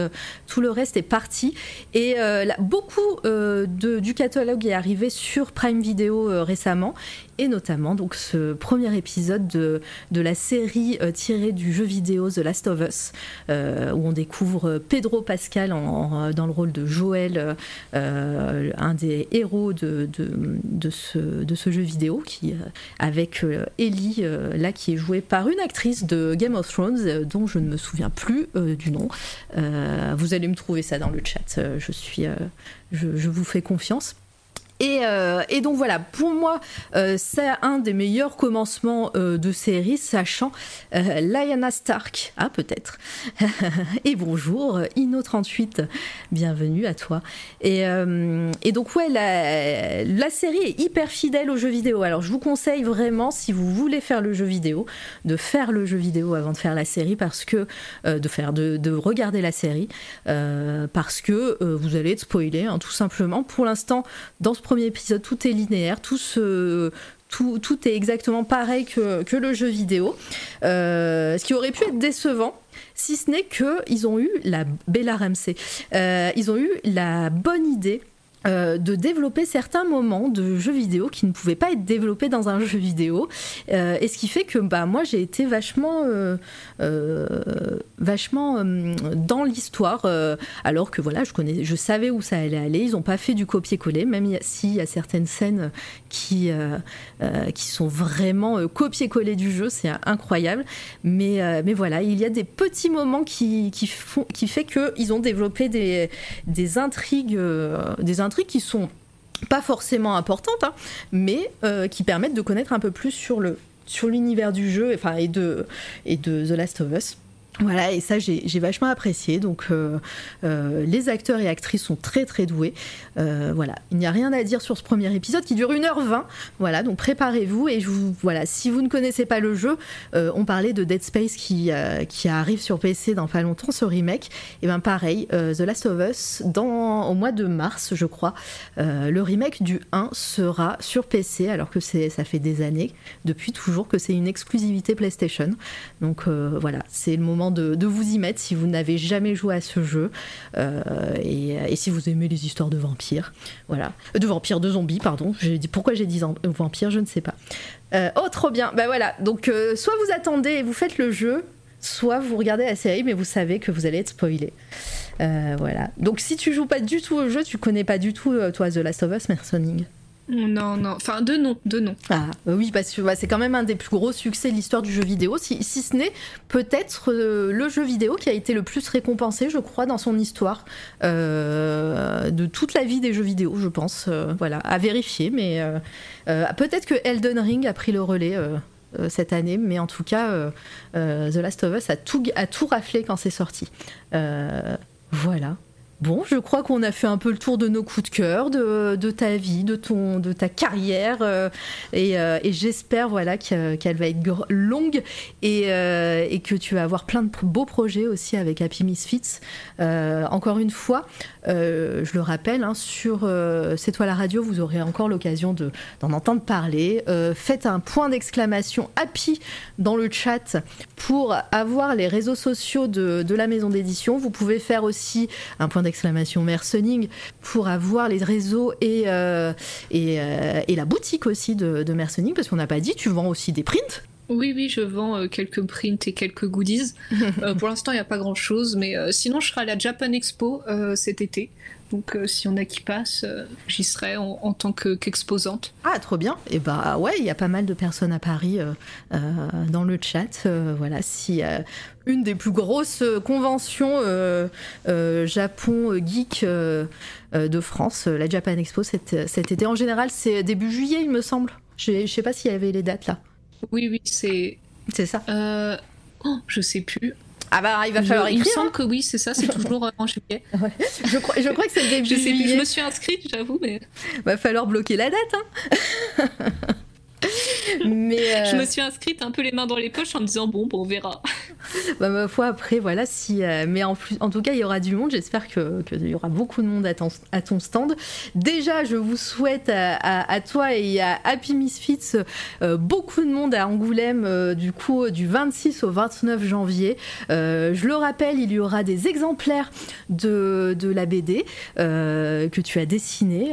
tout le reste est parti. Et beaucoup de, du catalogue est arrivé sur Prime Video récemment et notamment donc ce premier épisode de, de la série euh, tirée du jeu vidéo The Last of Us, euh, où on découvre Pedro Pascal dans le rôle de Joël, euh, un des héros de, de, ce, de ce jeu vidéo, qui, avec Ellie, là qui est jouée par une actrice de Game of Thrones, dont je ne me souviens plus du nom. vous allez me trouver ça dans le chat, je, suis, je vous fais confiance. Euh, et, donc voilà, pour moi, euh, c'est un des meilleurs commencements euh, de série, sachant Lyanna Stark, ah peut-être, et bonjour, Inno38, bienvenue à toi. Et, donc ouais, la, série est hyper fidèle au jeu vidéo, alors je vous conseille vraiment, si vous voulez faire le jeu vidéo, de faire le jeu vidéo avant de faire la série, parce que, de faire, de, de regarder la série, parce que vous allez être spoilé, hein, tout simplement. Pour l'instant, dans ce épisode, tout est linéaire, tout Tout, est exactement pareil que, que le jeu vidéo. Euh, ce qui aurait pu être décevant, si ce n'est qu'ils ont eu la Bella Ramsey, euh, ils ont eu la bonne idée euh, de développer certains moments de jeux vidéo qui ne pouvaient pas être développés dans un jeu vidéo. Euh, et ce qui fait que bah, moi j'ai été vachement, euh, vachement dans l'histoire, alors que voilà, je, connais, je savais où ça allait aller. Ils n'ont pas fait du copier-coller, même s'il y a certaines scènes qui, qui sont vraiment copier-coller du jeu, c'est incroyable. Mais, mais voilà, il y a des petits moments qui, qui, font, qui fait qu'ils ont développé des, des intrigues, des intrigues qui sont pas forcément importantes, hein, mais euh, qui permettent de connaître un peu plus sur le sur l'univers du jeu, et de The Last of Us. Voilà, et ça j'ai vachement apprécié. Donc euh, euh, les acteurs et actrices sont très très doués. Euh, voilà, il n'y a rien à dire sur ce premier épisode qui dure 1h20. Voilà, donc préparez-vous et voilà, si vous ne connaissez pas le jeu, on parlait de Dead Space qui, qui arrive sur PC dans pas longtemps, ce remake. Et bien pareil, The Last of Us dans au mois de mars, je crois, le remake du 1 sera sur PC alors que ça fait des années depuis toujours que c'est une exclusivité PlayStation. Donc voilà, c'est le moment de, vous y mettre si vous n'avez jamais joué à ce jeu euh, et, si vous aimez les histoires de vampires. Voilà. De vampires, de zombies, pardon. Dit, pourquoi j'ai dit vampires, je ne sais pas. Euh, oh, trop bien. Bah voilà. Donc, euh, soit vous attendez et vous faites le jeu, soit vous regardez la série, mais vous savez que vous allez être spoilé. voilà. Donc, si tu joues pas du tout au jeu, tu connais pas du tout, toi, The Last of Us, Mercening? Non, non, enfin deux noms, deux noms. Ah bah oui, parce que bah, c'est quand même un des plus gros succès de l'histoire du jeu vidéo, si, ce n'est peut-être euh, le jeu vidéo qui a été le plus récompensé, je crois, dans son histoire euh, de toute la vie des jeux vidéo, je pense. Euh, voilà, à vérifier, mais peut-être que Elden Ring a pris le relais. cette année, mais en tout cas, The Last of Us a tout, a tout raflé quand c'est sorti. voilà. Bon, je crois qu'on a fait un peu le tour de nos coups de cœur, de, ta vie, de, ton, de ta carrière. Euh, euh, et, j'espère voilà, qu'elle va être longue euh, et, que tu vas avoir plein de beaux projets aussi avec Happy Misfits. encore une fois, je le rappelle, hein, sur C'est toi la radio, vous aurez encore l'occasion d'en entendre parler. faites un point d'exclamation Happy dans le chat pour avoir les réseaux sociaux de, la maison d'édition. Vous pouvez faire aussi un point d'exclamation exclamation Mercening pour avoir les réseaux et, euh, euh, la boutique aussi de, de parce qu'on n'a pas dit, tu vends aussi des prints oui, oui, je vends euh, quelques prints et quelques goodies. pour l'instant, il n'y a pas grand-chose, mais sinon, je serai à la Japan Expo cet été. Donc euh, si on a qui passe, euh, j'y serai en, tant qu'exposante. ah, trop bien. Et eh bah ouais, il y a pas mal de personnes à Paris euh, dans le chat. voilà, si une des plus grosses conventions Japon geek de France, la Japan Expo cet, cet été. En général, c'est début juillet, il me semble. Je sais pas s'il y avait les dates là. Oui, oui, c'est. C'est ça. Oh, je sais plus. Ah bah il va falloir écrire. Il me semble que oui, c'est ça, c'est toujours en juillet. Je, crois, je crois que c'est le début je sais Plus, je me suis inscrite, j'avoue, mais. Va falloir bloquer la date. Hein. Mais je me suis inscrite un peu les mains dans les poches en me disant bon, bon on verra. bah, ma foi après voilà si euh, mais en plus en tout cas il y aura du monde. J'espère que qu'il y aura beaucoup de monde à ton, à ton stand. Déjà je vous souhaite à, toi et à Happy Misfits euh, beaucoup de monde à Angoulême euh, du coup du 26 au 29 janvier. je le rappelle il y aura des exemplaires de, de la BD que tu as dessiné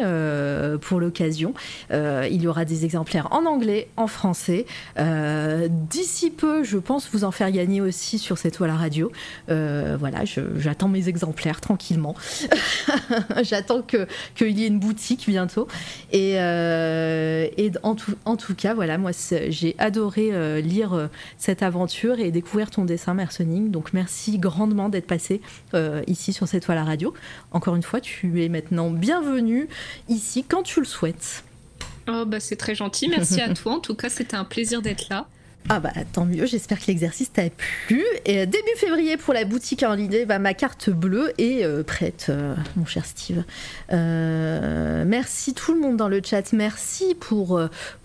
pour l'occasion. il y aura des exemplaires en anglais, en français. Euh, d'ici peu, je pense vous en faire gagner aussi sur cette toile à radio. Euh, voilà, j'attends mes exemplaires tranquillement. j'attends qu'il y ait une boutique bientôt. Et, euh, et en, tout, en, tout, cas, voilà, moi j'ai adoré lire cette aventure et découvrir ton dessin, Mercening. Donc merci grandement d'être passé ici sur cette toile à radio. Encore une fois, tu es maintenant bienvenue ici quand tu le souhaites. Oh, bah, c'est très gentil. Merci à toi. En tout cas, c'était un plaisir d'être là. Ah bah tant mieux, j'espère que l'exercice t'a plu. Et euh, début février pour la boutique en ligne, bah, ma carte bleue est euh, prête, euh, mon cher Steve. merci tout le monde dans le chat, merci pour,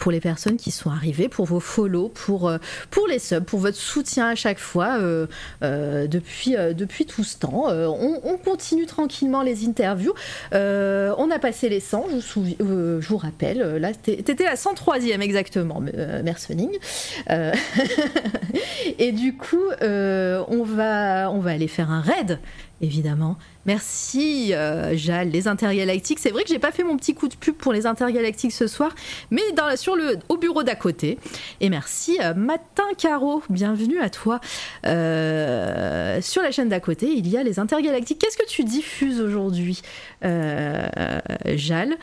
les personnes qui sont arrivées, pour vos follow, pour, pour les subs, pour votre soutien à chaque fois depuis, tout ce temps. On, continue tranquillement les interviews. on a passé les 100, je vous, je vous rappelle, là t'étais la 103e exactement, Mercening. Euh, et du coup, euh, on, va, on va aller faire un raid, évidemment. Merci, euh, Jal, les intergalactiques. C'est vrai que j'ai pas fait mon petit coup de pub pour les intergalactiques ce soir, mais sur le, au bureau d'à côté. Et merci, Matin Caro, bienvenue à toi. sur la chaîne d'à côté, il y a les intergalactiques. Qu'est-ce que tu diffuses aujourd'hui, Jal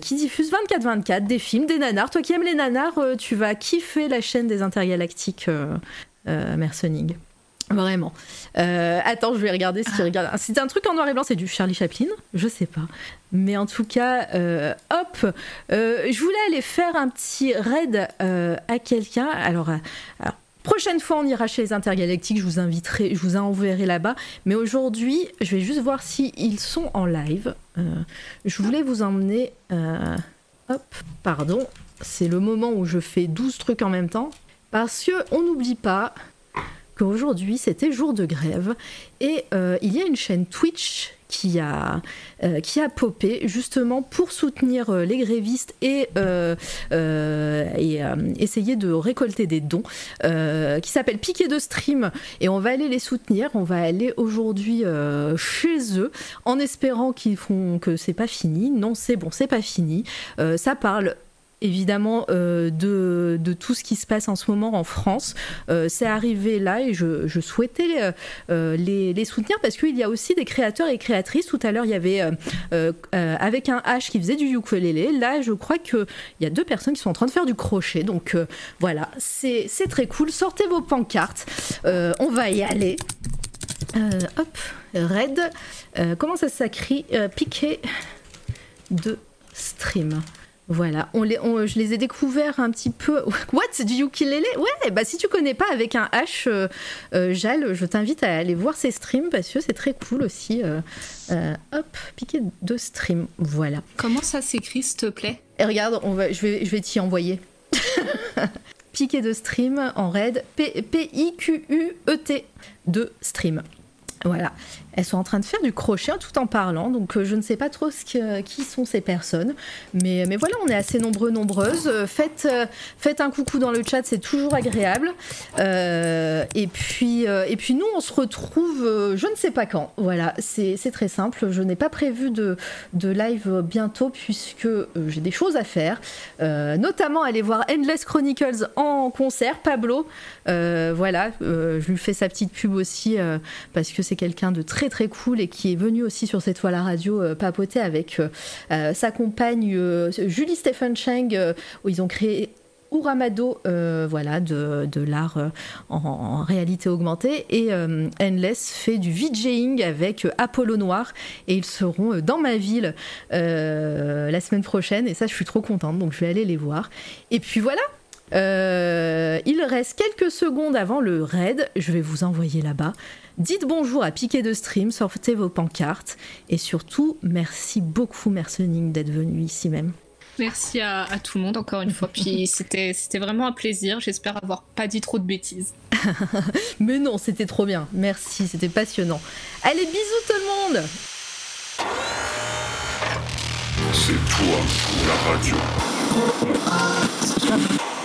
Qui diffuse 24-24 des films, des nanars. Toi qui aimes les nanars, tu vas kiffer la chaîne des intergalactiques euh, euh, Mercening. Vraiment. Euh, attends, je vais regarder ce qu'il regarde. C'est un truc en noir et blanc, c'est du Charlie Chaplin Je sais pas. Mais en tout cas, hop, je voulais aller faire un petit raid à quelqu'un. Alors, Prochaine fois, on ira chez les intergalactiques, je vous inviterai, je vous enverrai là-bas. Mais aujourd'hui, je vais juste voir s'ils ils sont en live. Euh, je voulais vous emmener. euh, hop, pardon. C'est le moment où je fais 12 trucs en même temps. Parce que on n'oublie pas qu'aujourd'hui, c'était jour de grève. Et euh, il y a une chaîne Twitch qui a, euh, qui a popé justement pour soutenir euh, les grévistes et, et essayer de récolter des dons, qui s'appelle Piqué de Stream. Et on va aller les soutenir. On va aller aujourd'hui chez eux en espérant qu'ils font que c'est pas fini. Non, c'est bon, c'est pas fini. Ça parle évidemment euh, de, tout ce qui se passe en ce moment en France. Euh, c'est arrivé là et je, souhaitais euh, les, soutenir parce qu'il y a aussi des créateurs et créatrices. Tout à l'heure, il y avait avec un H qui faisait du ukulélé. Là, je crois qu'il y a deux personnes qui sont en train de faire du crochet. Donc voilà, c'est très cool. Sortez vos pancartes. On va y aller. Hop, Red. Comment ça s'écrit? Piqué de stream. Voilà, on les, on- je les ai découverts un petit peu. What? Du ukulélé? Ouais, bah si tu connais pas avec un H, euh, euh, Jal, je t'invite à aller voir ses streams parce que c'est très cool aussi. euh, hop, piqué de stream. Voilà. Comment ça s'écrit, s'il te plaît? Et regarde, on va, je vais, je vais t'y envoyer. Piqué de stream en raid. P- P-I-Q-U-E-T de stream. Voilà. Elles sont en train de faire du crochet tout en parlant, donc euh, je ne sais pas trop qui sont ces personnes. Mais, mais voilà, on est assez nombreux, nombreuses. Euh, Faites, euh, faites un coucou dans le chat, c'est toujours agréable. Et, puis, et puis nous, on se retrouve je ne sais pas quand. Voilà, c'est très simple. Je n'ai pas prévu de, de live bientôt puisque j'ai des choses à faire. Notamment aller voir Endless Chronicles en concert. Pablo, voilà, je lui fais sa petite pub aussi parce que c'est quelqu'un de très très cool et qui est venu aussi sur cette toile à radio euh, papoter avec euh, euh, sa compagne Julie Stephen Chang où ils ont créé Uramado, voilà, de, de l'art en, réalité augmentée. Et Endless fait du VJing avec Apollo Noir. Et ils seront dans ma ville la semaine prochaine. Et ça, je suis trop contente. Donc, je vais aller les voir. Et puis voilà. Il reste quelques secondes avant le raid. Je vais vous envoyer là-bas. Dites bonjour à Piqué de Stream, sortez vos pancartes. Et surtout, merci beaucoup, Mercening, d'être venu ici même. Merci à, à tout le monde encore une fois. Puis c'était c'était vraiment un plaisir. J'espère avoir pas dit trop de bêtises. Mais non, c'était trop bien. Merci, c'était passionnant. Allez, bisous tout le monde C'est toi la radio.